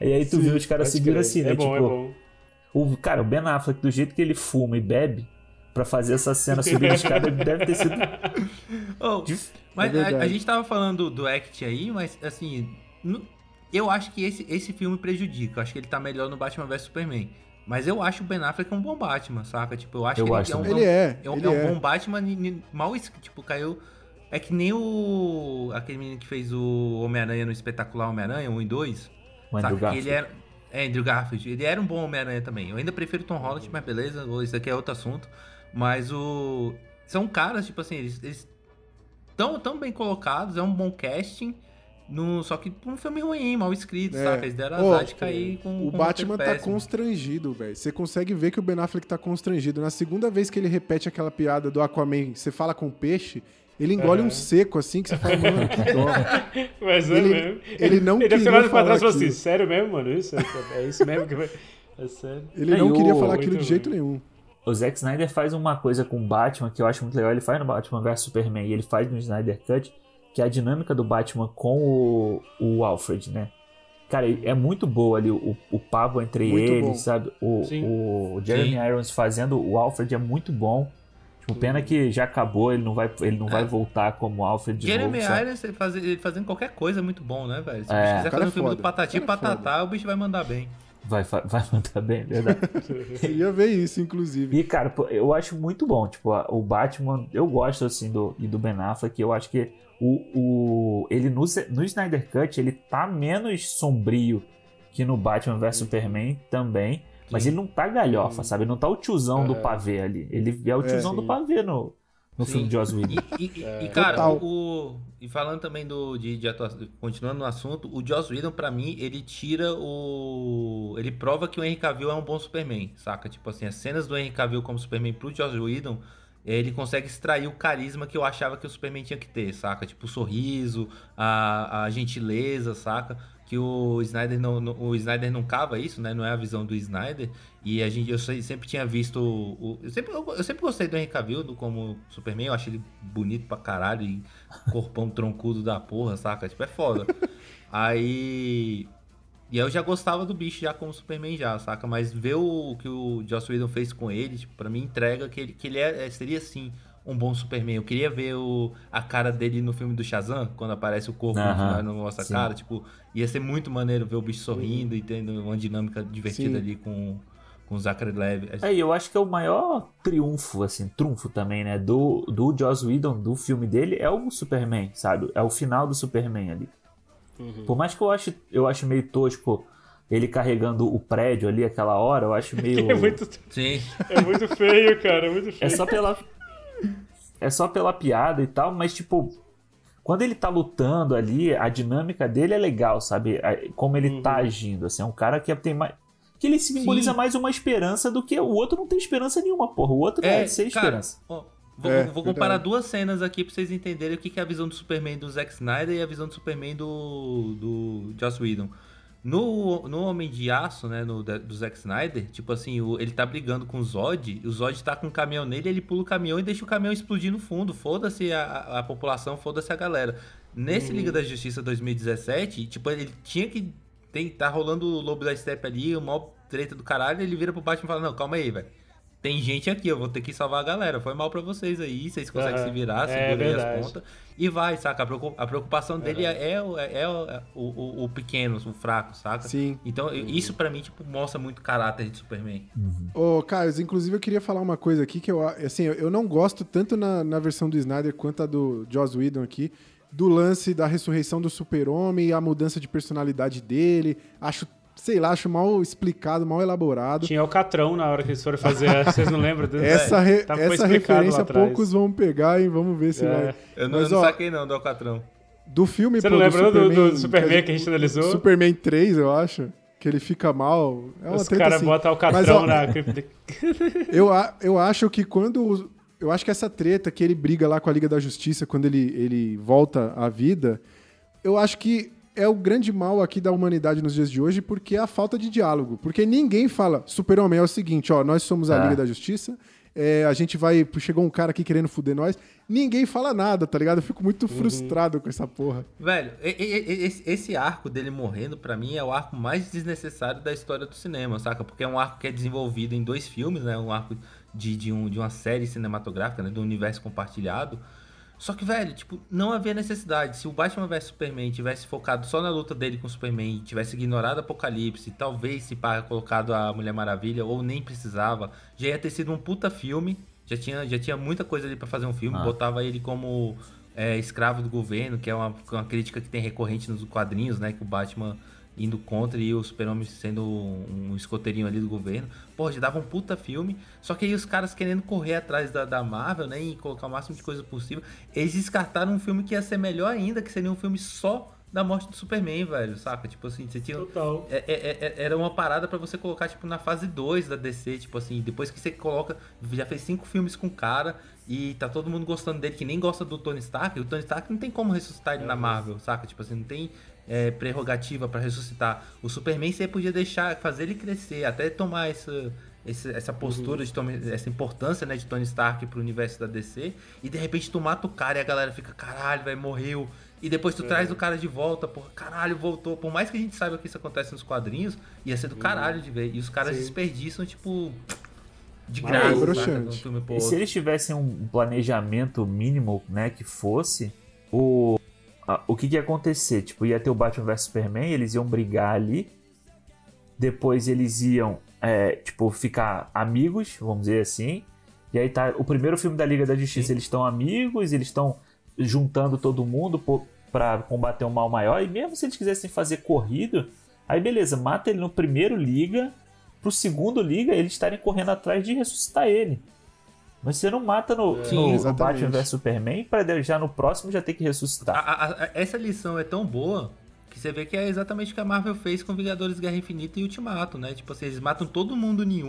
E aí tu Sim, viu os caras subindo assim, né? É bom, tipo, é bom. O, cara, o Ben Affleck, do jeito que ele fuma e bebe, pra fazer essa cena <laughs> subindo escada, deve ter sido. <laughs> Oh, Mas É a, a gente tava falando do Act aí, mas assim, eu acho que esse, esse filme prejudica. Eu acho que ele tá melhor no Batman vs Superman. Mas eu acho o Ben Affleck um bom Batman, saca? Tipo, eu acho Eu que acho ele, é um. Ele é, é um, ele é um é. bom Batman mal tipo, caiu. É que nem o. aquele menino que fez o Homem-Aranha no espetacular Homem-Aranha, 1 e 2. O Andrew? Que ele Garfield. era. É, Andrew Garfield. Ele era um bom Homem-Aranha também. Eu ainda prefiro Tom Holland, mas beleza, isso aqui é outro assunto. Mas o. São caras, tipo assim, eles, eles tão, bem colocados, é um bom casting. No, só que um filme ruim, mal escrito, É. saca? Eles deram azar de cair com O com Batman tá péssimo. constrangido, velho. Você consegue ver que o Ben Affleck tá constrangido. Na segunda vez que ele repete aquela piada do Aquaman, você fala com peixe, ele engole um seco assim que você fala, mano, que <laughs> dó. Mas é Ele- mesmo. ele não Ele deve ter queria olhado pra falar trás e falou assim: sério mesmo, mano? Isso? É, é isso mesmo que vai. É sério. Ele É, não e queria o- falar aquilo de jeito nenhum. O Zack Snyder faz uma coisa com o Batman que eu acho muito legal. Ele faz no Batman vs Superman e ele faz no Snyder Cut, que é a dinâmica do Batman com o, o Alfred, né? Cara, é muito boa ali o, o papo entre Muito eles, bom. sabe? O, Sim. o Jeremy Sim. Irons fazendo o Alfred é muito bom. Tipo, pena que já acabou, ele não vai, ele não vai voltar como Alfred de Jeremy novo. sabe? Irons ele faz- ele fazendo qualquer coisa é muito bom, né, velho? Se o É. quiser fazer um é filme foda. do Patati e é Patatá, o bicho vai mandar bem. Vai, vai mandar bem, é verdade. <laughs> Eu ia ver isso, inclusive. E, cara, eu acho muito bom. Tipo, o Batman, eu gosto, assim, do, e do Ben Affleck. Eu acho que o, o, ele no, no Snyder Cut, ele tá menos sombrio que no Batman vs Superman também. Mas ele não tá galhofa, sabe? Ele não tá o tiozão do pavê ali. Ele é o tiozão do sim. pavê no, no filme de Joss Whedon. E, e- e, cara, Total. o, o- E falando também do, de, de atuação, continuando no assunto, o Joss Whedon, pra mim, ele tira o. Ele prova que o Henry Cavill é um bom Superman, saca? Tipo assim, as cenas do Henry Cavill como Superman pro Joss Whedon, ele consegue extrair o carisma que eu achava que o Superman tinha que ter, saca? Tipo, o sorriso, a, a gentileza, saca? Que o Snyder não, não- o Snyder não cava isso, né? Não é a visão do Snyder. E a gente, eu sempre tinha visto. O, eu, sempre, eu, eu sempre gostei do Henry Cavill do- como Superman. Eu acho ele bonito pra caralho. E corpão <laughs> troncudo da porra, saca? Tipo, é foda. Aí. E eu já gostava do bicho já como Superman já, saca? Mas ver o que o Joss Whedon fez com ele, tipo, pra mim entrega que ele, que ele é, é- seria sim um bom Superman. Eu queria ver o, a cara dele no filme do Shazam, quando aparece o corpo no Aham, final e não mostra a sim. cara. Tipo, ia ser muito maneiro ver o bicho sorrindo e tendo uma dinâmica divertida Sim. ali com, com o Zachary Levi. É, e eu acho que é o maior triunfo, assim, trunfo também, né? Do, do Joss Whedon, do filme dele, é o Superman, sabe? É o final do Superman ali. Por mais que eu ache, eu acho meio tosco ele carregando o prédio ali aquela hora, eu acho <laughs> meio. É muito, Sim. é muito feio, cara. É muito feio. É só pela. É só pela piada e tal, mas tipo. Quando ele tá lutando ali, a dinâmica dele é legal, sabe? Como ele tá agindo. Assim, é um cara que tem mais. Que ele simboliza Sim. mais uma esperança do que o outro não tem esperança nenhuma, porra. O outro é, sem cara, esperança. ó, vou, É, vou comparar verdade. duas cenas aqui pra vocês entenderem o que que é a visão do Superman do Zack Snyder e a visão do Superman do, do Joss Whedon. No, no Homem de Aço, né, no, do Zack Snyder, tipo assim, o- ele tá brigando com o Zod, e o Zod tá com um caminhão nele, ele pula o caminhão e deixa o caminhão explodir no fundo. Foda-se a, a- a população, foda-se a galera. Nesse Liga da Justiça 2017, tipo, ele tinha que. Tem, tá rolando o Lobo da Steppe ali, o maior treta do caralho, ele vira pro Batman e fala, não, calma aí, velho. Tem gente aqui, eu vou ter que salvar a galera. Foi mal pra vocês aí, vocês conseguem Aham. se virar, É segurem as pontas. E vai, saca? A preocu- a preocupação dele é, é o- é o, é o, o- o pequeno, o fraco, saca? Sim. Então, isso pra mim, tipo, mostra muito o caráter de Superman. Ô, Caio, inclusive eu queria falar uma coisa aqui que eu, assim, eu não gosto tanto na, na versão do Snyder quanto a do Joss Whedon aqui, do lance da ressurreição do super-homem e a mudança de personalidade dele. Acho, sei lá, acho mal explicado, mal elaborado. Tinha o Catrão na hora que eles foram fazer. Vocês não lembram? <laughs> Essa, re- foi essa referência poucos vão pegar, hein? Vamos ver se É. vai. Eu não, Mas, eu não ó, saquei não do Alcatrão. Do filme, Você pô, não lembra do- do que Superman que a gente analisou? Superman 3, eu acho. Que ele fica mal. É uma Os caras assim. botam o Catrão na. <laughs> <laughs> Eu, eu acho que quando. Eu acho que essa treta que ele briga lá com a Liga da Justiça quando ele, ele volta à vida, eu acho que é o grande mal aqui da humanidade nos dias de hoje, porque é a falta de diálogo. Porque ninguém fala, Super-Homem, é o seguinte, ó, nós somos a Ah. Liga da Justiça, é, a gente vai. Chegou um cara aqui querendo fuder nós. Ninguém fala nada, tá ligado? Eu fico muito frustrado com essa porra. Velho, esse, arco dele morrendo, pra mim, é o arco mais desnecessário da história do cinema, saca? Porque é um arco que é desenvolvido em dois filmes, né? Um arco de, de, um, de uma série cinematográfica, né? Do universo compartilhado. Só que, velho, tipo, não havia necessidade. Se o Batman vs Superman tivesse focado só na luta dele com o Superman, tivesse ignorado o Apocalipse, talvez se pá, colocado a Mulher Maravilha, ou nem precisava, já ia ter sido um puta filme. Já tinha, já tinha muita coisa ali pra fazer um filme. Ah. Botava ele como é, escravo do governo, que é uma, uma crítica que tem recorrente nos quadrinhos, né? Que o Batman indo contra e o Super-Homem sendo um, escoteirinho ali do governo. Pô, já dava um puta filme. Só que aí os caras querendo correr atrás da, da Marvel, né? E colocar o máximo de coisa possível. Eles descartaram um filme que ia ser melhor ainda, que seria um filme só da morte do Superman, velho, saca? Tipo assim, você tinha. Total. É- é- é- era uma parada pra você colocar, tipo, na fase 2 da DC, tipo assim, depois que você coloca. Já fez cinco filmes com o cara e tá todo mundo gostando dele, que nem gosta do Tony Stark. O Tony Stark não tem como ressuscitar ele na Marvel, saca? Tipo assim, não tem é, prerrogativa pra ressuscitar. O Superman você podia deixar, fazer ele crescer, até tomar essa. esse- essa postura de Tony- essa importância né, de Tony Stark pro universo da DC e de repente tu mata o cara e a galera fica caralho, vai morreu e depois tu traz o cara de volta, porra, caralho, voltou. Por mais que a gente saiba que isso acontece nos quadrinhos, ia ser do caralho de ver. E os caras Sim. desperdiçam, tipo, de graça, é de pro E se eles tivessem um planejamento mínimo, né, que fosse, o, o que, que ia acontecer? Tipo, ia ter o Batman vs Superman, eles iam brigar ali, depois eles iam, é, tipo, ficar amigos, vamos dizer assim, e aí tá, o primeiro filme da Liga da Justiça, eles estão amigos, eles estão juntando todo mundo pra combater um mal maior, e mesmo se eles quisessem fazer corrido, aí beleza, mata ele no primeiro Liga, pro segundo Liga eles estarem correndo atrás de ressuscitar ele. Mas você não mata no, Sim, no exatamente. Batman vs Superman pra já no próximo já ter que A- ressuscitar. a- a- essa lição é tão boa que você vê que é exatamente o que a Marvel fez com Vingadores Guerra Infinita e Ultimato, né? Tipo assim, eles matam todo mundo em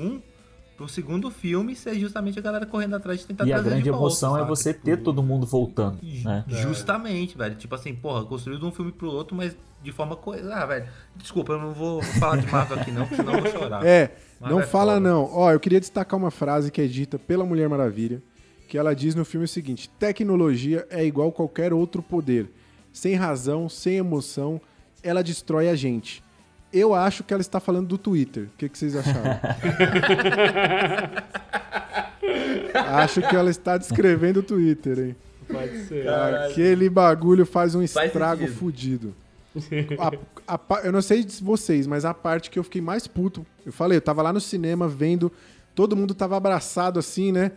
pro segundo filme ser justamente a galera correndo atrás de tentar E a grande de volta, emoção é saca? você Tipo, ter todo mundo voltando, né? Justamente, velho. Tipo assim, porra, construído de um filme pro outro, mas de forma coisa. Ah, velho. Desculpa, eu não vou falar de Marvel aqui não, porque senão eu vou chorar. É, Mas não é fala foda. não. Ó, eu queria destacar uma frase que é dita pela Mulher Maravilha, que ela diz no filme o seguinte: tecnologia é igual qualquer outro poder. Sem razão, sem emoção, ela destrói a gente. Eu acho que ela está falando do Twitter. O que, que vocês acharam? <laughs> acho que ela está descrevendo o Twitter, hein? Pode ser. Aquele bagulho faz um Faz estrago sentido. fudido. A- a eu não sei de vocês, mas a parte que eu fiquei mais puto, eu falei, eu tava lá no cinema vendo, todo mundo tava abraçado assim, né?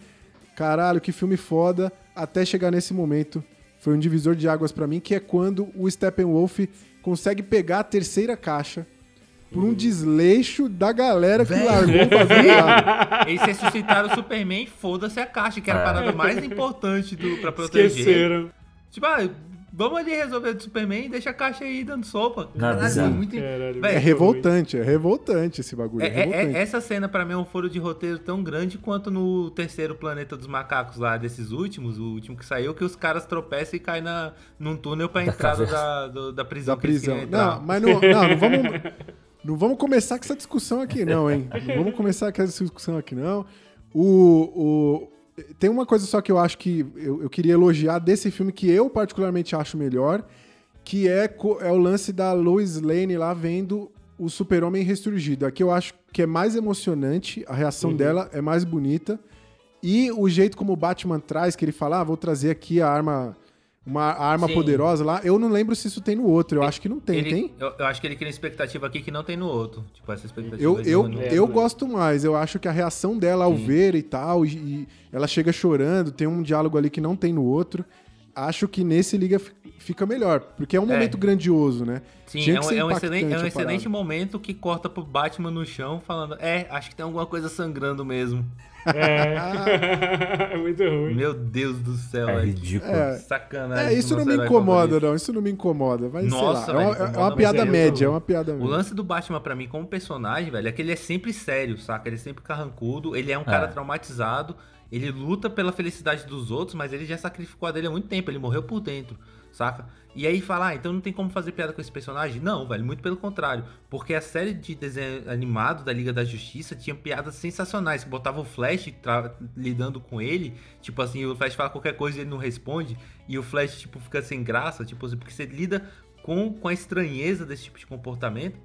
Caralho, que filme foda, até chegar nesse momento. Foi um divisor de águas pra mim, que é quando o Steppenwolf consegue pegar a terceira caixa por um desleixo da galera que Velho. largou o bagulho lá. Eles ressuscitaram o Superman, foda-se a caixa, que era a parada mais importante do, pra proteger. Esqueceram. Tipo, ah, vamos ali resolver do Superman e deixa a caixa aí dando sopa. Caralho, bizarro. muito... Caralho, É revoltante, é revoltante esse bagulho. É, É- é- é- essa cena pra mim é um furo de roteiro tão grande quanto no terceiro Planeta dos Macacos lá, desses últimos, o último que saiu, que os caras tropeçam e caem na, num túnel pra entrada da, do- da prisão. da que eles prisão. Não, mas não, não, não vamos. <laughs> Não vamos começar com essa discussão aqui, não, hein? <laughs> Não vamos começar com essa discussão aqui, não. O, o- tem uma coisa só que eu acho que eu, eu queria elogiar desse filme que eu particularmente acho melhor, que é, é o lance da Lois Lane lá vendo o Super-Homem ressurgido. Aqui eu acho que é mais emocionante, a reação dela é mais bonita. E o jeito como o Batman traz, que ele fala, ah, vou trazer aqui a arma, uma arma Sim. poderosa lá. Eu não lembro se isso tem no outro, eu acho que não tem, Ele- tem? Eu, eu acho que ele cria expectativa aqui que não tem no outro. Tipo, essa expectativa. Eu, eu, É, eu gosto mais, eu acho que a reação dela ao ver e tal, e, e ela chega chorando, tem um diálogo ali que não tem no outro. Acho que nesse liga fi- fica melhor, porque é um É. momento grandioso, né? Sim, é que um, é um excelente, é um excelente momento que corta pro Batman no chão falando: É, acho que tem alguma coisa sangrando mesmo. <laughs> É. Muito ruim. Meu Deus do céu, É velho. ridículo. É. Sacanagem. É, isso não me incomoda, não. Isso não me incomoda. Mas Nossa, sei lá. é velho, uma- é, incomoda, uma mas piada é média, muito- é uma piada O média. lance do Batman pra mim como personagem, velho, é que ele é sempre sério, saca? Ele é sempre carrancudo, ele é um cara É. traumatizado, ele luta pela felicidade dos outros, mas ele já sacrificou a dele há muito tempo, ele morreu por dentro, saca? E aí falar, ah, então não tem como fazer piada com esse personagem? Não, velho, muito pelo contrário. Porque a série de desenho animado da Liga da Justiça tinha piadas sensacionais, que botava o Flash lidando com ele, tipo assim, o Flash fala qualquer coisa e ele não responde, e o Flash, tipo, fica sem graça, tipo assim, porque você lida com, com a estranheza desse tipo de comportamento,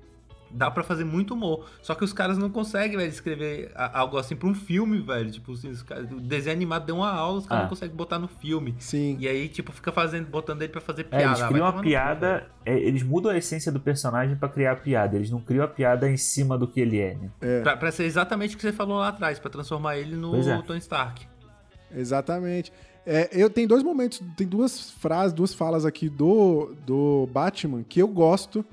dá pra fazer muito humor. Só que os caras não conseguem, velho, escrever algo assim pra um filme, velho. Tipo assim, os caras- o desenho animado deu uma aula, os caras Ah. não conseguem botar no filme. Sim. E aí, tipo, fica fazendo, botando ele pra fazer É, piada. eles Ah, criam uma piada, é, eles mudam a essência do personagem pra criar a piada. Eles não criam a piada em cima do que ele é, né? Pra, pra ser exatamente o que você falou lá atrás, pra transformar ele no é. Tony Stark. Exatamente. É, eu tenho dois momentos, tem duas frases, duas falas aqui do, do Batman que eu gosto,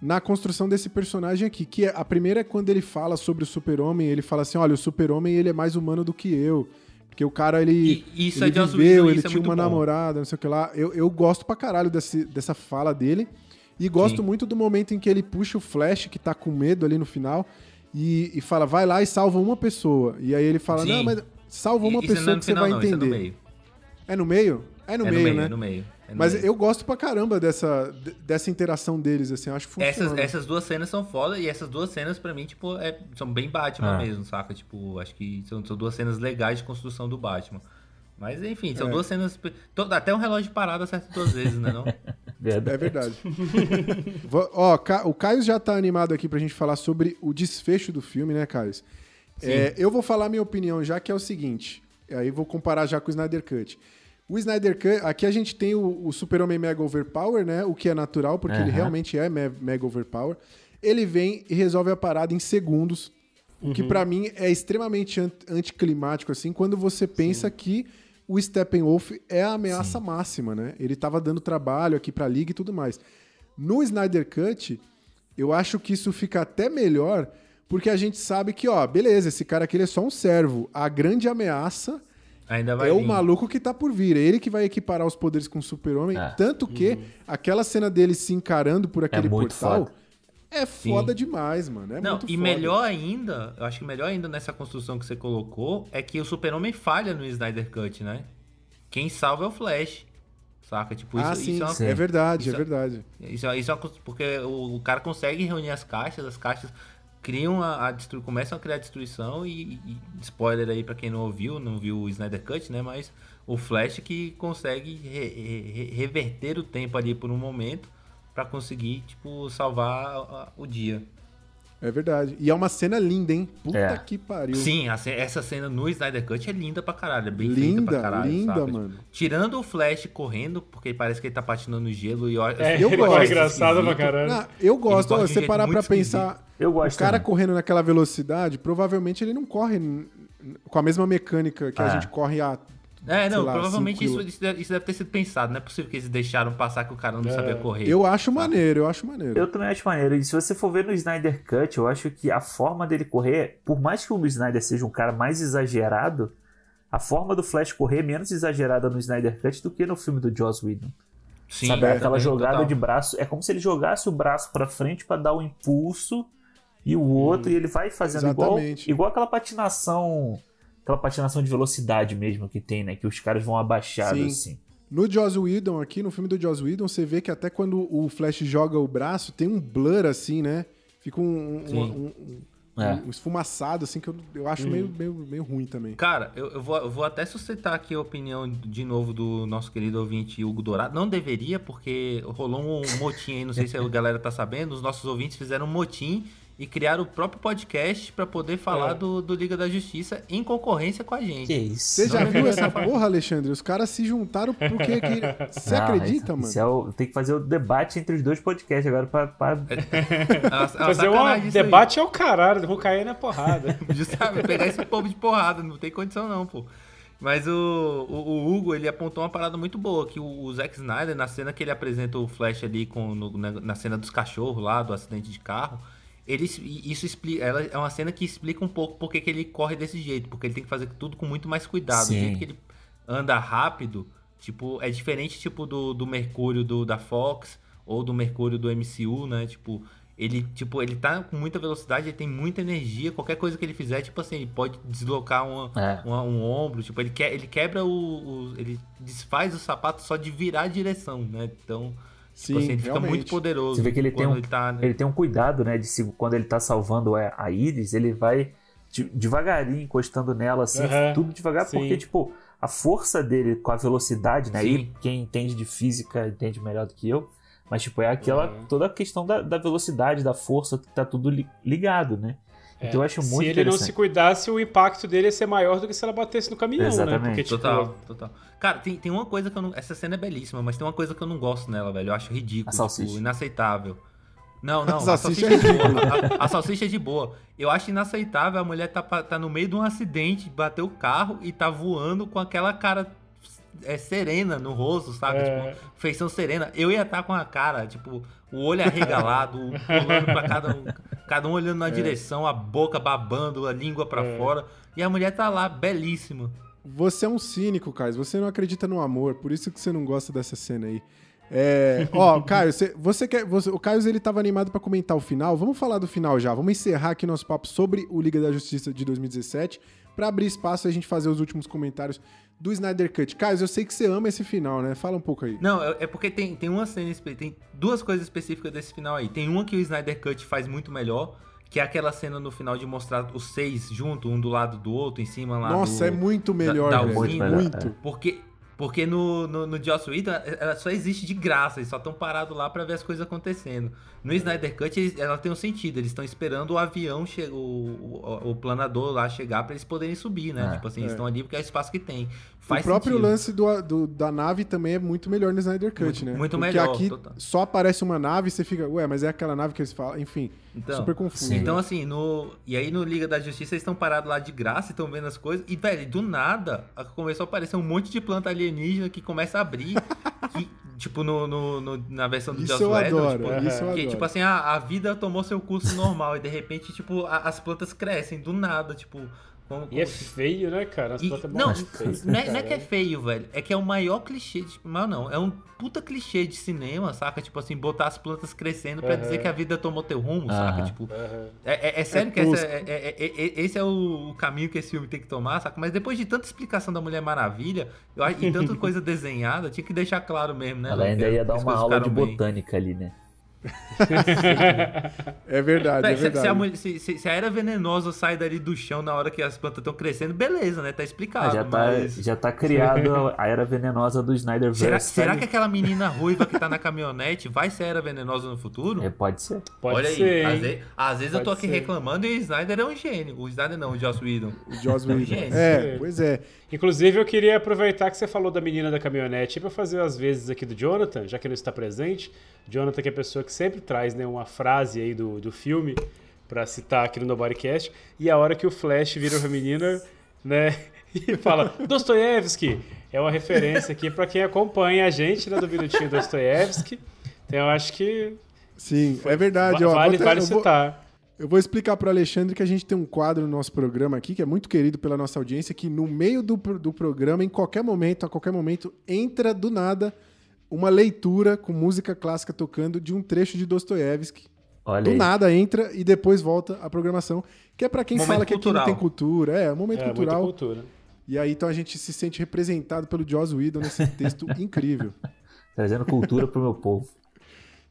na construção desse personagem aqui, que é, a primeira é quando ele fala sobre o super-homem, ele fala assim, olha, o super-homem ele é mais humano do que eu. Porque o cara, ele, E isso ele é de Joss viveu, ele isso é tinha uma bom. namorada, não sei o que lá. Eu, eu gosto pra caralho desse, dessa fala dele. E gosto Sim. muito do momento em que ele puxa o Flash, que tá com medo ali no final, e, e fala, vai lá e salva uma pessoa. E aí ele fala, Sim. não, mas salva uma é pessoa no que você final, vai não, isso é no entender. meio. É no meio? É no É meio, né? É no meio. É Mas eu gosto pra caramba dessa, de- dessa interação deles, assim, eu acho que funciona. Essas, essas duas cenas são foda e essas duas cenas, pra mim, tipo, é- são bem Batman Ah. mesmo, saca? Tipo, acho que são, são duas cenas legais de construção do Batman. Mas enfim, são É. duas cenas. to- Até um relógio parado acerta duas vezes, né? Não? <laughs> Verdade. É verdade. <laughs> Ó, o Caio já tá animado aqui pra gente falar sobre o desfecho do filme, né, Caio? É, eu vou falar minha opinião já, que é o seguinte. Aí vou comparar já com o Snyder Cut. O Snyder Cut, aqui a gente tem o, o Super-Homem Mega Overpower, né? O que é natural, porque ele Aham. realmente é me- Mega Overpower. Ele vem e resolve a parada em segundos. O que pra mim é extremamente an- anticlimático, assim, quando você pensa que o Steppenwolf é a ameaça máxima, né? Ele tava dando trabalho aqui pra liga e tudo mais. No Snyder Cut, eu acho que isso fica até melhor, porque a gente sabe que, ó, beleza, esse cara aqui ele é só um servo. A grande ameaça Ainda vai é o vir. maluco que tá por vir. É ele que vai equiparar os poderes com o super-homem. É. Tanto que aquela cena dele se encarando por aquele muito portal foda. é foda demais, mano. É Não, muito e foda. melhor ainda, eu acho que melhor ainda nessa construção que você colocou é que o Super-Homem falha no Snyder Cut, né? Quem salva é o Flash. Saca? Tipo, isso, ah, sim, isso é uma sim. é verdade, isso é é- verdade. Isso, é- isso é uma coisa- porque o, o cara consegue reunir as caixas, as caixas criam a, a destru, começam a criar destruição e, e- spoiler aí pra quem não ouviu, não viu o Snyder Cut, né? Mas o Flash que consegue re- re- reverter o tempo ali por um momento pra conseguir tipo salvar o dia. É verdade. E é uma cena linda, hein? Puta É. que pariu. Sim, a ce- essa cena no Snyder Cut é linda pra caralho, é bem Linda, feita pra caralho, linda, saca? mano. Tirando o Flash correndo, porque parece que ele tá patinando no gelo e olha, É, Eu <laughs> gosto. foi engraçado pra caralho. Não, eu gosto. Ó, de um você parar pra pensar. Eu O gosto cara também. correndo naquela velocidade, provavelmente ele não corre com a mesma mecânica que a Ah. gente corre a. É, não, lá, provavelmente isso, isso deve, isso deve ter sido pensado. Não é possível que eles deixaram passar que o cara não sabia correr. Eu acho maneiro, eu acho maneiro. Eu também acho maneiro. E se você for ver no Snyder Cut, eu acho que a forma dele correr, por mais que o Snyder seja um cara mais exagerado, a forma do Flash correr é menos exagerada no Snyder Cut do que no filme do Joss Whedon. Sim, Sabe? é, Aquela também, jogada total. de braço. É como se ele jogasse o braço pra frente pra dar o impulso e o outro, e ele vai fazendo igual, Exatamente. igual aquela patinação. Aquela patinação de velocidade mesmo que tem, né? Que os caras vão abaixados Sim. assim. No Joss Whedon, aqui, no filme do Joss Whedon, você vê que até quando o Flash joga o braço, tem um blur assim, né? Fica um, um, Sim. um- um- É. um esfumaçado, assim, que eu, eu acho meio, meio, meio ruim também. Cara, eu, eu vou, eu vou até sustentar aqui a opinião de novo do nosso querido ouvinte Hugo Dourado. Não deveria, porque rolou um motim aí, não sei se a galera tá sabendo. Os nossos ouvintes fizeram um motim e criaram o próprio podcast pra poder falar É. do, do Liga da Justiça em concorrência com a gente. isso? Você já viu essa porra, Alexandre? Os caras se juntaram porque... Que... <laughs> Você Não, acredita, isso- mano? isso é o- tem que fazer o debate entre os dois podcasts agora pra. pra- É é <laughs> Fazer um isso aí. debate é o caralho, vou cair na porrada. <laughs> Justamente, pegar esse povo de porrada, não tem condição não, pô. Mas o, o, o Hugo, ele apontou uma parada muito boa, que o, o Zack Snyder, na cena que ele apresenta o Flash ali com, no- na, na cena dos cachorros lá, do acidente de carro, ele, isso explica, ela é uma cena que explica um pouco porque que ele corre desse jeito, porque ele tem que fazer tudo com muito mais cuidado. Sim. O jeito que ele anda rápido, tipo, é diferente tipo do, do Mercúrio do, da Fox ou do Mercúrio do MCU, né? Tipo, ele, tipo, ele tá com muita velocidade, ele tem muita energia, qualquer coisa que ele fizer, tipo assim, ele pode deslocar uma, É. uma- um ombro, tipo, ele, que, ele quebra o, o- ele desfaz o sapato só de virar a direção, né? Então, Sim, tipo assim, ele fica realmente. muito poderoso. Você vê que ele tem um- ele tá, né? Ele tem um cuidado, né? De se, quando ele tá salvando a, Iris, ele vai de- devagarinho encostando nela, assim, Aham, tudo devagar, sim. porque, tipo, a força dele com a velocidade, né? Sim. Aí quem entende de física entende melhor do que eu. Mas, tipo, é aquela. Uhum. toda a questão da, da velocidade, da força, que tá tudo li- ligado, né? Então eu acho muito se ele não se cuidasse, o impacto dele ia ser maior do que se ela batesse no caminhão, né? Exatamente. Porque, tipo, Total, total. Cara, tem, tem uma coisa que eu não. Essa cena é belíssima, mas tem uma coisa que eu não gosto nela, velho. Eu acho ridículo, A salsicha. tipo, inaceitável. Não, não, A a salsicha salsicha, é é de boa. A, a salsicha é de boa. Eu acho inaceitável a mulher tá, tá no meio de um acidente, bateu o carro e tá voando com aquela cara é, serena no rosto, sabe? É. Tipo, feição serena. Eu ia estar com a cara, tipo, o olho arregalado, pulando pra cada um, cada um olhando na direção, a boca babando, a língua pra fora. E a mulher tá lá, belíssima. Você é um cínico, Caio. Você não acredita no amor, por isso que você não gosta dessa cena aí. É, ó, Caio, você, você quer. você- o Caio ele tava animado pra comentar o final. Vamos falar do final já. Vamos encerrar aqui nosso papo sobre o Liga da Justiça de 2017 pra abrir espaço e a gente fazer os últimos comentários do Snyder Cut. Caio, eu sei que você ama esse final, né? Fala um pouco aí. Não, é é porque tem, tem uma cena, tem duas coisas específicas desse final aí. Tem uma que o Snyder Cut faz muito melhor, que é aquela cena no final de mostrar os seis junto, um do lado do outro, em cima lá Nossa, do- é muito melhor, da velho. usina. Muito. Muito Porque, porque no, no, no Joss Whedon, ela só existe de graça, eles só estão parados lá pra ver as coisas acontecendo. No Snyder Cut, eles- ela tem um sentido, eles estão esperando o avião, che- o, o, o planador lá chegar pra eles poderem subir, né? É. tipo assim, eles É. estão ali porque é o espaço que tem. O Faz próprio sentido. lance do, do- da nave também é muito melhor no Snyder Cut, Muito- né? muito Porque melhor, aqui total. só aparece uma nave e você fica, ué, mas é aquela nave que eles falam. Enfim, Então, super confuso. sim. Então, assim, no. E aí no Liga da Justiça eles estão parados lá de graça e estão vendo as coisas. E, velho, do nada começou a aparecer um monte de planta alienígena que começa a abrir. <laughs> que, tipo, no, no- no- na versão do Joss Whedon, tipo, isso eu que, adoro. tipo assim, a, a vida tomou seu curso normal e de repente, tipo, a- as plantas crescem do nada, tipo. Como, E é feio, né, cara? As e- plantas não, muito feias, não é, não é que é feio, velho. É que é o maior clichê de. Mas não, é um puta clichê de cinema, saca? Tipo assim, botar as plantas crescendo pra Aham. dizer que a vida tomou teu rumo, saca? Aham. Tipo, Aham. é, é- é sério É que essa é- é- é- é- esse é o, caminho que esse filme tem que tomar, saca? Mas depois de tanta explicação da Mulher Maravilha, eu acho e tanta <laughs> coisa desenhada, tinha que deixar claro mesmo, né? Ela ainda ia dar uma aula de bem. botânica ali, né? <laughs> É verdade, é se, se a verdade. mulher- se- se- se a era venenosa sai dali do chão na hora que as plantas estão crescendo, beleza, né? Tá explicado. Ah, já, tá, mas... já tá criado a era venenosa do Snyderverse. Será, tá será que aquela menina ruiva que tá na caminhonete vai ser a era venenosa no futuro? É, pode ser. Pode Olha ser, aí, às às vezes eu tô Pode aqui ser. reclamando e o Snyder é um gênio. O Snyder não, o Joss Whedon. O Joss Whedon. Gente. É, pois é. Inclusive, eu queria aproveitar que você falou da menina da caminhonete para fazer as vezes aqui do Jonathan, já que ele não está presente. Jonathan, que é a pessoa que sempre traz né, uma frase aí do, do filme para citar aqui no Nobodycast. E a hora que o Flash vira pra menina, né, <laughs> e fala Dostoiévski. É uma referência aqui para quem acompanha a gente, né, do Minutinho Dostoiévski. Então, eu acho que Sim, é verdade. va- ó, vale, vale eu vou- citar. Eu vou explicar pro Alexandre que a gente tem um quadro no nosso programa aqui, que é muito querido pela nossa audiência, que no meio do, do programa, em qualquer momento, a qualquer momento, entra do nada uma leitura com música clássica tocando de um trecho de Dostoiévski. Olha Do aí. nada entra e depois volta a programação, que é pra quem Momento fala que aqui não tem cultura. É, um momento É, muita cultural. cultura. E aí então a gente se sente representado pelo Joss Whedon nesse texto <laughs> incrível. Trazendo cultura pro meu povo.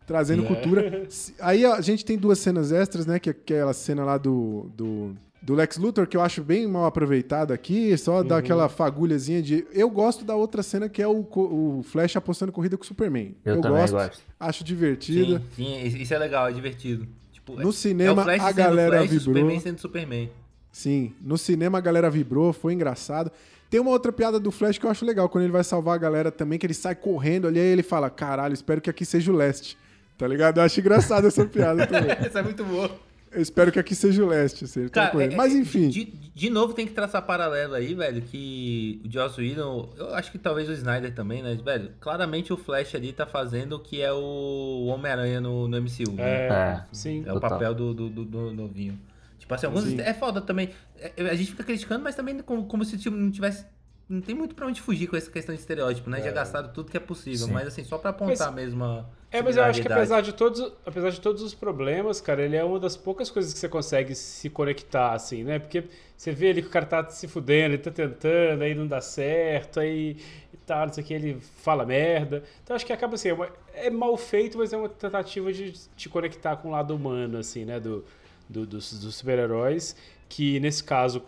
Trazendo cultura. <laughs> Se- Aí a gente tem duas cenas extras, né? Que é aquela cena lá do, do, do Lex Luthor, que eu acho bem mal aproveitada aqui, só Uhum. dá aquela fagulhazinha de. Eu gosto da outra cena que é o, o Flash apostando corrida com o Superman. Eu também gosto. Acho divertida. Sim, sim, isso é legal, é divertido. Tipo, No é- cinema, é o Flash a sendo galera Flash, vibrou. Superman sendo Superman. Sim, no cinema a galera vibrou, foi engraçado. Tem uma outra piada do Flash que eu acho legal, quando ele vai salvar a galera também, que ele sai correndo ali, aí ele fala, caralho, espero que aqui seja o leste. Tá ligado? Eu acho engraçado essa piada <laughs> também. Essa é muito boa. Eu espero que aqui seja o leste, assim, tá é- Mas é- enfim, De, de novo tem que traçar paralelo aí, velho, que o Joss Whedon, eu acho que talvez o Snyder também, né, velho, claramente o Flash ali tá fazendo o que é o Homem-Aranha no, no MCU, né? É, É. sim. É o Total. papel do, do, do, do novinho. Tipo assim, alguns. Sim. É foda também. É, A gente fica criticando, mas também como, como se tipo, não tivesse. Não tem muito pra onde fugir com essa questão de estereótipo, né? Já gastaram tudo que é possível. Sim. Mas assim, só pra apontar mesmo a. É, mas eu acho que apesar de todos, apesar de todos os problemas, cara, ele é uma das poucas coisas que você consegue se conectar, assim, né? Porque você vê ali que o cara tá se fudendo, ele tá tentando, aí não dá certo, aí e tal, não sei o que, ele fala merda. Então acho que acaba assim, é, uma- é mal feito, mas é uma tentativa de te conectar com o lado humano, assim, né? Do, do- dos, dos super-heróis, que nesse caso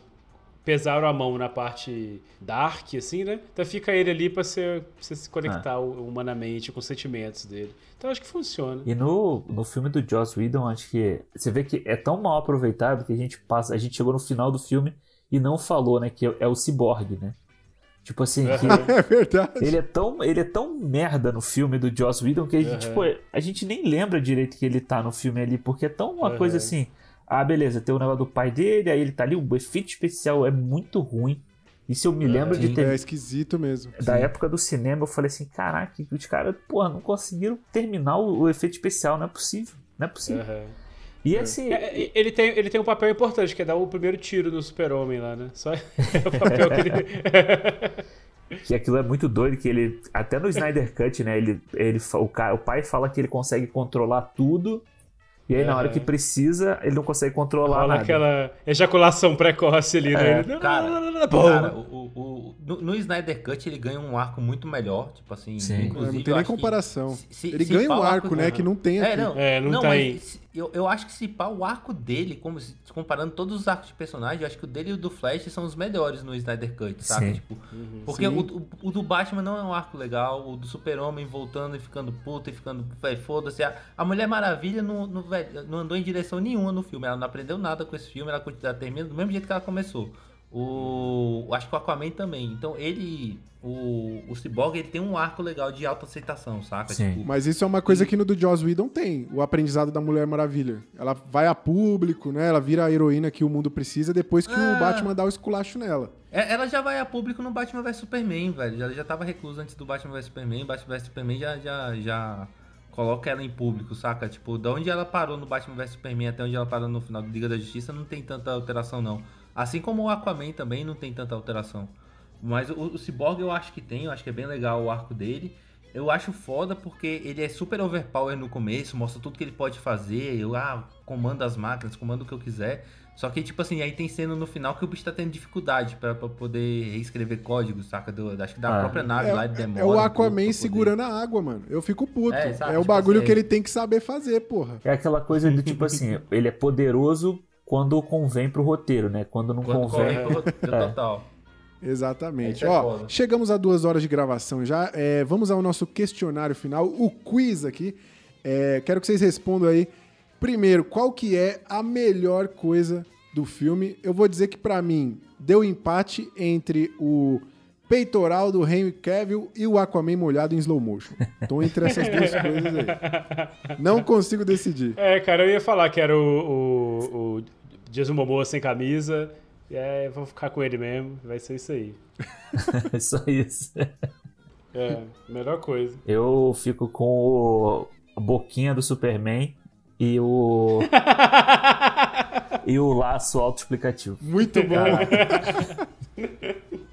pesaram a mão na parte dark, assim, né? Então fica ele ali pra você, se conectar humanamente com os sentimentos dele. Então acho que funciona. E no, no filme do Joss Whedon, acho que você vê que é tão mal aproveitado que a gente passa, a gente chegou no final do filme e não falou, né, que é, é o Cyborg, né? Tipo assim, que <laughs> é verdade. ele é tão, ele é tão merda no filme do Joss Whedon que a gente, tipo, a gente nem lembra direito que ele tá no filme ali, porque é tão uma coisa assim, ah, beleza, tem o negócio do pai dele, aí ele tá ali, o efeito especial é muito ruim. Isso eu me lembro de ter É esquisito mesmo. da época do cinema, eu falei assim, caraca, os caras, porra, não conseguiram terminar o, o efeito especial, não é possível, não é possível. Aham. E assim, É, é, ele, tem, ele tem um papel importante, que é dar o primeiro tiro no super-homem lá, né? Só <laughs> é o papel que ele... <laughs> que aquilo é muito doido, que ele, até no Snyder Cut, né, ele, ele, o, o pai fala que ele consegue controlar tudo, e aí na hora que precisa, ele não consegue controlar Rola nada. aquela ejaculação precoce ali, né? É, Ele, não, Cara, não, não, não, não, cara o, o- o- no, no Snyder Cut ele ganha um arco muito melhor, tipo assim, Sim. inclusive não tem nem comparação. se- se- ele se ganha um o arco, né? Que não tem aqui. É, não, É, não não, tá mas aí. Eu, eu acho que se pá, o arco dele, como se- comparando todos os arcos de personagem, eu acho que o dele e o do Flash são os melhores no Snyder Cut, sabe? Sim. Tipo, porque Sim. o, o- o do Batman não é um arco legal, o do Super-Homem voltando e ficando puta e ficando, velho, foda-se. A, a Mulher Maravilha não, não, velho, não andou em direção nenhuma no filme, ela não aprendeu nada com esse filme, ela termina do mesmo jeito que ela começou. O, acho que o Aquaman também. Então ele, o, o Cyborg, ele tem um arco legal de autoaceitação, saca? Sim. Tipo, Mas isso é uma coisa que no do Joss Whedon tem, o aprendizado da Mulher Maravilha. Ela vai a público, né? Ela vira a heroína que o mundo precisa depois que Ah. o Batman dá o esculacho nela. É, Ela já vai a público no Batman vs Superman, velho. Ela já tava reclusa antes do Batman vs Superman. Batman vs Superman já, já, já coloca ela em público, saca? Tipo, da onde ela parou no Batman vs Superman até onde ela parou no final do Liga da Justiça não tem tanta alteração, não. Assim como o Aquaman também não tem tanta alteração. Mas o, o Cyborg eu acho que tem, eu acho que é bem legal o arco dele. Eu acho foda porque ele é super overpower no começo, mostra tudo que ele pode fazer. Eu, ah, comando as máquinas, comando o que eu quiser. Só que, tipo assim, aí tem cena no final que o bicho tá tendo dificuldade pra, pra poder reescrever código, saca? Do, acho que da Ah. própria nave lá ele É, demora. é o Aquaman poder- segurando a água, mano. Eu fico puto. É, É, sabe, o tipo bagulho assim, que ele tem que saber fazer, porra. É aquela coisa do tipo assim, <laughs> ele é poderoso quando convém pro roteiro, né? Quando não Quando convém. corre pro roteiro <laughs> É. total. Exatamente. É Ó, chegamos a duas horas de gravação já. É, vamos ao nosso questionário final, o quiz aqui. É, quero que vocês respondam aí. Primeiro, qual que é a melhor coisa do filme? Eu vou dizer que pra mim deu empate entre o peitoral do Henry Cavill e o Aquaman molhado em slow motion. Tô entre essas <laughs> duas coisas aí. Não consigo decidir. É, cara, eu ia falar que era o, o, o Jason Momoa sem camisa. É, vou ficar com ele mesmo. Vai ser isso aí. <laughs> É só isso. É, melhor coisa. Eu fico com o a boquinha do Superman e o. <laughs> e o laço autoexplicativo. Muito bom.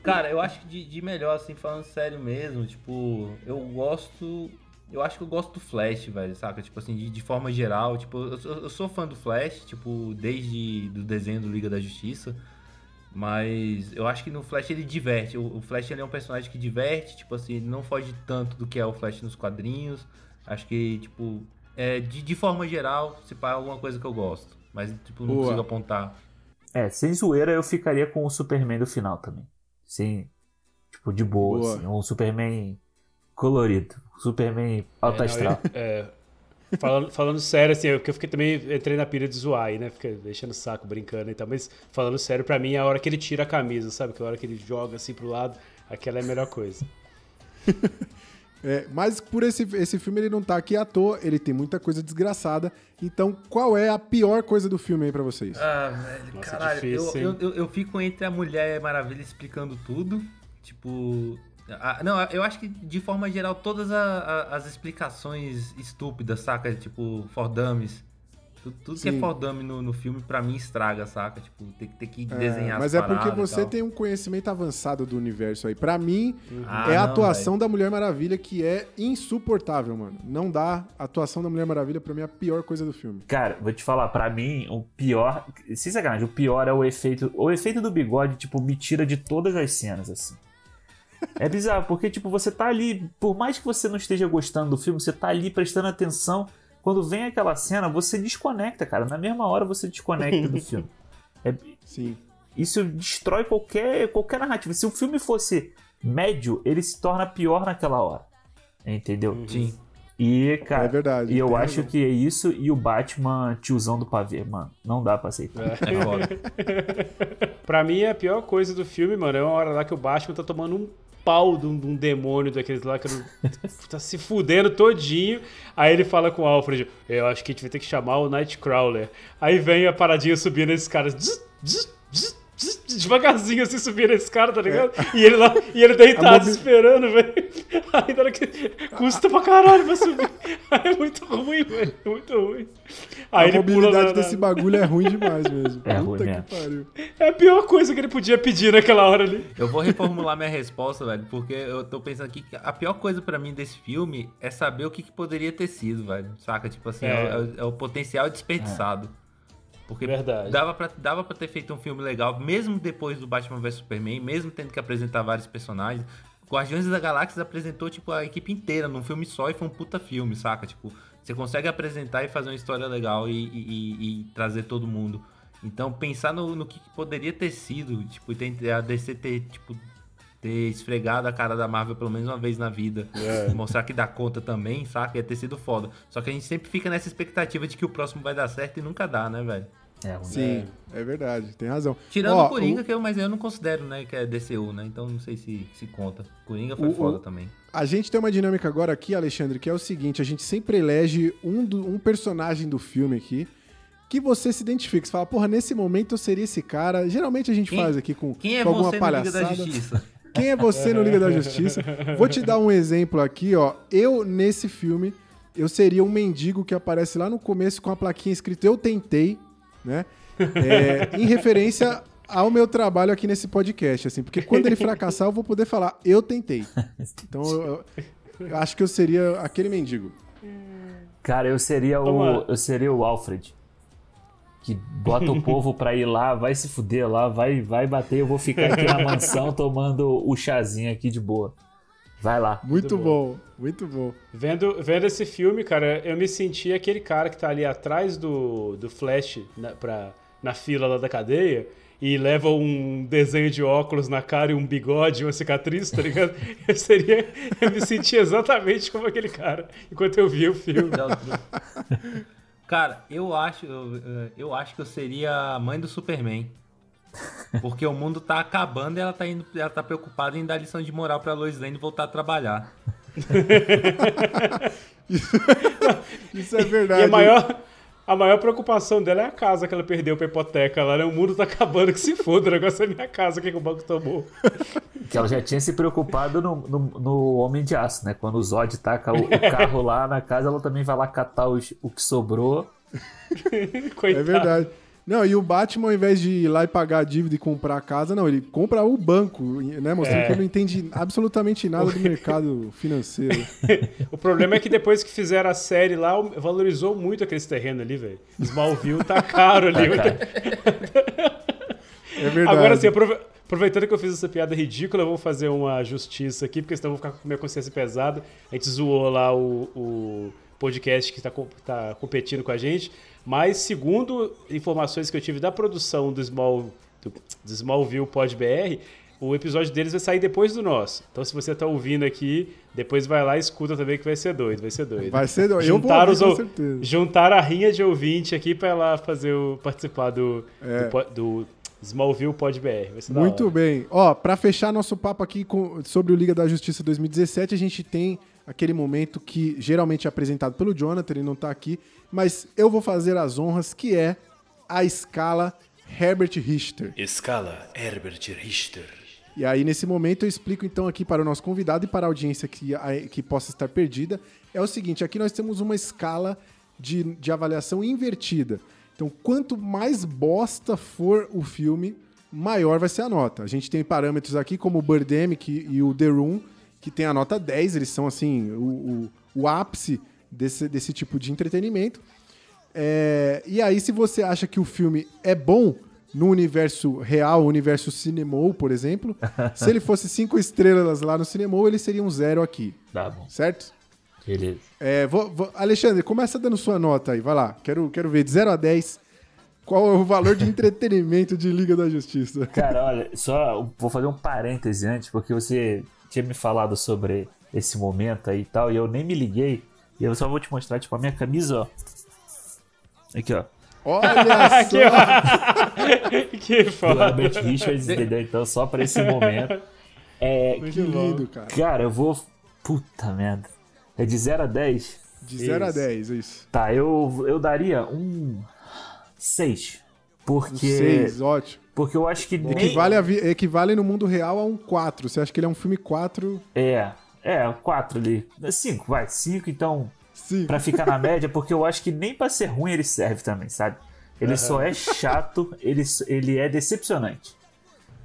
Cara, eu acho que de, de melhor, assim, falando sério mesmo, tipo, eu gosto. Eu acho que eu gosto do Flash, velho, saca? Tipo assim, de, de forma geral. Tipo, eu, sou- eu sou fã do Flash, tipo, desde do desenho do Liga da Justiça. Mas eu acho que no Flash ele diverte. O, o Flash ele é um personagem que diverte, tipo assim, ele não foge tanto do que é o Flash nos quadrinhos. Acho que, tipo, é, de, de forma geral, se pá, é alguma coisa que eu gosto. Mas, tipo, não Boa. consigo apontar. É, sem zoeira eu ficaria com o Superman do final também. Sim. Tipo, de boa, Boa. assim. Um Superman colorido. Superman alto É, não, astral. eu- é, falando, falando sério, assim, eu, que eu fiquei também, entrei na pilha de zoar aí, né? Fiquei deixando o saco, brincando e tal. Mas falando sério, pra mim, é a hora que ele tira a camisa, sabe? Que é a hora que ele joga assim pro lado, aquela é a melhor coisa. <laughs> É, mas por esse, esse filme ele não tá aqui à toa, ele tem muita coisa desgraçada. Então, qual é a pior coisa do filme aí pra vocês? Ah, velho, Nossa, caralho. difícil, eu, eu, eu, eu fico entre a Mulher Maravilha explicando tudo. Tipo. A- não, eu acho que de forma geral todas a- a- as explicações estúpidas, saca? Tipo, for dummies. Tu- Tudo que é for dummy no, no filme, pra mim, estraga, saca? Tipo, tem, que- tem que É, desenhar mas as é porque você tem um conhecimento avançado do universo aí. Pra mim, Ah, é a não, atuação da Mulher Maravilha que é insuportável, mano. Não dá. A atuação da Mulher Maravilha, pra mim, é a pior coisa do filme. Cara, vou te falar, pra mim, o pior. Sem sacanagem, o pior é o efeito. O efeito do bigode, tipo, me tira de todas as cenas, assim. É bizarro, porque, tipo, você tá ali, por mais que você não esteja gostando do filme, você tá ali prestando atenção. Quando vem aquela cena, você desconecta, cara. Na mesma hora você desconecta do filme. É- Sim. isso destrói qualquer, qualquer narrativa. Se o filme fosse médio, ele se torna pior naquela hora. Entendeu? Sim. E, cara, É verdade, e eu tem acho que é isso e o Batman tiozão do pavê, mano. Não dá pra aceitar. É foda. <laughs> Pra mim, a pior coisa do filme, mano, é uma hora lá que o Batman tá tomando um pau de um, de um demônio daqueles lá que <laughs> tá se fudendo todinho. Aí ele fala com o Alfred: Eu acho que a gente vai ter que chamar o Nightcrawler. Aí vem a paradinha subindo esses caras. zzz, zzz, zzz, devagarzinho assim subindo esse cara, tá ligado? E ele lá, e ele deitado mobi- esperando, velho. <laughs> Aí na hora que custa pra caralho pra subir. <laughs> Aí é muito ruim, velho. É muito ruim. Aí a ele pula mobilidade na- desse bagulho é ruim demais mesmo. É Puta ruim que mesmo. pariu. É a pior coisa que ele podia pedir naquela hora ali. Eu vou reformular minha resposta, velho, porque eu tô pensando aqui que a pior coisa pra mim desse filme é saber o que, que poderia ter sido, velho. Saca? Tipo assim, é, É. é o- é o potencial desperdiçado. Porque Verdade. dava pra, dava pra ter feito um filme legal, mesmo depois do Batman vs Superman, mesmo tendo que apresentar vários personagens. Guardiões da Galáxia apresentou, tipo, a equipe inteira num filme só e foi um puta filme, saca? Tipo, você consegue apresentar e fazer uma história legal e, e- e- trazer todo mundo. Então, pensar no, no que poderia ter sido, tipo, a DC ter, tipo, ter esfregado a cara da Marvel pelo menos uma vez na vida. Mostrar que dá conta também, saca? Ia ter sido foda. Só que a gente sempre fica nessa expectativa de que o próximo vai dar certo e nunca dá, né, velho? É. Sim, é verdade, tem razão. Tirando Ó, o Coringa, que eu, mas eu não considero, né, que é DCU, né? Então não sei se, se conta. Coringa foi O- foda o- também. A gente tem uma dinâmica agora aqui, Alexandre, que é o seguinte: a gente sempre elege um, do- um personagem do filme aqui que você se identifica. Você fala, porra, nesse momento eu seria esse cara. Geralmente a gente Quem- faz aqui com, Quem é com alguma você palhaçada. da Justiça? Quem é você no Liga da Justiça? Vou te dar um exemplo aqui, ó. Eu, nesse filme, eu seria um mendigo que aparece lá no começo com a plaquinha escrita Eu Tentei, né? É, em referência ao meu trabalho aqui nesse podcast, assim. Porque quando ele fracassar, eu vou poder falar Eu Tentei. Então, eu, eu- acho que eu seria aquele mendigo. Cara, eu seria o. Eu seria o Alfred. Que bota o povo pra ir lá, vai se fuder lá, vai, vai bater, eu vou ficar aqui na mansão tomando o chazinho aqui de boa. Vai lá. Muito, bom. muito bom. Vendo, vendo esse filme, cara, eu me senti aquele cara que tá ali atrás do, do Flash na, pra, na fila lá da cadeia e leva um desenho de óculos na cara e um bigode e uma cicatriz, tá ligado? <laughs> Eu seria. Eu me senti exatamente como aquele cara enquanto eu via o filme. Cara, eu acho, eu, eu acho que eu seria a mãe do Superman. Porque o mundo tá acabando e ela tá, indo, ela tá preocupada em dar lição de moral pra Lois Lane voltar a trabalhar. <laughs> Isso é verdade. E a maior, a maior preocupação dela é a casa que ela perdeu pra hipoteca lá, né? O mundo tá acabando, que se foda, o negócio é minha casa, o que, que o banco tomou? Que ela já tinha se preocupado no, no, no Homem de Aço, né? Quando o Zod taca o, o carro lá na casa, ela também vai lá catar os- o que sobrou. <laughs> É Coitado. verdade. Não, e o Batman, ao invés de ir lá e pagar a dívida e comprar a casa, não, ele compra o banco, né? Mostrando É. que ele não entende absolutamente nada do <laughs> mercado financeiro. <laughs> O problema é que depois que fizeram a série lá, valorizou muito aqueles terrenos ali, velho. Smallville tá caro ali. <laughs> É verdade. Agora sim, aprove- aproveitando que eu fiz essa piada ridícula, eu vou fazer uma justiça aqui, porque senão eu vou ficar com minha consciência pesada. A gente zoou lá o, o podcast que está tá competindo com a gente, mas segundo informações que eu tive da produção do, Small, do, do Smallville Pod BR, o episódio deles vai sair depois do nosso. Então se você tá ouvindo aqui, depois vai lá e escuta também que vai ser doido, vai ser doido. Vai ser doido. Ouvir, os, com certeza. juntaram a rinha de ouvinte aqui pra ela fazer o, participar do, É. do, do Smallville Pod BR. Vai ser da Muito bem. Ó, pra fechar nosso papo aqui com- sobre o Liga da Justiça 2017, a gente tem aquele momento que geralmente é apresentado pelo Jonathan, ele não tá aqui, mas eu vou fazer as honras, que é a escala Herbert Richter. Escala Herbert Richter. E aí, nesse momento, eu explico então aqui para o nosso convidado e para a audiência que, que possa estar perdida. É o seguinte: aqui nós temos uma escala de, de avaliação invertida. Então, quanto mais bosta for o filme, maior vai ser a nota. A gente tem parâmetros aqui como o Birdemic e o The Room, que tem a nota 10, eles são assim, o, o, o ápice desse, desse tipo de entretenimento. É, e aí, se você acha que o filme é bom no universo real, universo Cinemol, por exemplo, <laughs> se ele fosse cinco estrelas lá no Cinemol, ele seria um zero aqui, Tá bom. certo? Beleza. É, vou- vou- Alexandre, começa dando sua nota aí, vai lá. Quero, quero ver, de 0 a 10, qual é o valor de <laughs> entretenimento de Liga da Justiça? Cara, olha, só vou fazer um parêntese antes, porque você tinha me falado sobre esse momento aí e tal, e eu nem me liguei. E eu só vou te mostrar, tipo, a minha camisa, ó. Aqui, ó. Olha <laughs> Aqui, só! ó. <laughs> que Do foda. Herbert Richards, entendeu? Então, só pra esse momento. É, Que lindo, cara. cara, eu vou. Puta merda. É de 0 a 10? De 0 a Isso. 10, isso. Tá, eu, eu daria um 6. Um Porque. 6, ótimo. Porque eu acho que nem... Equivale, a vi- equivale no mundo real a um 4. Você acha que ele é um filme 4? É, é, quatro ali. Cinco, vai, cinco, então, Sim. pra ficar na <laughs> média, porque eu acho que nem pra ser ruim ele serve também, sabe? Ele só é chato, ele, ele é decepcionante.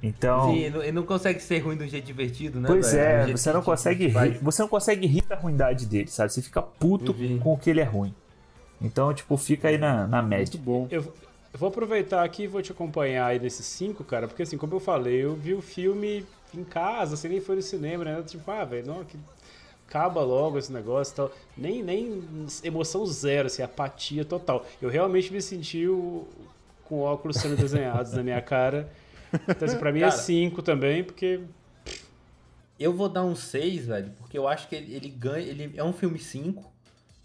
Então, Sim, ele não- consegue ser ruim de um jeito divertido, né? pois velho? Do é, jeito você não consegue rir, você não consegue rir da ruindade dele, sabe? Você fica puto Uhum. com o que ele é ruim. Então, tipo, fica aí na, na Muito média. bom. Eu, eu vou aproveitar aqui e vou te acompanhar aí nesses cinco, cara, porque assim, como eu falei, eu vi o filme em casa, assim, nem foi no cinema, né? Tipo, ah, velho, não, que acaba logo esse negócio e tal. Nem, nem emoção zero, assim, apatia total. Eu realmente me senti o- com óculos sendo desenhados na minha cara. Então, assim, pra mim é Cara. cinco também, porque Eu vou dar um 6, velho, porque eu acho que ele, ele ganha. Ele é um filme 5,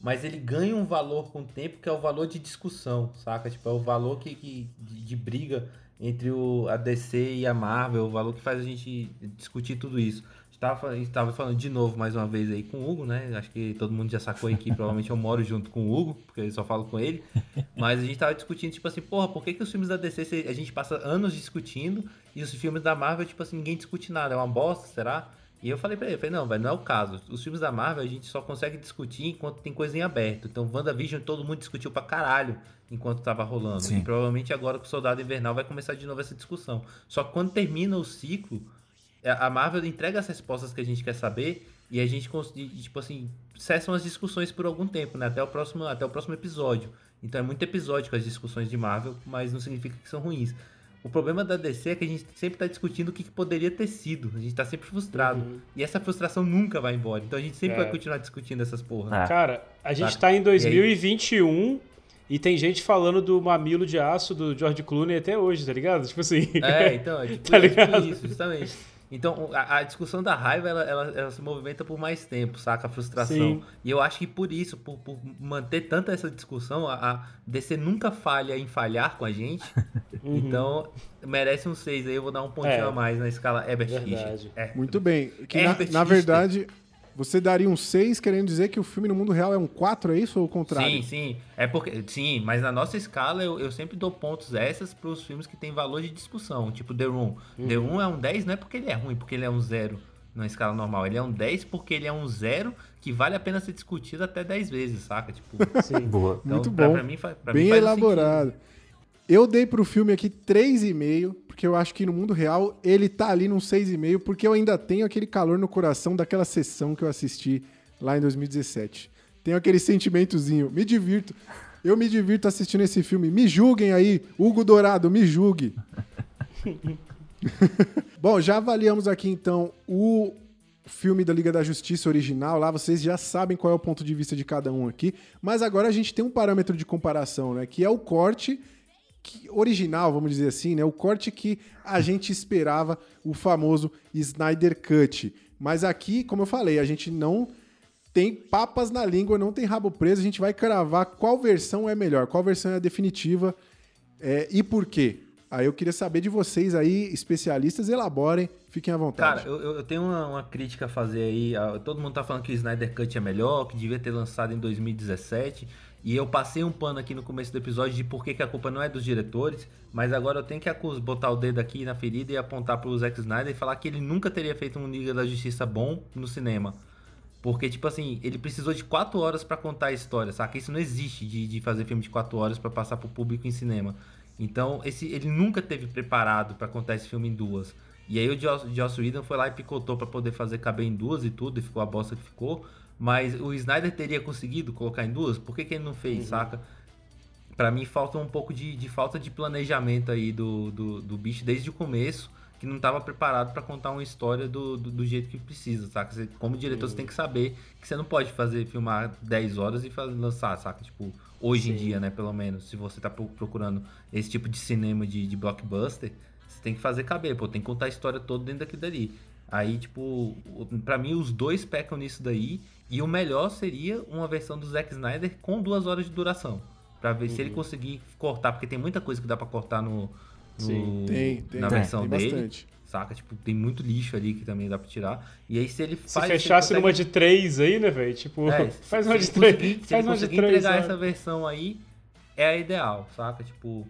mas ele ganha um valor com o tempo que é o valor de discussão, saca? Tipo, é o valor que, que- de, de briga entre o, a DC e a Marvel, o valor que faz a gente discutir tudo isso. A gente tava, fa- a gente tava falando de novo mais uma vez aí com o Hugo, né? Acho que todo mundo já sacou aí que provavelmente eu moro junto com o Hugo, porque eu só falo com ele. Mas a gente tava discutindo, tipo assim, porra, por que, que os filmes da DC a gente passa anos discutindo e os filmes da Marvel, tipo assim, ninguém discute nada, é uma bosta, será? E eu falei pra ele, falei, não, velho, não é o caso. Os filmes da Marvel a gente só consegue discutir enquanto tem coisa em aberto. Então, WandaVision todo mundo discutiu pra caralho enquanto tava rolando. Sim. E provavelmente agora com o Soldado Invernal vai começar de novo essa discussão. Só que quando termina o ciclo, é, a Marvel entrega as respostas que a gente quer saber e a gente tipo assim, cessam as discussões por algum tempo, né? Até o próximo, até o próximo episódio. Então é muito episódico as discussões de Marvel, mas não significa que são ruins. O problema da DC é que a gente sempre tá discutindo o que, que poderia ter sido. A gente tá sempre frustrado. E essa frustração nunca vai embora. Então a gente sempre É. vai continuar discutindo essas porra. Ah, Cara, a gente Saca? tá em E 2021 e, tem gente falando do mamilo de aço do George Clooney até hoje, tá ligado? Tipo assim. É, então, é <laughs> tipo, Tá é tipo ligado? isso, justamente. Então, a, a discussão da raiva, ela, ela, ela se movimenta por mais tempo, saca? A frustração. Sim. E eu acho que por isso, por, por manter tanta essa discussão, a, a DC nunca falha em falhar com a gente. <laughs> Então, merece um 6 aí, eu vou dar um pontinho Uhum. É. a mais na escala Herbert Verdade. Richter. É. Muito bem. Que na, na verdade, você daria um 6 querendo dizer que o filme no mundo real é um 4, é isso ou o contrário? Sim, sim. É porque, sim, mas na nossa escala eu, eu sempre dou pontos essas para os filmes que tem valor de discussão, tipo The Room. The Room é um 10 não é porque ele é ruim, porque ele é um 0 na escala normal. Ele é um 10 porque ele é um 0 que vale a pena ser discutido até 10 vezes, saca? Tipo, <laughs> boa. então, Muito pra- bom. pra mim fa- pra Bem mim faz um elaborado. Eu dei pro filme aqui 3,5, porque eu acho que no mundo real ele tá ali num 6,5, porque eu ainda tenho aquele calor no coração daquela sessão que eu assisti lá em 2017. Tenho aquele sentimentozinho, me divirto. Eu me divirto assistindo esse filme. Me julguem aí, Hugo Dourado, me julgue. <laughs> Bom, já avaliamos aqui então o filme da Liga da Justiça original. Lá vocês já sabem qual é o ponto de vista de cada um aqui. Mas agora a gente tem um parâmetro de comparação, né? Que é o corte original, vamos dizer assim, né? O corte que a gente esperava, o famoso Snyder Cut. Mas aqui, como eu falei, a gente não tem papas na língua, não tem rabo preso, a gente vai cravar qual versão é melhor, qual versão é a definitiva é, e por quê. Aí eu queria saber de vocês aí, especialistas, elaborem, fiquem à vontade. Cara, eu, eu- tenho uma, uma crítica a fazer aí. Todo mundo tá falando que o Snyder Cut é melhor, que devia ter lançado em 2017. E eu passei um pano aqui no começo do episódio de por que, a culpa não é dos diretores. Mas agora eu tenho que botar o dedo aqui na ferida e apontar pro Zack Snyder e falar que ele nunca teria feito um Liga da Justiça bom no cinema. Porque, tipo assim, ele precisou de 4 horas pra contar a história, saca? Isso não existe de, de fazer filme de 4 horas pra passar pro público em cinema. Então, esse, ele nunca teve preparado pra contar esse filme em duas. E aí o Joss, Joss Whedon foi lá e picotou pra poder fazer caber em duas e tudo, e ficou a bosta que ficou. Mas o Snyder teria conseguido colocar em duas? Por que, que ele não fez, saca? Pra mim falta um pouco de, de falta de planejamento aí do, do, do bicho desde o começo, que não estava preparado pra contar uma história do, do, do jeito que precisa, saca? Você, como diretor, você tem que saber que você não pode fazer filmar 10 horas e fazer, lançar, saca? Tipo, hoje em dia, né, pelo menos, se você tá pro- procurando esse tipo de cinema de, de blockbuster, você tem que fazer caber, pô, tem que contar a história toda dentro daquilo dali. Aí, tipo, pra mim os dois pecam nisso daí, e o melhor seria uma versão do Zack Snyder com duas horas de duração. Pra ver se ele conseguir cortar, porque tem muita coisa que dá pra cortar no, no- Sim. Tem, tem, na tem, versão tem dele. bastante. Saca? Tipo, tem muito lixo ali que também dá pra tirar. E aí, se ele faz. se fechasse consegue- numa de três aí, né, velho? Tipo, É, <laughs> faz uma de três. Se Faz ele conseguir entregar sabe? essa versão aí, é a ideal, saca? Tipo.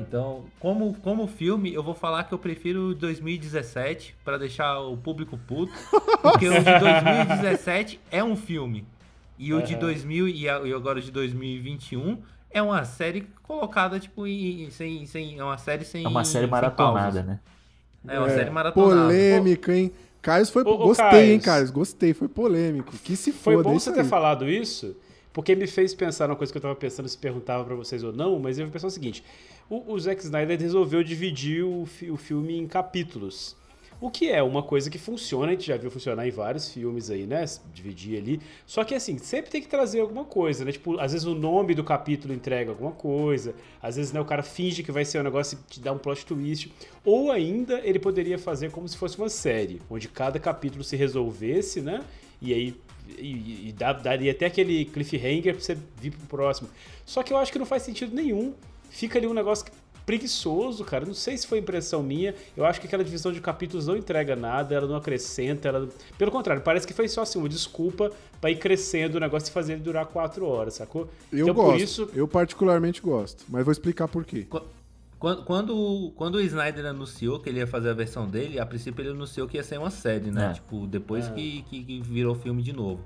Então, como, como filme, eu vou falar que eu prefiro 2017 pra deixar o público puto, <laughs> porque o de 2017 é um filme. E o de Aham. 2000 e e agora o de 2021 é uma série colocada tipo em, sem, sem é uma série sem É uma série maratonada, né? É uma série maratonada. Polêmica, hein? Caio foi. Ô, ô, gostei, hein, Caio. Caio? Gostei, foi polêmico. Que se Foi foda, bom isso você ter aí. falado isso, porque me fez pensar numa coisa que eu tava pensando, se perguntava pra vocês ou não, mas eu vou pensar o seguinte: o, o Zack Snyder resolveu dividir o, fi- o filme em capítulos. O que é uma coisa que funciona, a gente já viu funcionar em vários filmes aí, né? Dividir ali. Só que assim, sempre tem que trazer alguma coisa, né? Tipo, às vezes o nome do capítulo entrega alguma coisa, às vezes né, o cara finge que vai ser um negócio e te dá um plot twist. Ou ainda ele poderia fazer como se fosse uma série, onde cada capítulo se resolvesse, né? E aí e, e dá- daria até aquele cliffhanger pra você vir pro próximo. Só que eu acho que não faz sentido nenhum. Fica ali um negócio preguiçoso, cara. Não sei se foi impressão minha. Eu acho que aquela divisão de capítulos não entrega nada, ela não acrescenta, ela... Pelo contrário, parece que foi só assim, uma desculpa pra ir crescendo o negócio e fazer ele durar quatro horas, sacou? Eu então gosto. por isso. Eu particularmente gosto. Mas vou explicar por quê. Quando, quando, quando o Snyder anunciou que ele ia fazer a versão dele, a princípio ele anunciou que ia ser uma série, né? É. Tipo, depois que, que, que virou filme de novo.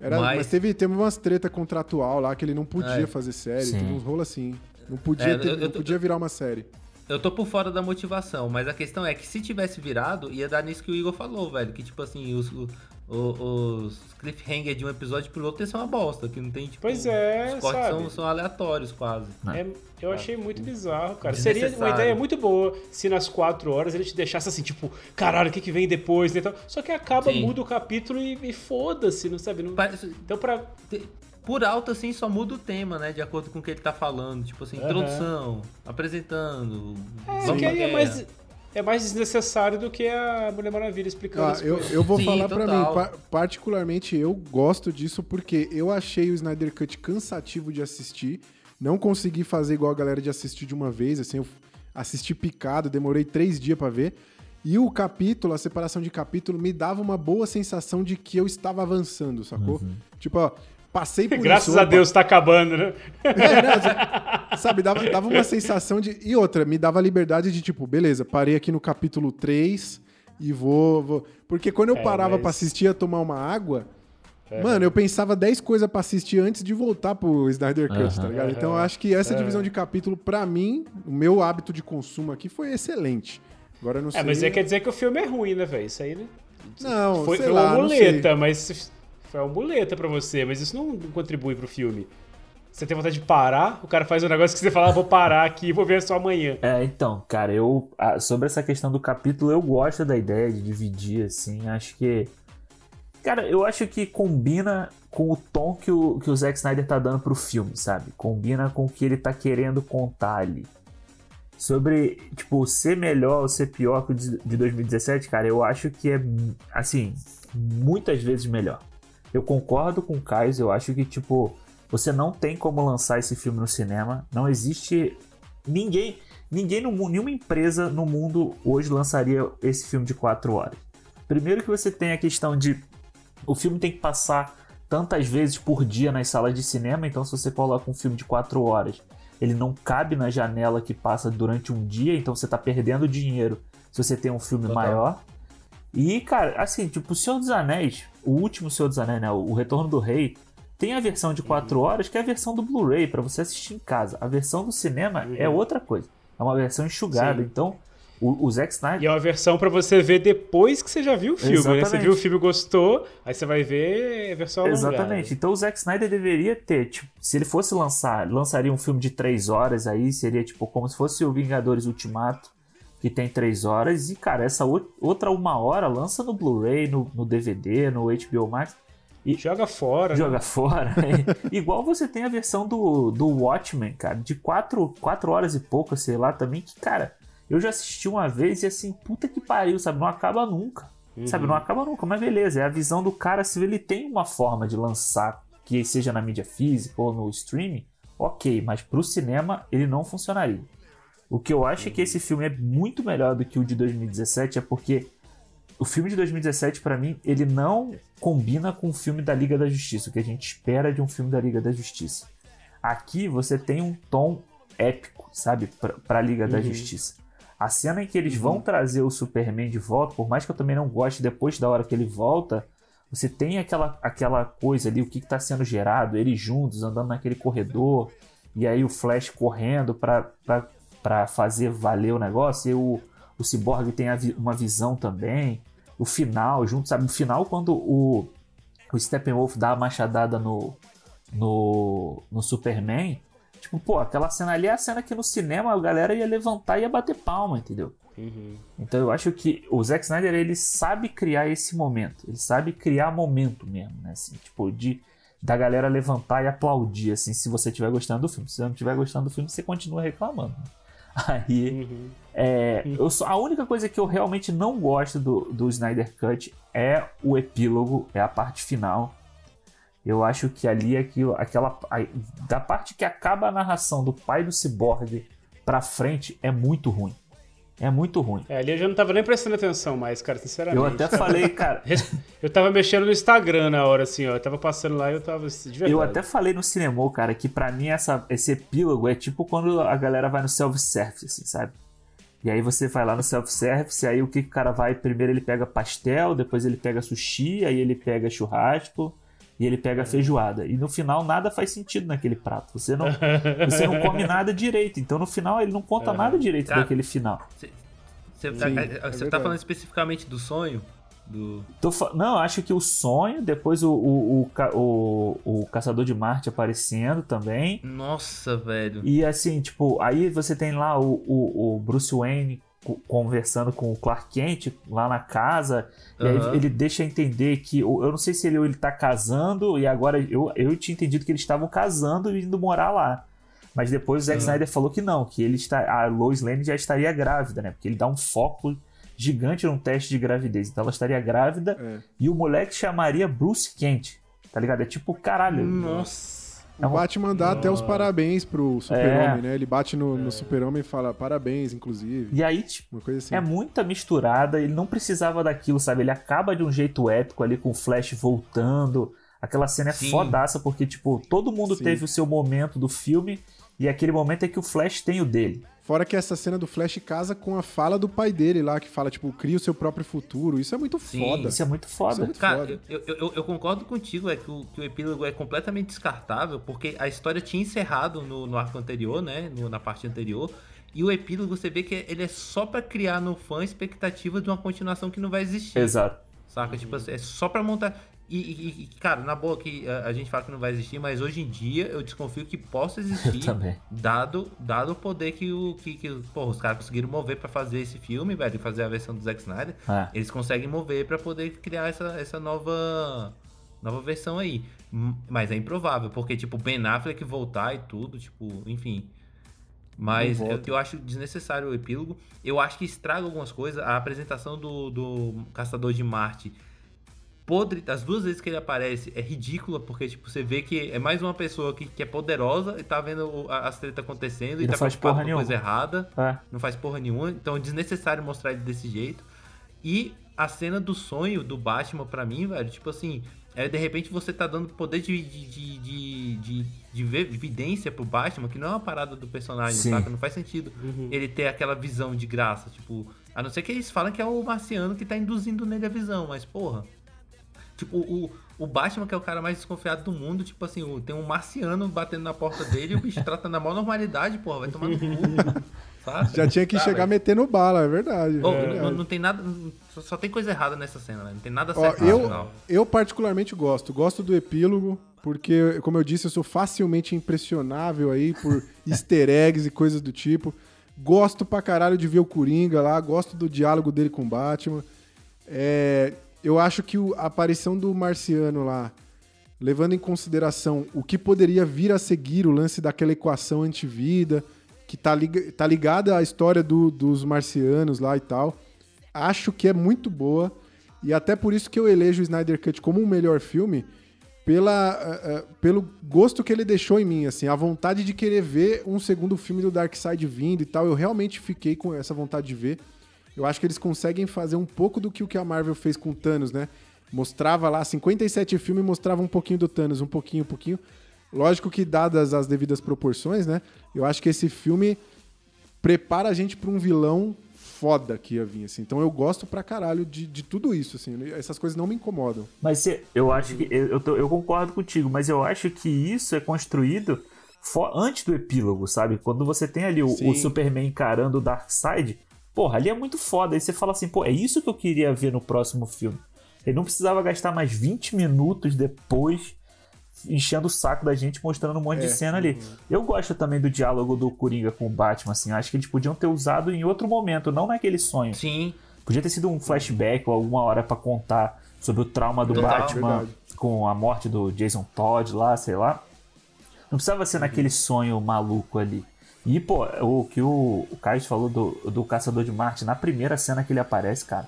Era, mas... Mas- teve, teve umas treta contratual lá que ele não podia É. fazer série. Sim. Teve uns rolos assim. Não podia, É, ter- eu- eu não podia virar uma série. Eu tô por fora da motivação, mas a questão é que se tivesse virado, ia dar nisso que o Igor falou, velho. Que tipo assim, os, os cliffhanger de um episódio pro outro são uma bosta, que não tem tipo. Pois é, Os cortes sabe? são, são aleatórios quase. É, eu achei muito bizarro, cara. Seria uma ideia muito boa se nas quatro horas ele te deixasse assim, tipo, caralho, o que, que vem depois? né, tal. Só que acaba, Sim. muda o capítulo e, e foda-se, não sabe? Não... Parece- Então, pra. Por alto, assim, só muda o tema, né? De acordo com o que ele tá falando. Tipo assim, Aham. introdução, apresentando. É, vamos que aí é mais, é mais desnecessário do que a Mulher Maravilha explicando Ah, as eu, coisas. eu vou Sim, falar pra total. mim, pa- particularmente eu gosto disso porque eu achei o Snyder Cut cansativo de assistir. Não consegui fazer igual a galera de assistir de uma vez, assim, eu assisti picado, demorei três dias pra ver. E o capítulo, a separação de capítulo, me dava uma boa sensação de que eu estava avançando, sacou? Tipo, ó, passei por Graças isso. a opa, Deus tá acabando, né? é, né, sabe, dava, dava uma sensação de. E outra, me dava a liberdade de, tipo, beleza, parei aqui no capítulo 3 e vou. vou... Porque quando eu É, parava mas- pra assistir a tomar uma água, mano, eu pensava 10 coisas pra assistir antes de voltar pro Snyder Cut, tá ligado? Então eu acho que essa divisão de capítulo, pra mim, o meu hábito de consumo aqui foi excelente. Agora eu não sei. É, mas aí quer dizer que o filme é ruim, né, velho? Isso aí, né? Não, foi, sei foi lá, uma não sei. muleta, mas foi uma muleta pra você, mas isso não contribui pro filme. Você tem vontade de parar, o cara faz um negócio que você fala, ah, vou parar aqui e vou ver só amanhã. É, então, cara, eu sobre essa questão do capítulo, eu gosto da ideia de dividir, assim, acho que. Cara, eu acho que combina com o tom que o, que o Zack Snyder tá dando pro filme, sabe? Combina com o que ele tá querendo contar ali. Sobre, tipo, ser melhor ou ser pior que o de 2017, cara, eu acho que é, assim, muitas vezes melhor. Eu concordo com o Caio, eu acho que, tipo, você não tem como lançar esse filme no cinema. Não existe. Ninguém. Ninguém no mundo, nenhuma empresa no mundo hoje lançaria esse filme de 4 horas. Primeiro que você tem a questão de o filme tem que passar tantas vezes por dia nas salas de cinema, então se você coloca um filme de 4 horas, ele não cabe na janela que passa durante um dia, então você tá perdendo dinheiro se você tem um filme Total. maior. E, cara, assim, tipo, o Senhor dos Anéis, o último Senhor dos Anéis, né? O Retorno do Rei, tem a versão de 4 horas, que é a versão do Blu-ray, pra você assistir em casa. A versão do cinema é outra coisa. É uma versão enxugada. Sim. Então, o, o Zack Snyder. E é uma versão pra você ver depois que você já viu o filme, né? Você Exatamente. viu o filme e gostou, aí você vai ver a versão alongada. Exatamente. Então o Zack Snyder deveria ter, tipo, se ele fosse lançar, lançaria um filme de três horas aí, seria tipo como se fosse o Vingadores Ultimato, que tem três horas, e cara, essa outra uma hora lança no Blu-ray, no, no DVD, no HBO Max, Joga fora. né? joga fora. <laughs> Igual você tem a versão do, do Watchmen, cara, de quatro, quatro horas e pouco, sei lá, também, que, cara, eu já assisti uma vez e assim, puta que pariu, sabe? Não acaba nunca. Sabe, não acaba nunca, mas beleza, é a visão do cara, se ele tem uma forma de lançar, que seja na mídia física ou no streaming, ok, mas pro cinema ele não funcionaria. O que eu acho é que esse filme é muito melhor do que o de 2017, é porque o filme de 2017, pra mim, ele não combina com o filme da Liga da Justiça, o que a gente espera de um filme da Liga da Justiça. Aqui você tem um tom épico, sabe? Pra, pra Liga da Justiça. A cena em que eles vão trazer o Superman de volta, por mais que eu também não goste depois da hora que ele volta, você tem aquela, aquela coisa ali, o que está sendo gerado, eles juntos andando naquele corredor, e aí o Flash correndo para fazer valer o negócio, e o, o Cyborg tem a vi- uma visão também. O final, junto, sabe? No final, quando o, o Steppenwolf dá a machadada no, no, no Superman, tipo, pô, aquela cena ali é a cena que no cinema a galera ia levantar e ia bater palma, entendeu? Então eu acho que o Zack Snyder ele sabe criar esse momento, ele sabe criar momento mesmo, né? Assim, tipo, de da galera levantar e aplaudir, assim, se você estiver gostando do filme. Se você não estiver gostando do filme, você continua reclamando. Aí, é, eu só, a única coisa que eu realmente não gosto do, do Snyder Cut é o epílogo, é a parte final. Eu acho que ali aquilo, aquela a- da parte que acaba a narração do pai do Cyborg pra frente é muito ruim. É muito ruim. É, ali eu já não tava nem prestando atenção mais, cara, sinceramente. Eu até falei, <laughs> cara, Eu tava mexendo no Instagram na hora, assim, ó. Eu tava passando lá e eu tava. De verdade. Eu até falei no cinema, cara, que pra mim essa, esse epílogo é tipo quando a galera vai no self-service, assim, sabe? E aí você vai lá no self-service, aí o que, que o cara vai? Primeiro ele pega pastel, depois ele pega sushi, aí ele pega churrasco e ele pega feijoada. E no final nada faz sentido naquele prato. Você não, você não come nada direito. Então no final ele não conta nada direito Cara, daquele final. Você tá, Sim, você é tá falando especificamente do sonho? Do... Não, eu acho que o sonho, depois o, o, o, o, o Caçador de Marte aparecendo também. Nossa, velho. E assim, tipo, aí você tem lá o, o, o Bruce Wayne conversando com o Clark Kent lá na casa, e Aham. aí ele deixa entender que, eu não sei se ele, ele tá casando, e agora eu, eu tinha entendido que eles estavam casando e indo morar lá. Mas depois o Zack Snyder falou que não, que ele está, a Lois Lane já estaria grávida, né? Porque ele dá um foco gigante num teste de gravidez. Então ela estaria grávida É. e o moleque chamaria Bruce Kent, tá ligado? É tipo, caralho. Nossa. O Batman dá até os parabéns pro Super-Homem, É. né? Ele bate no, no Super-Homem e fala parabéns, inclusive. E aí, tipo, Uma coisa assim. É muita misturada, ele não precisava daquilo, sabe? Ele acaba de um jeito épico ali com o Flash voltando. Aquela cena é Sim. fodaça, porque, tipo, todo mundo Sim. teve o seu momento do filme, e aquele momento é que o Flash tem o dele. Fora que essa cena do Flash casa com a fala do pai dele lá, que fala, tipo, cria o seu próprio futuro. Isso é muito Sim. foda. Isso é muito Isso foda. é muito Cara, foda. eu, eu, eu- eu concordo contigo, é que o, que o epílogo é completamente descartável, porque a história tinha encerrado no, no arco anterior, né? no- na parte anterior. E o epílogo você vê que ele é só pra criar no fã expectativa de uma continuação que não vai existir. Exato. Saca? Tipo assim, é só pra montar. E, e- cara, na boa que a, a gente fala que não vai existir, mas hoje em dia eu desconfio que possa existir. Dado, dado o poder que, o, que, que porra, os caras conseguiram mover pra fazer esse filme, velho, fazer a versão do Zack Snyder. É. Eles conseguem mover pra poder criar essa, essa nova nova versão aí. Mas é improvável, porque, tipo, Ben Affleck voltar e tudo, tipo, enfim. Mas eu, eu acho desnecessário o epílogo. Eu acho que estraga algumas coisas. A apresentação do, do Caçador de Marte podre, as duas vezes que ele aparece é ridícula, porque tipo, você vê que é mais uma pessoa que, que é poderosa e tá vendo o- a- as tretas acontecendo e, E não tá faz preocupado porra com coisa nenhuma. errada, É. não faz porra nenhuma, então é desnecessário mostrar ele desse jeito. E a cena do sonho do Batman pra mim, velho, tipo assim, é de repente você tá dando poder de, de, de, de, de, de ver- evidência pro Batman, que não é uma parada do personagem, Sim. saca? Não faz sentido ele ter aquela visão de graça, tipo, a não ser que eles falem que é o marciano que tá induzindo nele a visão, mas porra. Tipo, o, o Batman, que é o cara mais desconfiado do mundo, tipo assim, o- tem um marciano batendo na porta dele e o bicho <laughs> trata na maior normalidade, porra, vai tomar no cu. <laughs> sabe? Já tinha que Tá, chegar velho. metendo bala, é verdade. Ô, é verdade. não, não tem nada. Só, só tem coisa errada nessa cena, né? Não tem nada Ó, certo no eu, final. eu particularmente gosto. Gosto do epílogo, porque, como eu disse, eu sou facilmente impressionável aí por <laughs> easter eggs e coisas do tipo. Gosto pra caralho de ver o Coringa lá, gosto do diálogo dele com o Batman. É, eu acho que a aparição do Marciano lá, levando em consideração o que poderia vir a seguir, o lance daquela equação antivida, que tá, liga, tá ligada à história do- dos marcianos lá e tal, acho que é muito boa. E até por isso que eu elejo o Snyder Cut como o melhor filme, pela, ah, ah, pelo gosto que ele deixou em mim, assim, a vontade de querer ver um segundo filme do Darkseid vindo e tal. Eu realmente fiquei com essa vontade de ver. Eu acho que eles conseguem fazer um pouco do que o que a Marvel fez com o Thanos, né? Mostrava lá, 57 filmes mostrava um pouquinho do Thanos, um pouquinho, um pouquinho. Lógico que, dadas as devidas proporções, né? Eu acho que esse filme prepara a gente pra um vilão foda que ia vir, assim. Então eu gosto pra caralho de, de tudo isso, assim. Essas coisas não me incomodam. Mas cê- eu acho que. Eu, tô- eu concordo contigo, mas eu acho que isso é construído antes do epílogo, sabe? Quando você tem ali o, o Superman encarando o Darkseid, porra, ali é muito foda. Aí você fala assim, pô, é isso que eu queria ver no próximo filme. Ele não precisava gastar mais 20 minutos depois enchendo o saco da gente, mostrando um monte de É, cena ali. Eu gosto também do diálogo do Coringa com o Batman, assim. Acho que eles podiam ter usado em outro momento, não naquele sonho. Sim. Podia ter sido um flashback ou alguma hora pra contar sobre o trauma do Total. Batman Verdade. com a morte do Jason Todd lá, sei lá. Não precisava ser naquele sonho maluco ali. E, pô, o que o, o Caio falou do, do Caçador de Marte, na primeira cena que ele aparece, cara.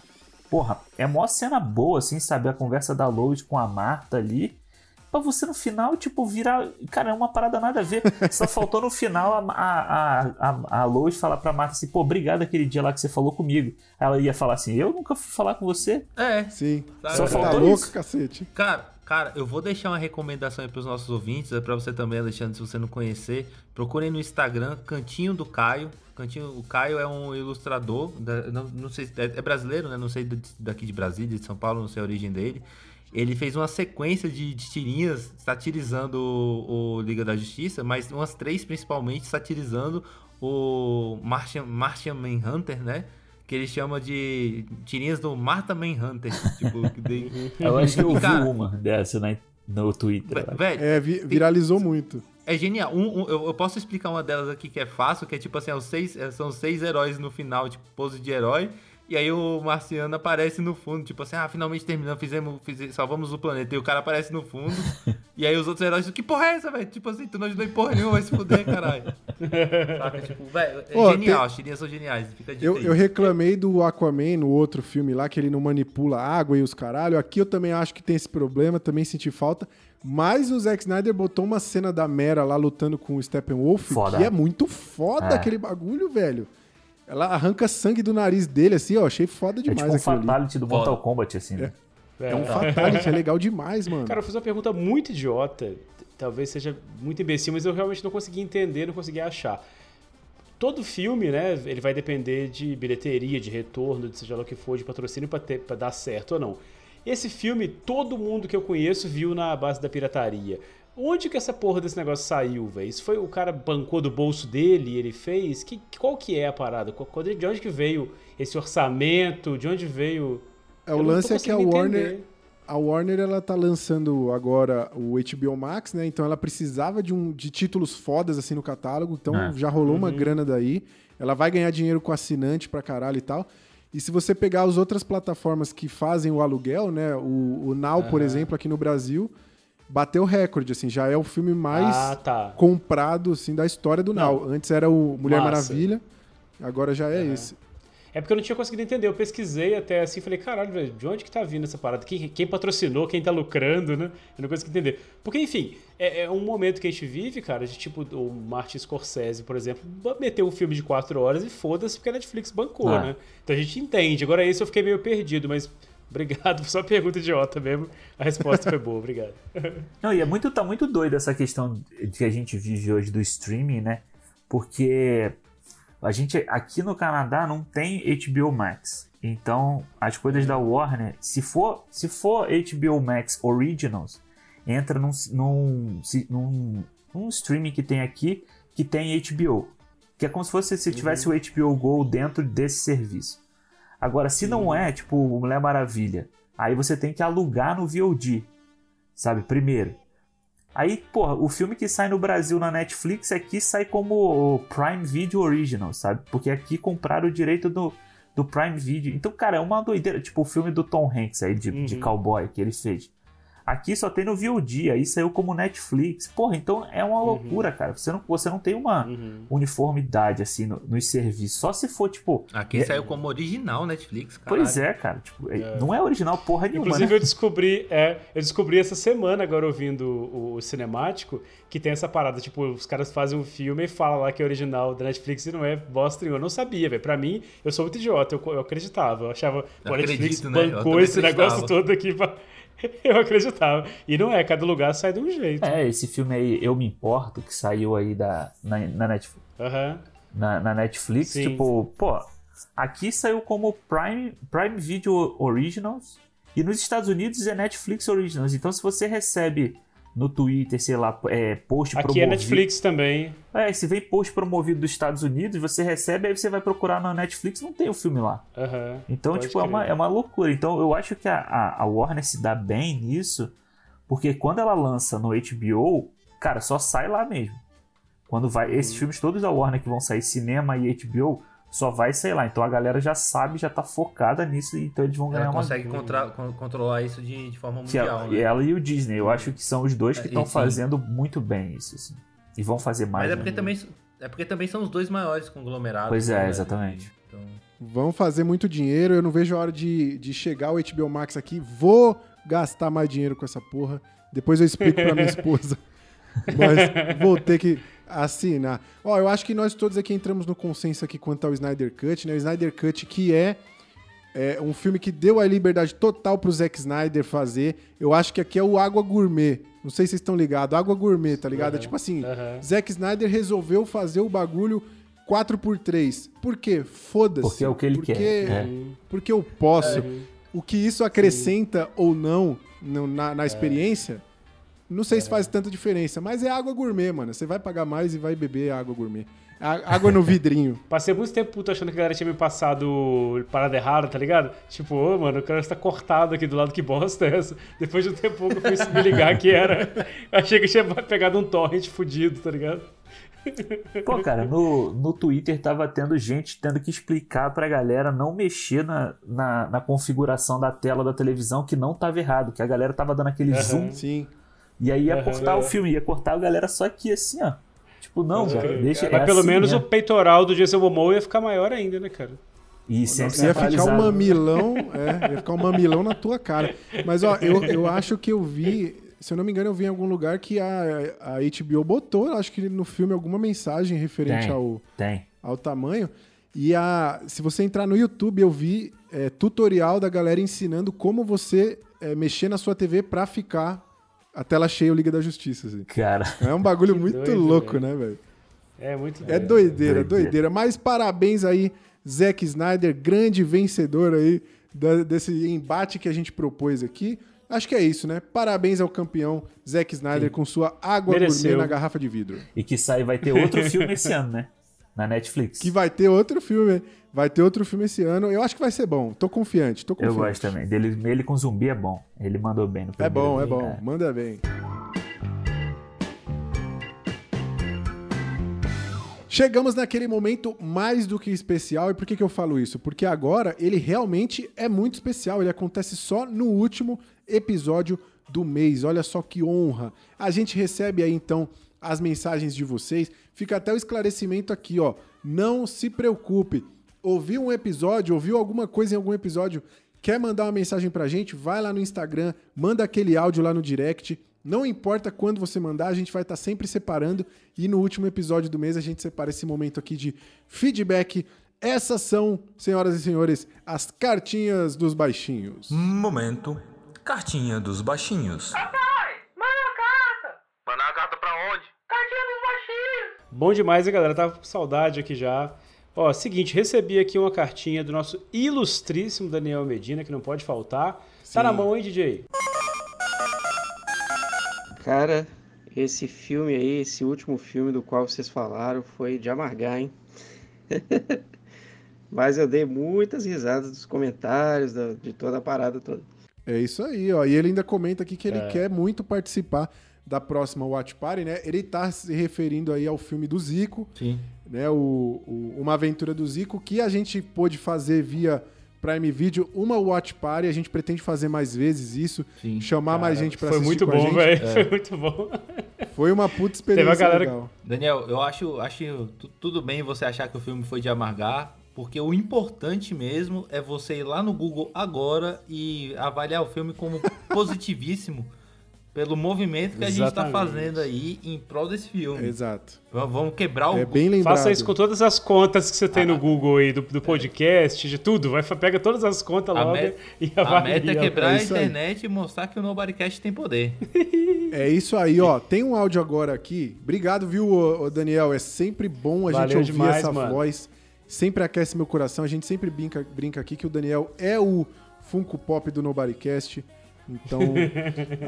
Porra, é maior cena boa, assim, sabe? A conversa da Lois com a Marta ali. Pra você no final, tipo, virar. Cara, é uma parada nada a ver. Só faltou no final a, a, a, a, Lois falar pra Marta assim, pô, obrigado aquele dia lá que você falou comigo. Ela ia falar assim, eu nunca fui falar com você. É. Sim. Só tá faltou louco, isso. cacete? Cara, cara, eu vou deixar uma recomendação aí pros nossos ouvintes, é pra você também, Alexandre, se você não conhecer. Procurem no Instagram, Cantinho do Caio. Cantinho, o Caio é um ilustrador, da- não, não sei, é, é brasileiro, né? Não sei daqui de Brasília, de São Paulo, não sei a origem dele. Ele fez uma sequência de, de tirinhas satirizando o, o Liga da Justiça, mas umas três principalmente satirizando o Martian, Martian Manhunter, né? Que ele chama de tirinhas do Martha Manhunter. tipo, que tem- <laughs> Eu acho que eu vi uma dessa na- no Twitter. Velho, É, vi- viralizou muito. é genial. Um- um- eu, eu posso explicar uma delas aqui que é fácil, que é tipo assim, é os seis, é, são seis heróis no final, tipo, pose de herói. E aí o Marciano aparece no fundo, tipo assim, ah, finalmente terminamos, fizemos, fize- salvamos o planeta. E o cara aparece no fundo. <laughs> e aí os outros heróis, que porra é essa, velho? Tipo assim, tu não ajudou em porra nenhuma, vai se fuder, caralho. <laughs> Saca? Tipo, velho, é Ô, genial, tem- as tirinhas são geniais. Eu, eu reclamei do Aquaman no outro filme lá, que ele não manipula água e os caralho. Aqui eu também acho que tem esse problema, também senti falta. Mas o Zack Snyder botou uma cena da Mera lá lutando com o Steppenwolf, Foda. que é muito foda É. aquele bagulho, velho. Ela arranca sangue do nariz dele, assim, ó. Achei foda É demais tipo um aquilo ali. fatality do Mortal. Kombat, assim, né? É um fatality, é legal demais, mano. Cara, eu fiz uma pergunta muito idiota. Talvez seja muito imbecil, mas eu realmente não consegui entender, não consegui achar. Todo filme, né, ele vai depender de bilheteria, de retorno, de seja lá o que for, de patrocínio pra, ter, pra dar certo ou não. Esse filme, todo mundo que eu conheço viu na base da pirataria. Onde que essa porra desse negócio saiu, velho? Isso foi o cara bancou do bolso dele e ele fez? Que, qual que é a parada? De onde que veio esse orçamento? De onde veio... É, Eu o lance é que a Warner, entender. a Warner ela tá lançando agora o HBO Max, né? Então ela precisava de, um, de títulos fodas assim no catálogo, então É. já rolou uma grana daí. Ela vai ganhar dinheiro com assinante pra caralho e tal. E se você pegar as outras plataformas que fazem o aluguel, né? O, o Now, por exemplo, aqui no Brasil, bateu recorde, assim, já é o filme mais Ah, tá. comprado assim da história do Não. Now. Antes era o Mulher Massa. Maravilha, agora já é esse. É porque eu não tinha conseguido entender. Eu pesquisei até assim, falei, caralho, velho, de onde que tá vindo essa parada? Quem, quem patrocinou, quem tá lucrando, né? Eu não consegui entender. Porque, enfim, é, é um momento que a gente vive, cara, de tipo, o Martin Scorsese, por exemplo, meteu um filme de quatro horas e foda-se porque a Netflix bancou, Ah. né? Então a gente entende. Agora esse eu fiquei meio perdido, mas obrigado, <laughs> só pergunta idiota mesmo. A resposta foi boa, obrigado. <laughs> Não, e é muito, tá muito doido essa questão de que a gente vive hoje do streaming, né? Porque a gente aqui no Canadá não tem HBO Max. Então, as coisas da Warner, se for, se for HBO Max Originals, entra num, num, num, num streaming que tem aqui que tem HBO. Que é como se fosse se tivesse o HBO Go dentro desse serviço. Agora, se não é, tipo, Mulher Maravilha, aí você tem que alugar no VOD, sabe? Primeiro. Aí, porra, o filme que sai no Brasil na Netflix aqui sai como Prime Video Original, sabe? Porque aqui compraram o direito do, do Prime Video. Então, cara, é uma doideira. Tipo o filme do Tom Hanks aí, de, de Uhum. cowboy, que ele fez. Aqui só tem no VOD, aí saiu como Netflix. Porra, então é uma loucura, cara. Você não, você não tem uma Uhum. uniformidade, assim, no- nos serviços. Só se for, tipo... Aqui é- saiu como original Netflix, cara. Pois é, cara. Tipo, é- não é original porra nenhuma, Inclusive né? eu descobri, é, eu descobri essa semana agora ouvindo o, o cinemático que tem essa parada, tipo, os caras fazem um filme e falam lá que é original da Netflix e não é bosta nenhuma. Eu não sabia, velho. Pra mim, eu sou muito idiota, eu, eu acreditava, eu achava, pô, a Netflix acredito, né? Eu bancou esse negócio todo aqui pra... <laughs> Eu acreditava. E não é, cada lugar sai de um jeito. É, esse filme aí, Eu Me Importo, que saiu aí da, na, na Netflix, Aham. na, na Netflix, Sim. tipo, pô, aqui saiu como Prime, Prime Video Originals e nos Estados Unidos é Netflix Originals. Então se você recebe no Twitter, sei lá, é, post Aqui é promovido... Netflix também. É, se vem post promovido dos Estados Unidos, você recebe, aí você vai procurar na Netflix, não tem o filme lá. Aham. Então, tipo, é uma, é uma loucura. Então, eu acho que a, a, a Warner se dá bem nisso, porque quando ela lança no HBO, cara, só sai lá mesmo. Quando vai. Uhum. Esses filmes todos da Warner que vão sair cinema e HBO, só vai sair lá. Então a galera já sabe, já tá focada nisso, então eles vão ganhar Ela uma. consegue contra- con- controlar isso de, de forma Que mundial, ela, né? ela e o Disney, eu acho que são os dois que É, estão sim. fazendo muito bem isso, assim. E vão fazer mais. Mas é porque, também, é porque também são os dois maiores conglomerados. Pois é, né? exatamente. Então, Vão fazer muito dinheiro. Eu não vejo a hora de, de chegar o HBO Max aqui. Vou gastar mais dinheiro com essa porra. Depois eu explico pra minha <laughs> esposa. Mas vou ter que assinar. Ó, eu acho que nós todos aqui entramos no consenso aqui quanto ao Snyder Cut, né? O Snyder Cut que é, é um filme que deu a liberdade total pro Zack Snyder fazer. Eu acho que aqui é o Água Gourmet. Não sei se vocês estão ligados. Água Gourmet, tá ligado? É tipo assim, aham. Zack Snyder resolveu fazer o bagulho 4x3. Por quê? Foda-se. Porque é o que ele Porque- quer. É. Porque eu posso. O que isso acrescenta ou não na, na experiência, não sei se faz tanta diferença. Mas é água gourmet, mano. Você vai pagar mais e vai beber água gourmet. A- Água no <laughs> vidrinho. Passei muito tempo puto achando que a galera tinha me passado parada errada, tá ligado? Tipo, ô, mano, o cara está cortado aqui do lado, que bosta é essa? Depois de um tempo eu fui me ligar que era. Achei que tinha pegado um torrent fudido, tá ligado? Pô, cara, no, no Twitter tava tendo gente tendo que explicar pra galera não mexer na, na, na configuração da tela da televisão que não tava errado, que a galera tava dando aquele Aham. zoom Sim. E aí ia Aham. cortar o filme, ia cortar a galera só aqui assim, ó. Tipo, não, cara, deixa Mas é pelo assim menos mesmo. o peitoral do Jason Momoa ia ficar maior ainda, né, cara? E sem Ia ficar um mamilão, é, ia ficar um mamilão na tua cara. Mas, ó, eu, eu acho que eu vi, se eu não me engano, eu vi em algum lugar que a, a HBO botou, acho que no filme, alguma mensagem referente Tem. ao, Tem. ao tamanho. E a, se você entrar no YouTube, eu vi é, tutorial da galera ensinando como você é, mexer na sua TV pra ficar a tela cheia o Liga da Justiça. assim. Cara, É um bagulho muito doido, louco, né, velho? É muito É doido. doideira, Doideira. doideira. Mas parabéns aí, Zack Snyder, grande vencedor aí da- desse embate que a gente propôs aqui. Acho que é isso, né? Parabéns ao campeão Zack Snyder com sua água Mereceu. gourmet na garrafa de vidro. e que sai vai ter outro filme esse ano, né? <laughs> Na Netflix. Que vai ter outro filme, vai ter outro filme esse ano. Eu acho que vai ser bom. Tô confiante, tô Eu confiante. gosto também. Dele, ele com zumbi é bom. Ele mandou bem no É primeiro. bom, é bom. né? Manda bem. Chegamos naquele momento mais do que especial. E por que, que eu falo isso? Porque agora ele realmente é muito especial. Ele acontece só no último episódio do mês. Olha só que honra. A gente recebe aí então as mensagens de vocês. Fica até o esclarecimento aqui, ó. Não se preocupe. Ouviu um episódio, ouviu alguma coisa em algum episódio, quer mandar uma mensagem pra gente? Vai lá no Instagram, manda aquele áudio lá no direct. Não importa quando você mandar, a gente vai estar sempre separando. E no último episódio do mês a gente separa esse momento aqui de feedback. Essas são, senhoras e senhores, as cartinhas dos baixinhos. Momento. Cartinha dos baixinhos. Bom demais, hein, galera? Tava com saudade aqui já. Ó, seguinte, recebi aqui uma cartinha do nosso ilustríssimo Daniel Medina, que não pode faltar. Tá na mão, hein, DJ? Cara, esse filme aí, esse último filme do qual vocês falaram, foi de amargar, hein? <laughs> Mas eu dei muitas risadas dos comentários, da- de toda a parada toda. É isso aí, ó. E ele ainda comenta aqui que ele É. quer muito participar da próxima Watch Party, né? Ele tá se referindo aí ao filme do Zico, sim. né? O, o- Uma Aventura do Zico, que a gente pôde fazer via Prime Video, uma Watch Party. A gente pretende fazer mais vezes isso, Sim. chamar mais gente pra Foi assistir muito com a bom, gente. velho. <laughs> Foi muito bom. Foi uma puta experiência Teve a galera- legal. Daniel, eu acho, acho tu- tudo bem você achar que o filme foi de amargar, porque o importante mesmo é você ir lá no Google agora e avaliar o filme como <laughs> positivíssimo. Pelo movimento que a gente tá Exatamente. fazendo aí em prol desse filme. Exato. V- Vamos quebrar o. É bem lembrado. Faça isso com todas as contas que você tem Ah. no Google aí, do, do podcast, de tudo. Vai, pega todas as contas A logo met- e A avalia. meta é quebrar É a isso aí. internet e mostrar que o Nobodycast tem poder. <laughs> É isso aí, ó. Tem um áudio agora aqui. Obrigado, viu, Daniel? É sempre bom a gente Valeu ouvir demais, essa mano. voz. Sempre aquece meu coração. A gente sempre brinca, brinca aqui que o Daniel é o Funko Pop do Nobodycast. Então,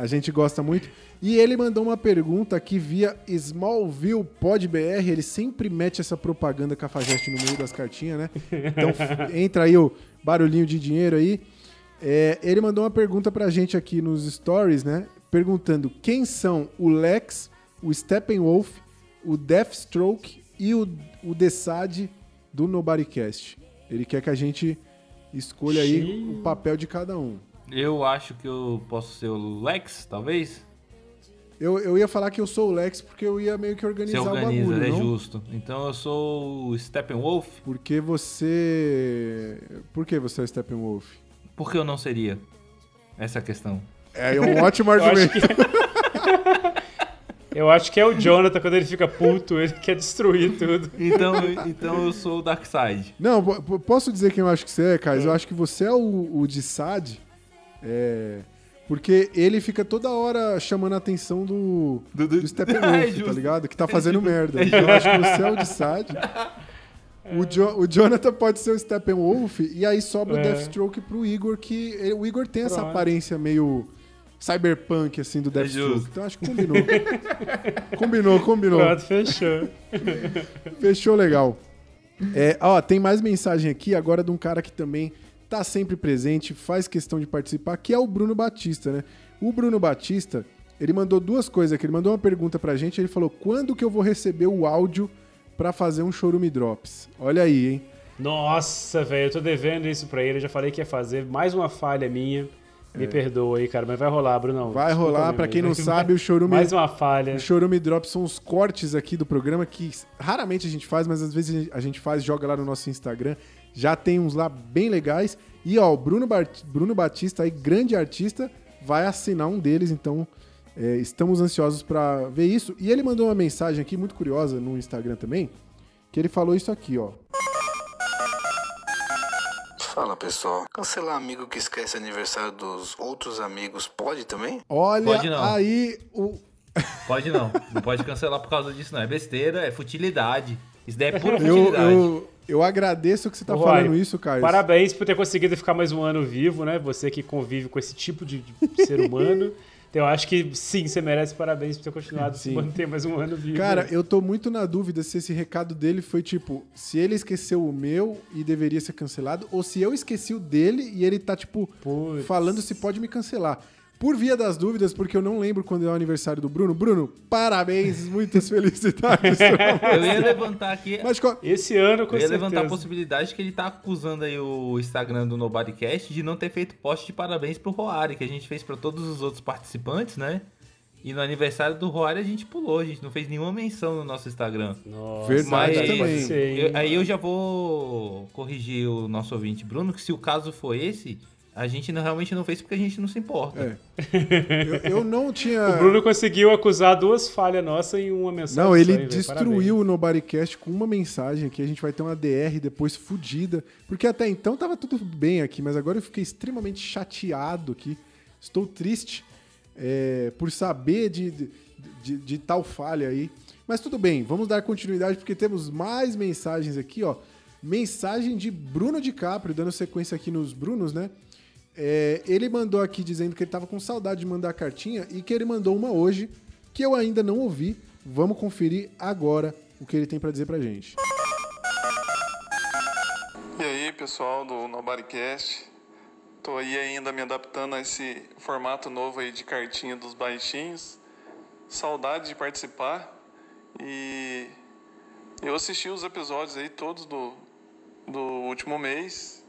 a gente gosta muito. E ele mandou uma pergunta aqui via Smallville Pod BR. Ele sempre mete essa propaganda cafajeste no meio das cartinhas, né? Então, <laughs> entra aí o barulhinho de dinheiro aí. É, ele mandou uma pergunta pra gente aqui nos stories, né? Perguntando quem são o Lex, o Steppenwolf, o Deathstroke e o, o Desad do Nobodycast. Ele quer que a gente escolha aí Xiii. o papel de cada um. Eu acho que eu posso ser o Lex, talvez. Eu, eu ia falar que eu sou o Lex porque eu ia meio que Você organizar o organiza, bagulho, é não? justo. Então eu sou o Steppenwolf. Porque você... Por que você é o Steppenwolf? Por que eu não seria? Essa é a questão. É um <laughs> ótimo argumento. que... <laughs> Eu acho que é o Jonathan, quando ele fica puto, ele quer destruir tudo. Então, então eu sou o Darkseid. Não, po- po- posso dizer quem eu acho que você é, Kais? Eu acho que você é o, o de Sad, é, porque ele fica toda hora chamando a atenção do, Do- do, do- Steppenwolf, <laughs> É tá ligado? Que tá fazendo merda. <laughs> Então eu acho que você é o de Sad. O, Jo- o Jonathan pode ser o Steppenwolf e aí sobra o É. Deathstroke pro Igor, que ele- o Igor tem essa Pronto. aparência meio cyberpunk, assim, do Deathstroke. justo. então acho que combinou. <laughs> combinou, combinou. Pronto, fechou. Fechou legal. É, ó, tem mais mensagem aqui agora de um cara que também tá sempre presente, faz questão de participar, que é o Bruno Batista, né? O Bruno Batista, ele mandou duas coisas aqui. Ele mandou uma pergunta pra gente, ele falou: "Quando que eu vou receber o áudio pra fazer um Chorume Drops?" Olha aí, hein? Nossa, velho, eu tô devendo isso pra ele. Eu já falei que ia fazer mais uma falha minha. Me perdoa aí, cara, mas vai rolar, Brunão. É. Vai Desculpa rolar, pra quem não <laughs> sabe, o Chorume Mais uma falha. O Chorume Drops são os cortes aqui do programa que raramente a gente faz, mas às vezes a gente faz, joga lá no nosso Instagram. Já tem uns lá bem legais. E ó, o Bruno, Bart- Bruno Batista, aí, grande artista, vai assinar um deles, então é, estamos ansiosos pra ver isso. E ele mandou uma mensagem aqui muito curiosa no Instagram também, que ele falou isso aqui, ó. Fala pessoal, cancelar amigo que esquece aniversário dos outros amigos pode também? Olha Pode não. aí o. <laughs> Pode não. Não pode cancelar por causa disso, não. É besteira, é futilidade. Isso daí é pura futilidade. eu, eu agradeço que você tá Ô, falando isso, Caio. Parabéns por ter conseguido ficar mais um ano vivo, né? Você que convive com esse tipo de, de ser humano. <laughs> Então eu acho que sim, você merece parabéns por ter continuado a se Sim. manter mais um ano vivo. Cara, eu tô muito na dúvida se esse recado dele foi tipo, se ele esqueceu o meu e deveria ser cancelado, ou se eu esqueci o dele e ele tá, tipo, Putz. falando se pode me cancelar. Por via das dúvidas, porque eu não lembro quando é o aniversário do Bruno. Bruno, parabéns, muitas <laughs> felicidades. <laughs> Eu ia levantar aqui. Mas co- Esse ano, com Eu ia certeza. levantar a possibilidade que ele tá acusando aí o Instagram do Nobodycast de não ter feito post de parabéns pro Roari, que a gente fez pra todos os outros participantes, né? E no aniversário do Roari a gente pulou, a gente não fez nenhuma menção no nosso Instagram. Nossa, Verdade Mas também. pode ser, hein? eu- aí eu já vou corrigir o nosso ouvinte Bruno, que se o caso for esse, a gente não- realmente não fez porque a gente não se importa. É. eu, eu não tinha. O Bruno conseguiu acusar duas falhas nossas em uma mensagem. Não, ele velho? destruiu o Nobodycast com uma mensagem aqui. A gente vai ter uma DR depois fodida. Porque até então tava tudo bem aqui, mas agora eu fiquei extremamente chateado aqui. Estou triste é, por saber de, de, de- de tal falha aí. Mas tudo bem, vamos dar continuidade porque temos mais mensagens aqui, ó. Mensagem de Bruno DiCaprio, dando sequência aqui nos Brunos, né? É, ele mandou aqui dizendo que ele tava com saudade de mandar a cartinha e que ele mandou uma hoje que eu ainda não ouvi. Vamos conferir agora o que ele tem pra dizer pra gente. E aí, pessoal do Nobodycast. Tô aí ainda me adaptando a esse formato novo aí de cartinha dos baixinhos. Saudade de participar. E eu assisti os episódios aí todos do, do último mês.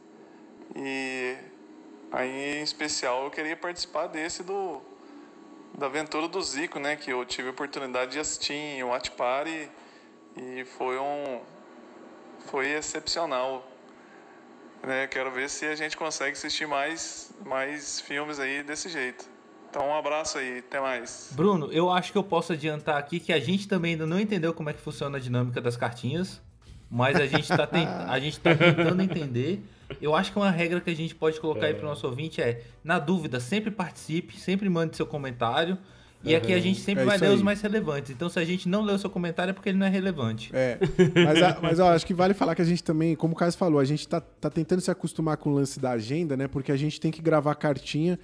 E aí, em especial, eu queria participar desse do da aventura do Zico, né? Que eu tive a oportunidade de assistir em Watch Party e foi um foi excepcional. Né? Quero ver se a gente consegue assistir mais mais filmes aí desse jeito. Então um abraço aí, até mais. Bruno, eu acho que eu posso adiantar aqui que a gente também ainda não entendeu como é que funciona a dinâmica das cartinhas, mas a gente tá, tent... <laughs> gente tá tentando entender. Eu acho que uma regra que a gente pode colocar aí pro nosso ouvinte é, na dúvida, sempre participe, sempre mande seu comentário. E aqui a gente sempre É vai ler os aí. mais relevantes. Então, se a gente não leu o seu comentário, é porque ele não é relevante. É, mas, a- mas ó, acho que vale falar que a gente também, como o Caio falou, a gente tá, tá tentando se acostumar com o lance da agenda, né? Porque a gente tem que gravar a cartinha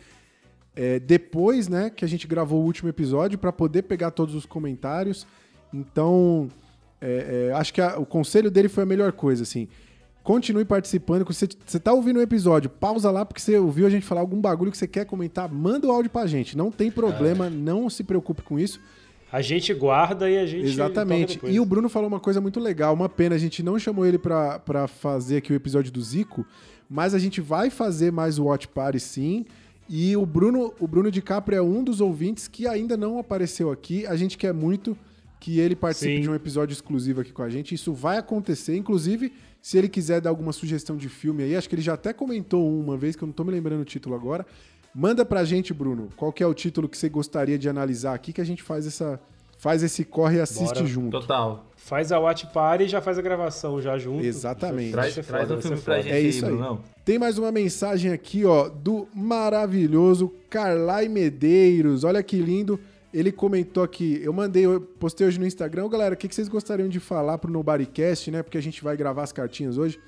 é, depois, né, que a gente gravou o último episódio para poder pegar todos os comentários. Então, é, é, acho que a- o conselho dele foi a melhor coisa, assim. Continue participando. Você, você tá ouvindo o episódio, pausa lá porque você ouviu a gente falar algum bagulho que você quer comentar, manda o áudio pra gente. Não tem problema, não se preocupe com isso. A gente guarda e a gente. Exatamente. E o Bruno falou uma coisa muito legal. Uma pena, a gente não chamou ele pra, pra fazer aqui o episódio do Zico, mas a gente vai fazer mais o Watch Party sim. E o Bruno, o Bruno DiCaprio é um dos ouvintes que ainda não apareceu aqui. A gente quer muito que ele participe Sim. de um episódio exclusivo aqui com a gente. Isso vai acontecer. Inclusive, se ele quiser dar alguma sugestão de filme aí, acho que ele já até comentou um uma vez, que eu não tô me lembrando o título agora. Manda pra gente, Bruno, qual que é o título que você gostaria de analisar aqui, que a gente faz essa faz esse corre e assiste Bora. junto. Total. Faz a watch party e já faz a gravação já junto. Exatamente. Traz, traz foda, vai filme pra gente É isso aí. Tem mais uma mensagem aqui, ó, do maravilhoso Carlai Medeiros. Olha que lindo. Ele comentou aqui, eu mandei, eu postei hoje no Instagram, galera, o que que vocês gostariam de falar pro Nobodycast, né? Porque a gente vai gravar as cartinhas hoje.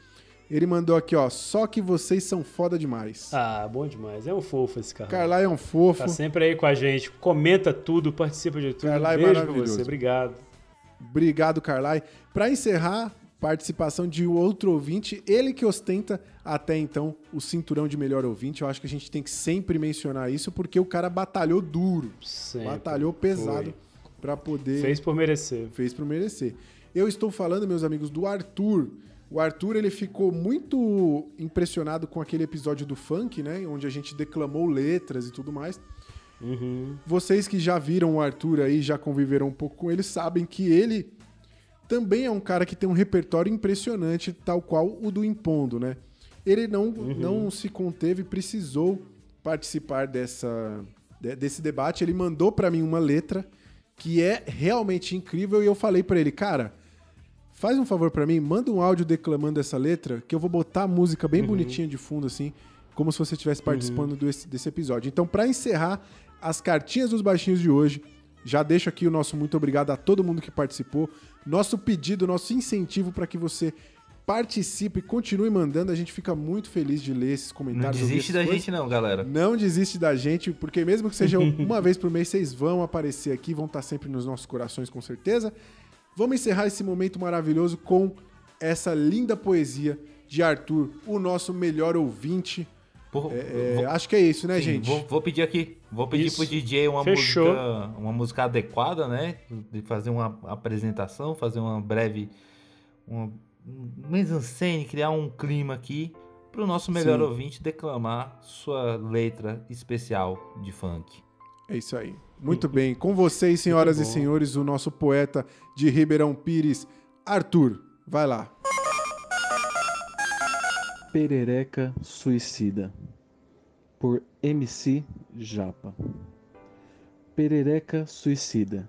Ele mandou aqui, ó, só que vocês são foda demais. Ah, bom demais. É um fofo esse cara. Carlai é um fofo. Tá sempre aí com a gente. Comenta tudo, participa de tudo. Carlai é Beijo pra maravilhoso. você. Obrigado. Obrigado, Carlai. Para encerrar, participação de outro ouvinte, ele que ostenta até então o cinturão de melhor ouvinte. Eu acho que a gente tem que sempre mencionar isso, porque o cara batalhou duro, Sempre. batalhou pesado para poder. Fez por merecer. fez por merecer. Eu estou falando, meus amigos, do Arthur. O Arthur ele ficou muito impressionado com aquele episódio do funk, né? Onde a gente declamou letras e tudo mais. Uhum. Vocês que já viram o Arthur aí, já conviveram um pouco com ele, sabem que ele também é um cara que tem um repertório impressionante, tal qual o do Impondo, né? Ele não, não se conteve, precisou participar dessa, de- desse debate. Ele mandou pra mim uma letra que é realmente incrível e eu falei pra ele, cara, faz um favor pra mim, manda um áudio declamando essa letra, que eu vou botar a música bem bonitinha de fundo assim, como se você estivesse participando desse, desse episódio. Então, pra encerrar as cartinhas dos baixinhos de hoje, já deixo aqui o nosso muito obrigado a todo mundo que participou, nosso pedido, nosso incentivo para que você participe e continue mandando. A gente fica muito feliz de ler esses Não comentários. ouvir desiste da coisas. gente não, galera. Não desiste da gente, porque mesmo que seja <laughs> uma vez por mês, vocês vão aparecer aqui, vão estar sempre nos nossos corações, com certeza. Vamos encerrar esse momento maravilhoso com essa linda poesia de Arthur, o nosso melhor ouvinte. Por- É, vou- acho que é isso, né, sim, gente? Vou, vou pedir aqui, vou pedir Isso. pro DJ uma Fechou. música, uma música adequada, né? De fazer uma apresentação, fazer uma breve, uma um mise-en-scène, criar um clima aqui pro nosso melhor Sim. ouvinte declamar sua letra especial de funk. É isso aí. Muito bem. Com vocês, senhoras e senhores, o nosso poeta de Ribeirão Pires, Arthur. Vai lá. Perereca Suicida por MC Japa. Perereca suicida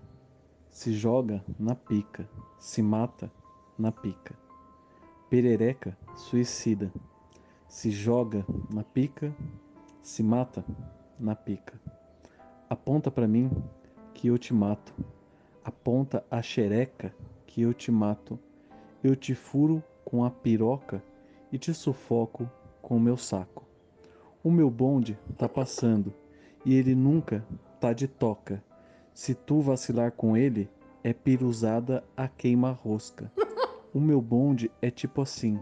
se joga na pica, se mata na pica. Perereca suicida se joga na pica, se mata na pica. Aponta pra mim que eu te mato. Aponta a xereca que eu te mato. Eu te furo com a piroca e te sufoco com o meu saco. O meu bonde tá passando e ele nunca tá de toca. Se tu vacilar com ele, é piruzada a queima-rosca. O meu bonde é tipo assim: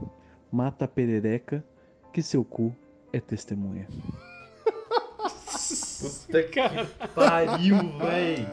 mata a perereca, que seu cu é testemunha. Puta Cara, pariu, véi!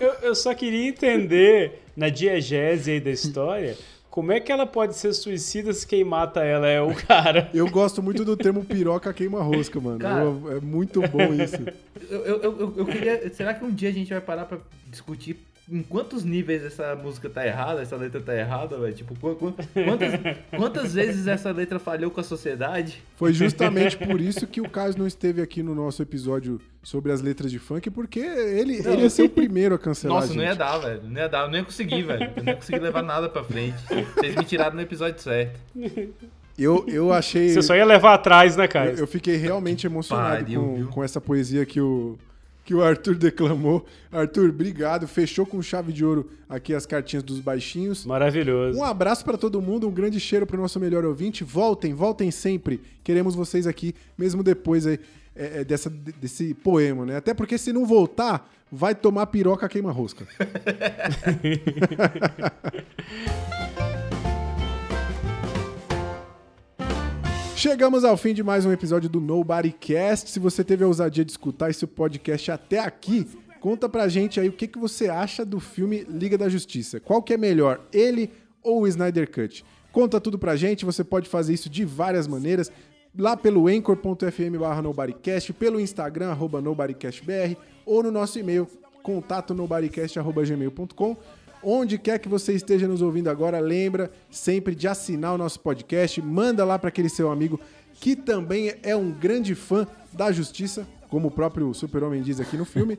eu, eu só queria entender, na diegese aí da história, como é que ela pode ser suicida se quem mata ela é o <laughs> cara? Eu gosto muito do termo piroca queima-rosca, mano. Cara. Eu- é muito bom isso. <laughs> Eu, eu, eu, eu queria. Será que um dia a gente vai parar pra discutir em quantos níveis essa música tá errada, essa letra tá errada, velho? Tipo, qu- qu- quantas, quantas vezes essa letra falhou com a sociedade? Foi justamente por isso que o Caio não esteve aqui no nosso episódio sobre as letras de funk, porque ele, Não. ele ia ser o primeiro a cancelar Nossa, a não ia dar, velho. Não ia dar, eu não ia conseguir, velho. Eu não ia conseguir levar nada pra frente. Vocês me tiraram no episódio certo. Eu, eu achei... Você só ia levar atrás, né, Caio? Eu, eu fiquei realmente emocionado Pariu, com, viu? com essa poesia que o, que o Arthur declamou. Arthur, obrigado. Fechou com chave de ouro aqui as cartinhas dos baixinhos. Maravilhoso. Um abraço pra todo mundo, um grande cheiro pro nosso melhor ouvinte. Voltem, voltem sempre. Queremos vocês aqui, mesmo depois aí, é, é, dessa, desse poema, né? Até porque se não voltar, vai tomar piroca queima-rosca. <laughs> Chegamos ao fim de mais um episódio do Nobodycast. Se você teve a ousadia de escutar esse podcast até aqui, conta pra gente aí o que, que você acha do filme Liga da Justiça. Qual que é melhor, ele ou o Snyder Cut? Conta tudo pra gente, você pode fazer isso de várias maneiras. Lá pelo anchor.fm barra nobodycast, pelo Instagram, arroba nobodycastbr, ou no nosso e-mail, contato nobodycast.gmail.com. Onde quer que você esteja nos ouvindo agora, lembra sempre de assinar o nosso podcast, manda lá para aquele seu amigo que também é um grande fã da justiça, como o próprio Super-Homem diz aqui no filme.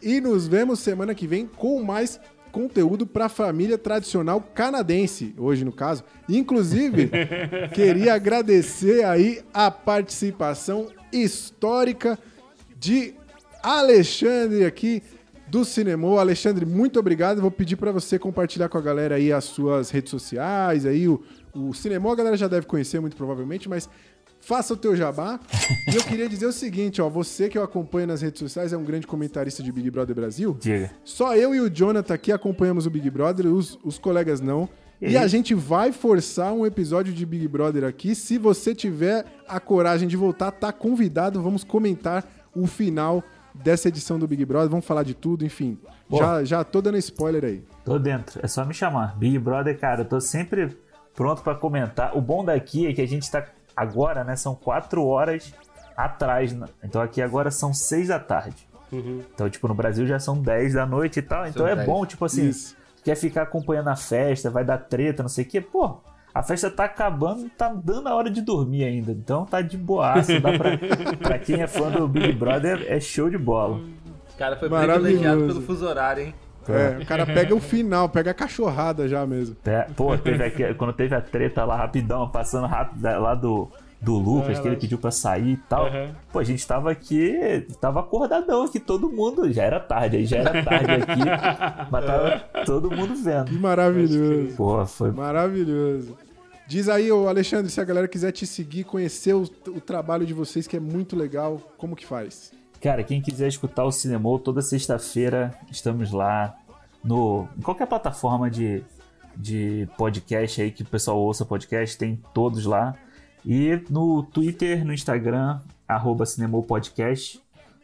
E, e nos vemos semana que vem com mais conteúdo para a família tradicional canadense, hoje no caso. Inclusive, <laughs> queria agradecer aí a participação histórica de Alexandre aqui do Cinemô. Alexandre, muito obrigado. Vou pedir para você compartilhar com a galera aí as suas redes sociais, aí o, o Cinemô a galera já deve conhecer muito provavelmente, mas faça o teu jabá. e eu queria dizer o seguinte, ó, você que eu acompanho nas redes sociais é um grande comentarista de Big Brother Brasil. Diga. Só eu e o Jonathan aqui acompanhamos o Big Brother, os, os colegas não. E a gente vai forçar um episódio de Big Brother aqui. Se você tiver a coragem de voltar, tá convidado. Vamos comentar o final dessa edição do Big Brother. Vamos falar de tudo, enfim. Pô. Já, já tô dando spoiler aí. Tô dentro, é só me chamar. Big Brother, cara, eu tô sempre pronto pra comentar. O bom daqui é que a gente tá agora, né? São quatro horas atrás. né? Então aqui agora são seis da tarde. Então, tipo, no Brasil já são 10 da noite e tal. Então é 10. bom, tipo assim, Isso. quer ficar acompanhando a festa, vai dar treta, não sei o quê. Pô, a festa tá acabando, tá dando a hora de dormir ainda. Então tá de boaça. Dá pra, pra quem é fã do Big Brother, é show de bola. O cara foi privilegiado pelo fuso horário, hein? É, o cara pega o final, pega a cachorrada já mesmo. É, pô, teve aqui, quando teve a treta lá rapidão, passando rápido lá do, do Lucas, que ele pediu pra sair e tal. Aham. Pô, a gente tava aqui, tava acordadão aqui, todo mundo. Já era tarde, aí já era tarde aqui, <laughs> mas tava todo mundo Que vendo. maravilhoso. Pô, foi. Maravilhoso. Diz aí, ô Alexandre, se a galera quiser te seguir, conhecer o, o trabalho de vocês, que é muito legal, como que faz? Cara, quem quiser escutar o Cinemol, toda sexta-feira estamos lá no em qualquer plataforma de, de podcast aí que o pessoal ouça podcast, tem todos lá. E no Twitter, no Instagram, arroba Cinemopodcast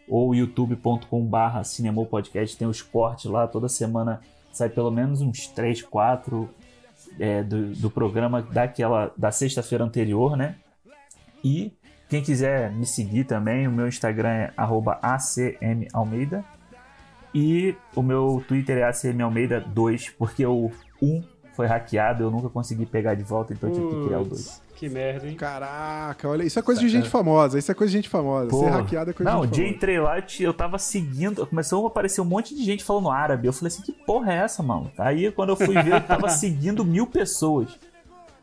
ou youtube.com barra Cinemopodcast, tem os cortes lá, toda semana sai pelo menos uns 3, 4 é, do, do programa daquela da sexta-feira anterior, né? E quem quiser me seguir também, o meu Instagram é acmalmeida e o meu Twitter é acmalmeida2, porque o 1 foi hackeado, eu nunca consegui pegar de volta, então eu tive que criar o 2. Que merda, hein? Caraca, olha, isso é coisa de gente famosa, isso é coisa de gente famosa. Pô, Ser hackeado é coisa não, de o gente dia famosa. entrei lá, eu tava seguindo, começou a aparecer um monte de gente falando árabe. Eu falei assim, que porra é essa, mano? Aí quando eu fui ver, eu tava <laughs> seguindo mil pessoas.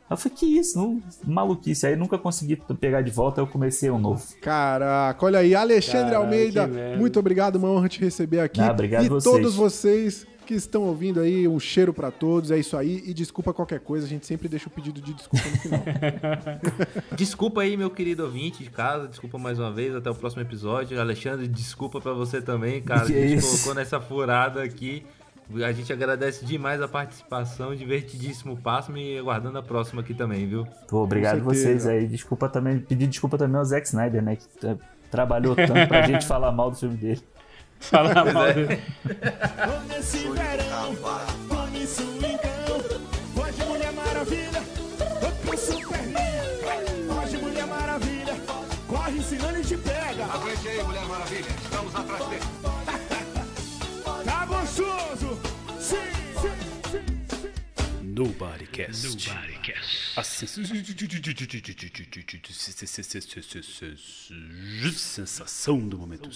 Eu falei, que isso? Não, maluquice. Aí nunca consegui pegar de volta, eu comecei um novo. Caraca, olha aí, Alexandre Caraca, Almeida, muito obrigado, uma honra te receber aqui. Ah, obrigado e vocês. todos vocês que estão ouvindo aí, um cheiro pra todos, é isso aí. E desculpa qualquer coisa, a gente sempre deixa o pedido de desculpa no final. <laughs> Desculpa aí, meu querido ouvinte de casa. Desculpa mais uma vez. Até o próximo episódio. Alexandre, desculpa pra você também, cara. <laughs> Que a gente isso? colocou nessa furada aqui. A gente agradece demais a participação. Divertidíssimo passo. E aguardando a próxima aqui também, viu? Pô, obrigado vocês aí. Desculpa também, pedir desculpa também ao Zack Snyder, né? Que tra- trabalhou tanto pra <laughs> gente falar mal do filme dele. Fala mal é. dele. Nesse verão, tome swingão. Hoje Mulher Maravilha, tô com Superman. Hoje Mulher Maravilha, corre ensinando e te pega. Aguente aí, Mulher Maravilha, estamos atrás dele. <laughs> tá gostoso, Nobodycast. Nobodycast. A sensação do momento.